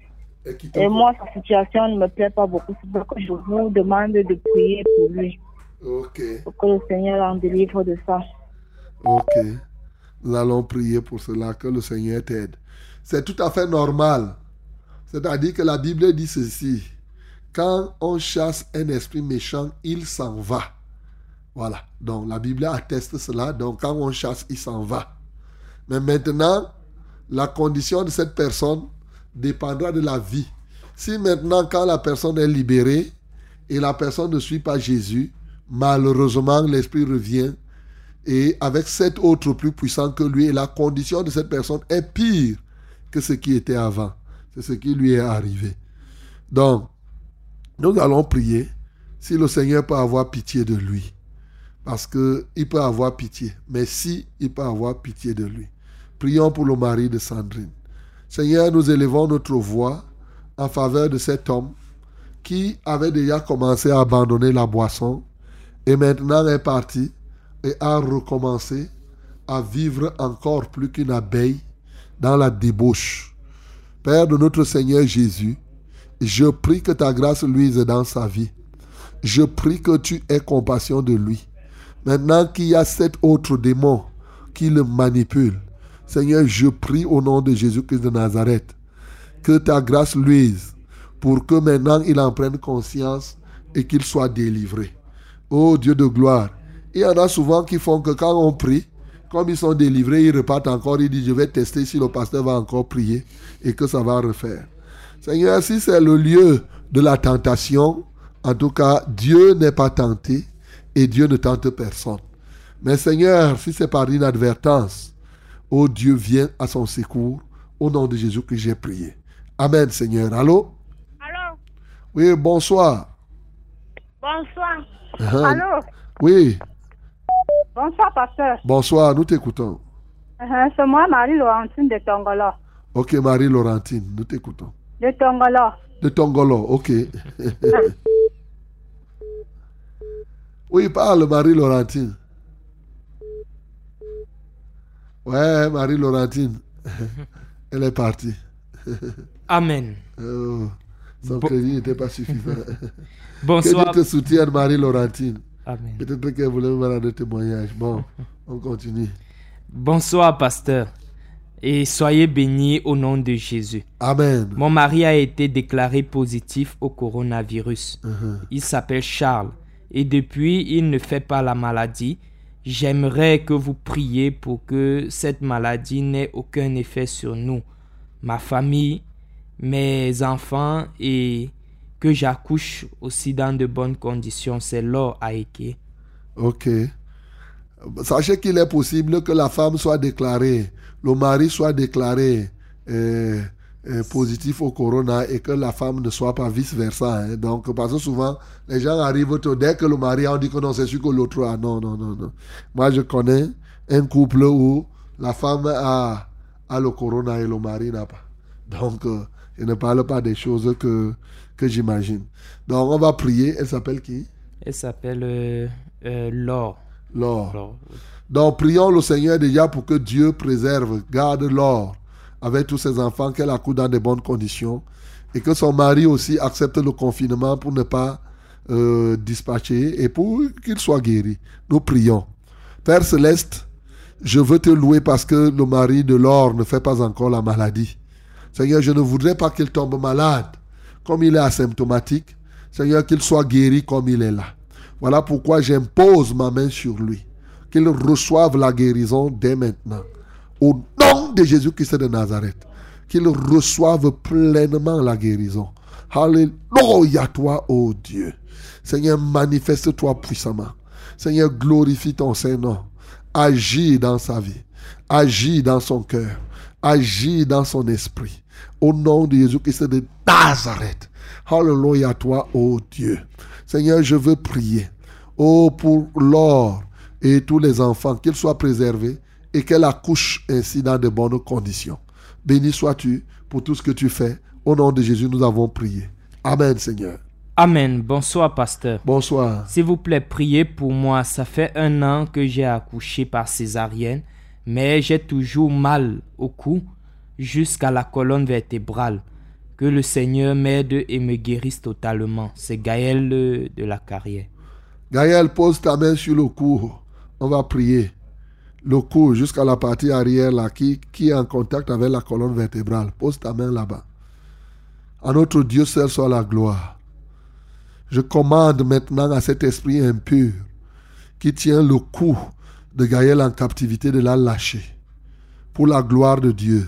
Et, moi, sa situation ne me plaît pas beaucoup. C'est pourquoi je vous demande de prier pour lui. Ok. Pour que le Seigneur en délivre de ça. Ok. Nous allons prier pour cela, que le Seigneur t'aide. C'est tout à fait normal. C'est-à-dire que la Bible dit ceci. Quand on chasse un esprit méchant, il s'en va. Voilà. Donc la Bible atteste cela. Donc quand on chasse, il s'en va. Mais maintenant, la condition de cette personne dépendra de la vie. Si maintenant, quand la personne est libérée et la personne ne suit pas Jésus, malheureusement, l'esprit revient et avec cet autre plus puissant que lui, la condition de cette personne est pire que ce qui était avant. C'est ce qui lui est arrivé. Donc, nous allons prier si le Seigneur peut avoir pitié de lui. Parce qu'il peut avoir pitié. Mais si il peut avoir pitié de lui. Prions pour le mari de Sandrine. Seigneur, nous élevons notre voix en faveur de cet homme qui avait déjà commencé à abandonner la boisson et maintenant est parti et a recommencé à vivre encore plus qu'une abeille dans la débauche. Père de notre Seigneur Jésus, Je prie que ta grâce luise dans sa vie. Je prie que tu aies compassion de lui. Maintenant qu'il y a cet autre démon qui le manipule, Seigneur, je prie au nom de Jésus-Christ de Nazareth que ta grâce luise pour que maintenant il en prenne conscience et qu'il soit délivré. Oh Dieu de gloire. Il y en a souvent qui font que quand on prie, comme ils sont délivrés, ils repartent encore, ils disent, je vais tester si le pasteur va encore prier et que ça va refaire. Seigneur, si c'est le lieu de la tentation, en tout cas, Dieu n'est pas tenté et Dieu ne tente personne. Mais Seigneur, si c'est par inadvertance, oh Dieu, viens à son secours. Au nom de Jésus que j'ai prié. Amen, Seigneur. Allô? Allô? Oui, bonsoir. Bonsoir. Ah. Allô? Oui, Bonsoir, pasteur. bonsoir, nous t'écoutons. Uh-huh, C'est moi, Marie-Laurentine de Tongolo. Ok, Marie-Laurentine, nous t'écoutons. De Tongolo. De Tongolo, ok. oui, parle, Marie-Laurentine. Ouais, Marie-Laurentine. Elle est partie. Amen. Oh, son Bon- crédit n'était pas suffisant. Bonsoir. Que Dieu te soutienne, Marie-Laurentine. Amen. Peut-être qu'elle voulait me rendre témoignage. Bon, on continue. Bonsoir, pasteur. Et soyez bénis au nom de Jésus. Amen. Mon mari a été déclaré positif au coronavirus. Mhm. Il s'appelle Charles. Et depuis, il ne fait pas la maladie. J'aimerais que vous priez pour que cette maladie n'ait aucun effet sur nous, ma famille, mes enfants et que j'accouche aussi dans de bonnes conditions. C'est Laure Aeke. Ok. Sachez qu'il est possible que la femme soit déclarée, le mari soit déclaré euh, positif au corona et que la femme ne soit pas vice-versa. hein. Donc, parce que souvent, les gens arrivent, tôt, dès que le mari a, on dit que non, c'est sûr que l'autre a. Non, non, non, non. Moi, je connais un couple où la femme a, a le corona et le mari n'a pas. Donc, euh, je ne parle pas des choses que, que j'imagine. Donc, on va prier. Elle s'appelle qui? Elle s'appelle euh, euh, Laure. Laure. Laure. Donc prions le Seigneur déjà pour que Dieu préserve, garde l'or avec tous ses enfants, qu'elle accouche dans de bonnes conditions et que son mari aussi accepte le confinement pour ne pas euh, dispatcher et pour qu'il soit guéri. Nous prions. Père céleste, je veux te louer parce que le mari de l'or ne fait pas encore la maladie. Seigneur, je ne voudrais pas qu'il tombe malade comme il est asymptomatique. Seigneur, qu'il soit guéri comme il est là. Voilà pourquoi j'impose ma main sur lui. Qu'il reçoive la guérison dès maintenant. De Jésus-Christ de Nazareth. Qu'il reçoive pleinement la guérison. Alléluia toi, ô Dieu. Seigneur, manifeste-toi puissamment. Seigneur, glorifie ton Saint-Nom. Agis dans sa vie. Agis dans son cœur. Agis dans son esprit. Au nom de Jésus-Christ de Nazareth. Alléluia toi, ô Dieu. Seigneur, je veux prier. Oh, pour l'or et tous les enfants, qu'ils soient préservés et qu'elle accouche ainsi dans de bonnes conditions. Béni sois-tu pour tout ce que tu fais. Au nom de Jésus, nous avons prié. Amen, Seigneur. Amen. Bonsoir, pasteur. Bonsoir. S'il vous plaît, priez pour moi. Ça fait un an que j'ai accouché par césarienne, mais j'ai toujours mal au cou jusqu'à la colonne vertébrale. Que le Seigneur m'aide et me guérisse totalement. C'est Gaël euh, de la carrière. Gaël, pose ta main sur le cou. On va prier. Le cou jusqu'à la partie arrière là, qui, est en contact avec la colonne vertébrale. Pose ta main là-bas. À notre Dieu seul soit la gloire. Je commande maintenant à cet esprit impur qui tient le cou de Gaël en captivité de la lâcher. Pour la gloire de Dieu.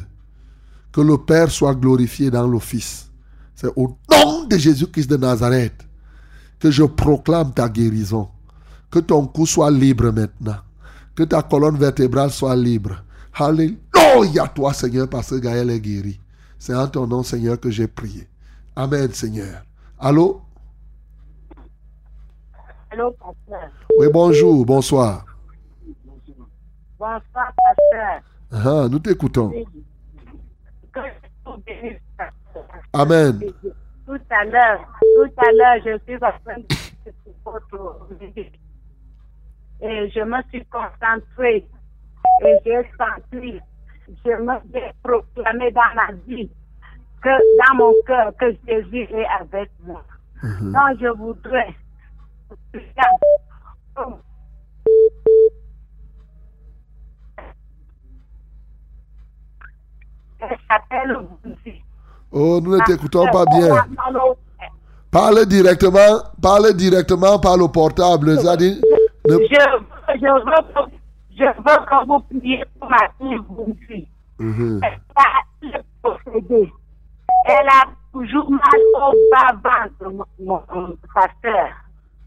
Que le Père soit glorifié dans le Fils. C'est au nom de Jésus-Christ de Nazareth que je proclame ta guérison. Que ton cou soit libre maintenant. Que ta colonne vertébrale soit libre. Alléluia toi Seigneur parce que Gaël est guéri. C'est en ton nom Seigneur que j'ai prié. Amen Seigneur. Allô? Allô, pasteur. Oui, bonjour, bonsoir. Bonsoir, pasteur. Ah, nous t'écoutons. Amen. Tout à l'heure, tout à l'heure, je suis en train de. Et je me suis concentrée et j'ai senti, je me suis proclamé dans ma vie que dans mon cœur que Jésus est avec moi. Mhm. Donc je voudrais. Oh, nous ne t'écoutons pas bien. Parle directement, parle directement par le portable. C'est-à-dire, Je, ne- je, veux, que- je veux que vous priez pour ma fille Bouzi. Mhm. Elle a le procédé. Elle a toujours mal au bas-ventre, mon, mon pasteur.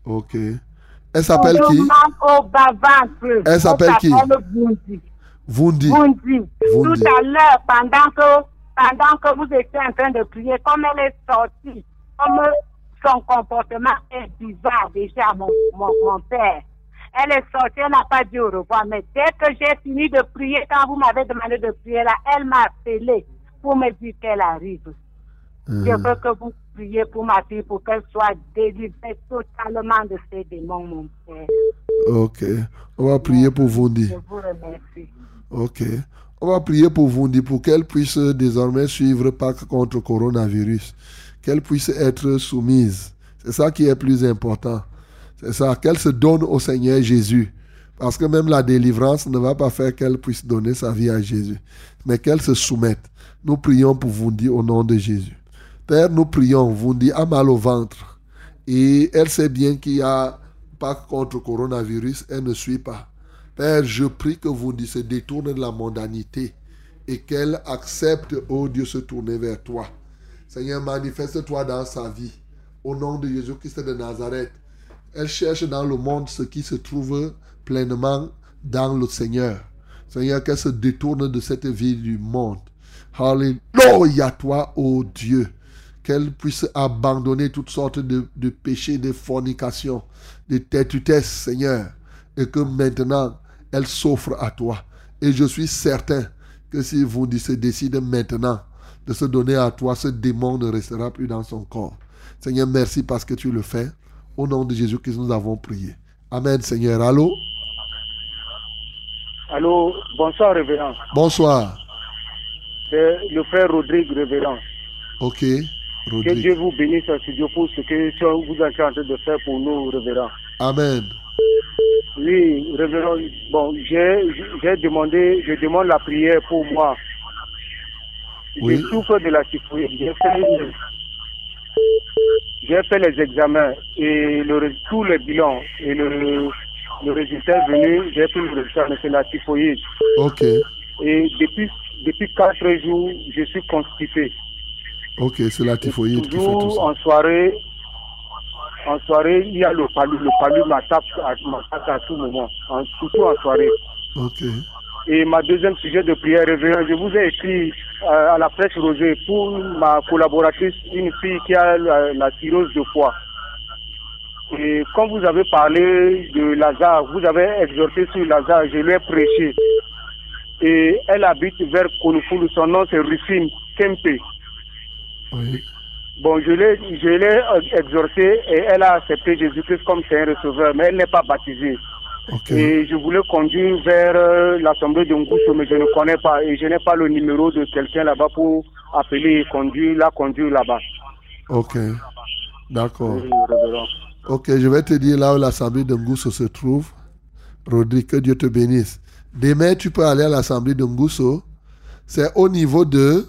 Ok. Elle s'appelle qui? Toujours mal au bas-ventre. Elle s'appelle qui? Bouzi. Vundi. Bundi. Vundi. Tout à l'heure, pendant que, pendant que vous étiez en train de prier, comme elle est sortie, comme son comportement est bizarre déjà, mon, mon, mon père. Elle est sortie, elle n'a pas dit au revoir. Mais dès que j'ai fini de prier, quand vous m'avez demandé de prier là, elle m'a appelé pour me dire qu'elle arrive. Je veux que vous priez pour ma fille pour qu'elle soit délivrée totalement de ses démons, mon père. Ok. On va prier pour Vundi. Je vous remercie. Ok. On va prier pour Vundi pour qu'elle puisse désormais suivre Pâques contre coronavirus. Qu'elle puisse être soumise. C'est ça qui est plus important. C'est ça. Qu'elle se donne au Seigneur Jésus. Parce que même la délivrance ne va pas faire qu'elle puisse donner sa vie à Jésus. Mais qu'elle se soumette. Nous prions pour Vundi au nom de Jésus. Père, nous prions. Vundi a mal au ventre. Et elle sait bien qu'il y a Pâques contre coronavirus. Elle ne suit pas. Père, je prie que vous se détourne de la mondanité et qu'elle accepte, oh Dieu, se tourner vers toi. Seigneur, manifeste-toi dans sa vie. Au nom de Jésus-Christ de Nazareth. Elle cherche dans le monde ce qui se trouve pleinement dans le Seigneur. Seigneur, qu'elle se détourne de cette vie du monde. Alléluia, toi, ô Dieu. Qu'elle puisse abandonner toutes sortes de, péchés, de fornication, de têtutesse, Seigneur. Et que maintenant, elle s'offre à toi. Et je suis certain que si vous se décide maintenant de se donner à toi, ce démon ne restera plus dans son corps. Seigneur, merci parce que tu le fais. Au nom de Jésus-Christ, nous avons prié. Amen, Seigneur. Allô? Allô, bonsoir, révérend. Bonsoir. C'est le frère Rodrigue, révérend. Ok. Que Rodrigue. Dieu vous bénisse en studio pour ce que vous êtes en train de faire pour nous, révérend. Amen. Oui, révérend, bon, j'ai demandé, je demande la prière pour moi. Oui. Je souffre de la. J'ai fait, j'ai fait les examens et le, tous les bilans et le, le résultat est venu, j'ai pris le résultat, mais c'est la typhoïde. Ok. Et depuis, depuis quatre jours, je suis constipé. Ok, c'est la typhoïde qui fait tout Toujours ça. en soirée, en soirée, il y a le palu. Le palu m'attaque à, tout moment, en- surtout en soirée. Ok. Et ma deuxième sujet de prière, je vous ai écrit à la presse rosée pour ma collaboratrice, une fille qui a la, la cirrhose de foie. Et quand vous avez parlé de Lazare, vous avez exhorté sur Lazare, je lui ai prêché. Et elle habite vers Konufulu, son nom c'est Rufine Kempe. Oui. Bon, je l'ai, exhortée et elle a accepté Jésus-Christ comme Seigneur et Sauveur, mais elle n'est pas baptisée. Et je voulais conduire vers euh, l'assemblée de Ngousso, mais je ne connais pas et je n'ai pas le numéro de quelqu'un là-bas pour appeler et conduire, la conduire là-bas. Ok. D'accord. Ok, je vais te dire là où l'assemblée de Ngousso se trouve. Rodrigue, que Dieu te bénisse. Demain, tu peux aller à l'assemblée de Ngousso. C'est au niveau de.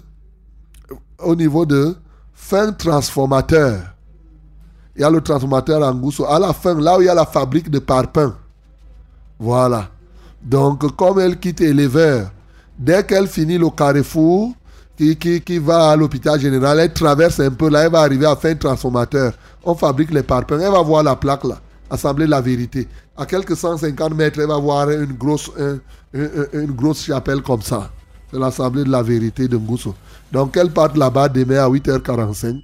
Au niveau de fin transformateur. Il y a le transformateur à Ngousso. À la fin, là où il y a la fabrique de parpaings. Voilà. Donc, comme elle quitte l'éleveur, dès qu'elle finit le carrefour, qui, qui, qui va à l'hôpital général, elle traverse un peu là, elle va arriver à fin transformateur. On fabrique les parpaings, elle va voir la plaque là, Assemblée de la vérité. À quelques 150 mètres, elle va voir une grosse, chapelle comme ça. C'est l'Assemblée de la vérité de Ngousso. Donc, elle part là-bas demain à 8h45,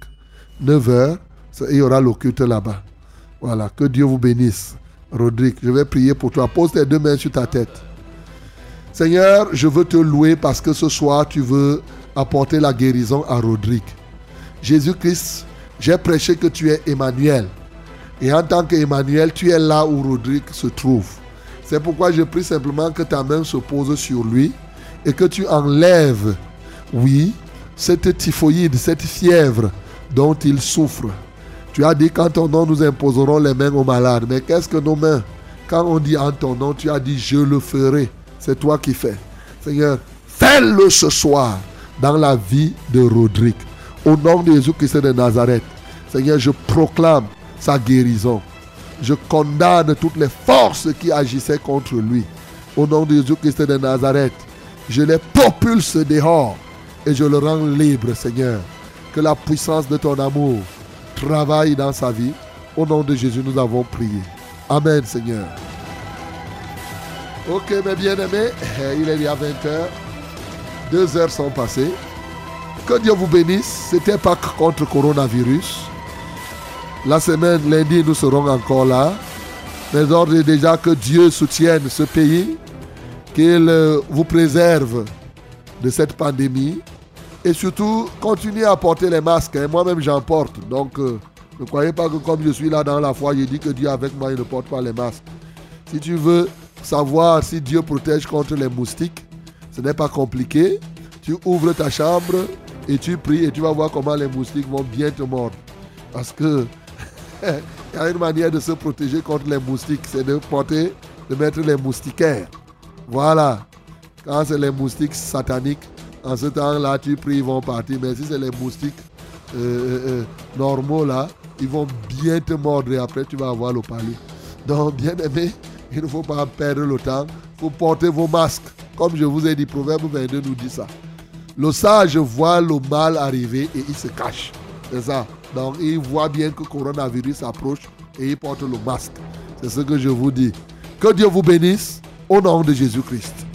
9h, il y aura le là-bas. Voilà, que Dieu vous bénisse. Rodrigue, je vais prier pour toi. Pose tes deux mains sur ta tête. Seigneur, je veux te louer parce que ce soir, tu veux apporter la guérison à Rodrigue. Jésus-Christ, j'ai prêché que tu es Emmanuel. Et en tant qu'Emmanuel, tu es là où Rodrigue se trouve. C'est pourquoi je prie simplement que ta main se pose sur lui et que tu enlèves, oui, cette typhoïde, cette fièvre dont il souffre. Tu as dit qu'en ton nom, nous imposerons les mains aux malades. Mais qu'est-ce que nos mains? Quand on dit en ton nom, tu as dit je le ferai. C'est toi qui fais. Seigneur, fais-le ce soir dans la vie de Rodrigue. Au nom de Jésus-Christ de Nazareth. Seigneur, je proclame sa guérison. Je condamne toutes les forces qui agissaient contre lui. Au nom de Jésus-Christ de Nazareth, je les propulse dehors et je le rends libre, Seigneur. Que la puissance de ton amour travaille dans sa vie. Au nom de Jésus, nous avons prié. Amen, Seigneur. Ok, mes bien-aimés, il est déjà 20 heures. Deux heures sont passées. Que Dieu vous bénisse. C'était pas contre coronavirus. La semaine, lundi, nous serons encore là. Mais ordre déjà que Dieu soutienne ce pays, qu'il vous préserve de cette pandémie et surtout continuez à porter les masques. Hein. Moi-même, j'en porte. Donc, euh, ne croyez pas que comme je suis là dans la foi, je dis que Dieu avec moi, il ne porte pas les masques. Si tu veux savoir si Dieu protège contre les moustiques, ce n'est pas compliqué. Tu ouvres ta chambre et tu pries et tu vas voir comment les moustiques vont bien te mordre. Parce que il y a une manière de se protéger contre les moustiques, c'est de porter, de mettre les moustiquaires. Voilà. Quand c'est les moustiques sataniques, en ce temps-là, tu pries, ils vont partir. Mais si c'est les moustiques euh, euh, euh, normaux, là, ils vont bien te mordre et après, tu vas avoir le palais. Donc, bien aimé, il ne faut pas perdre le temps. Il faut porter vos masques. Comme je vous ai dit, Proverbe 22 nous dit ça. Le sage voit le mal arriver et il se cache. C'est ça. Donc, il voit bien que le coronavirus approche et il porte le masque. C'est ce que je vous dis. Que Dieu vous bénisse au nom de Jésus-Christ.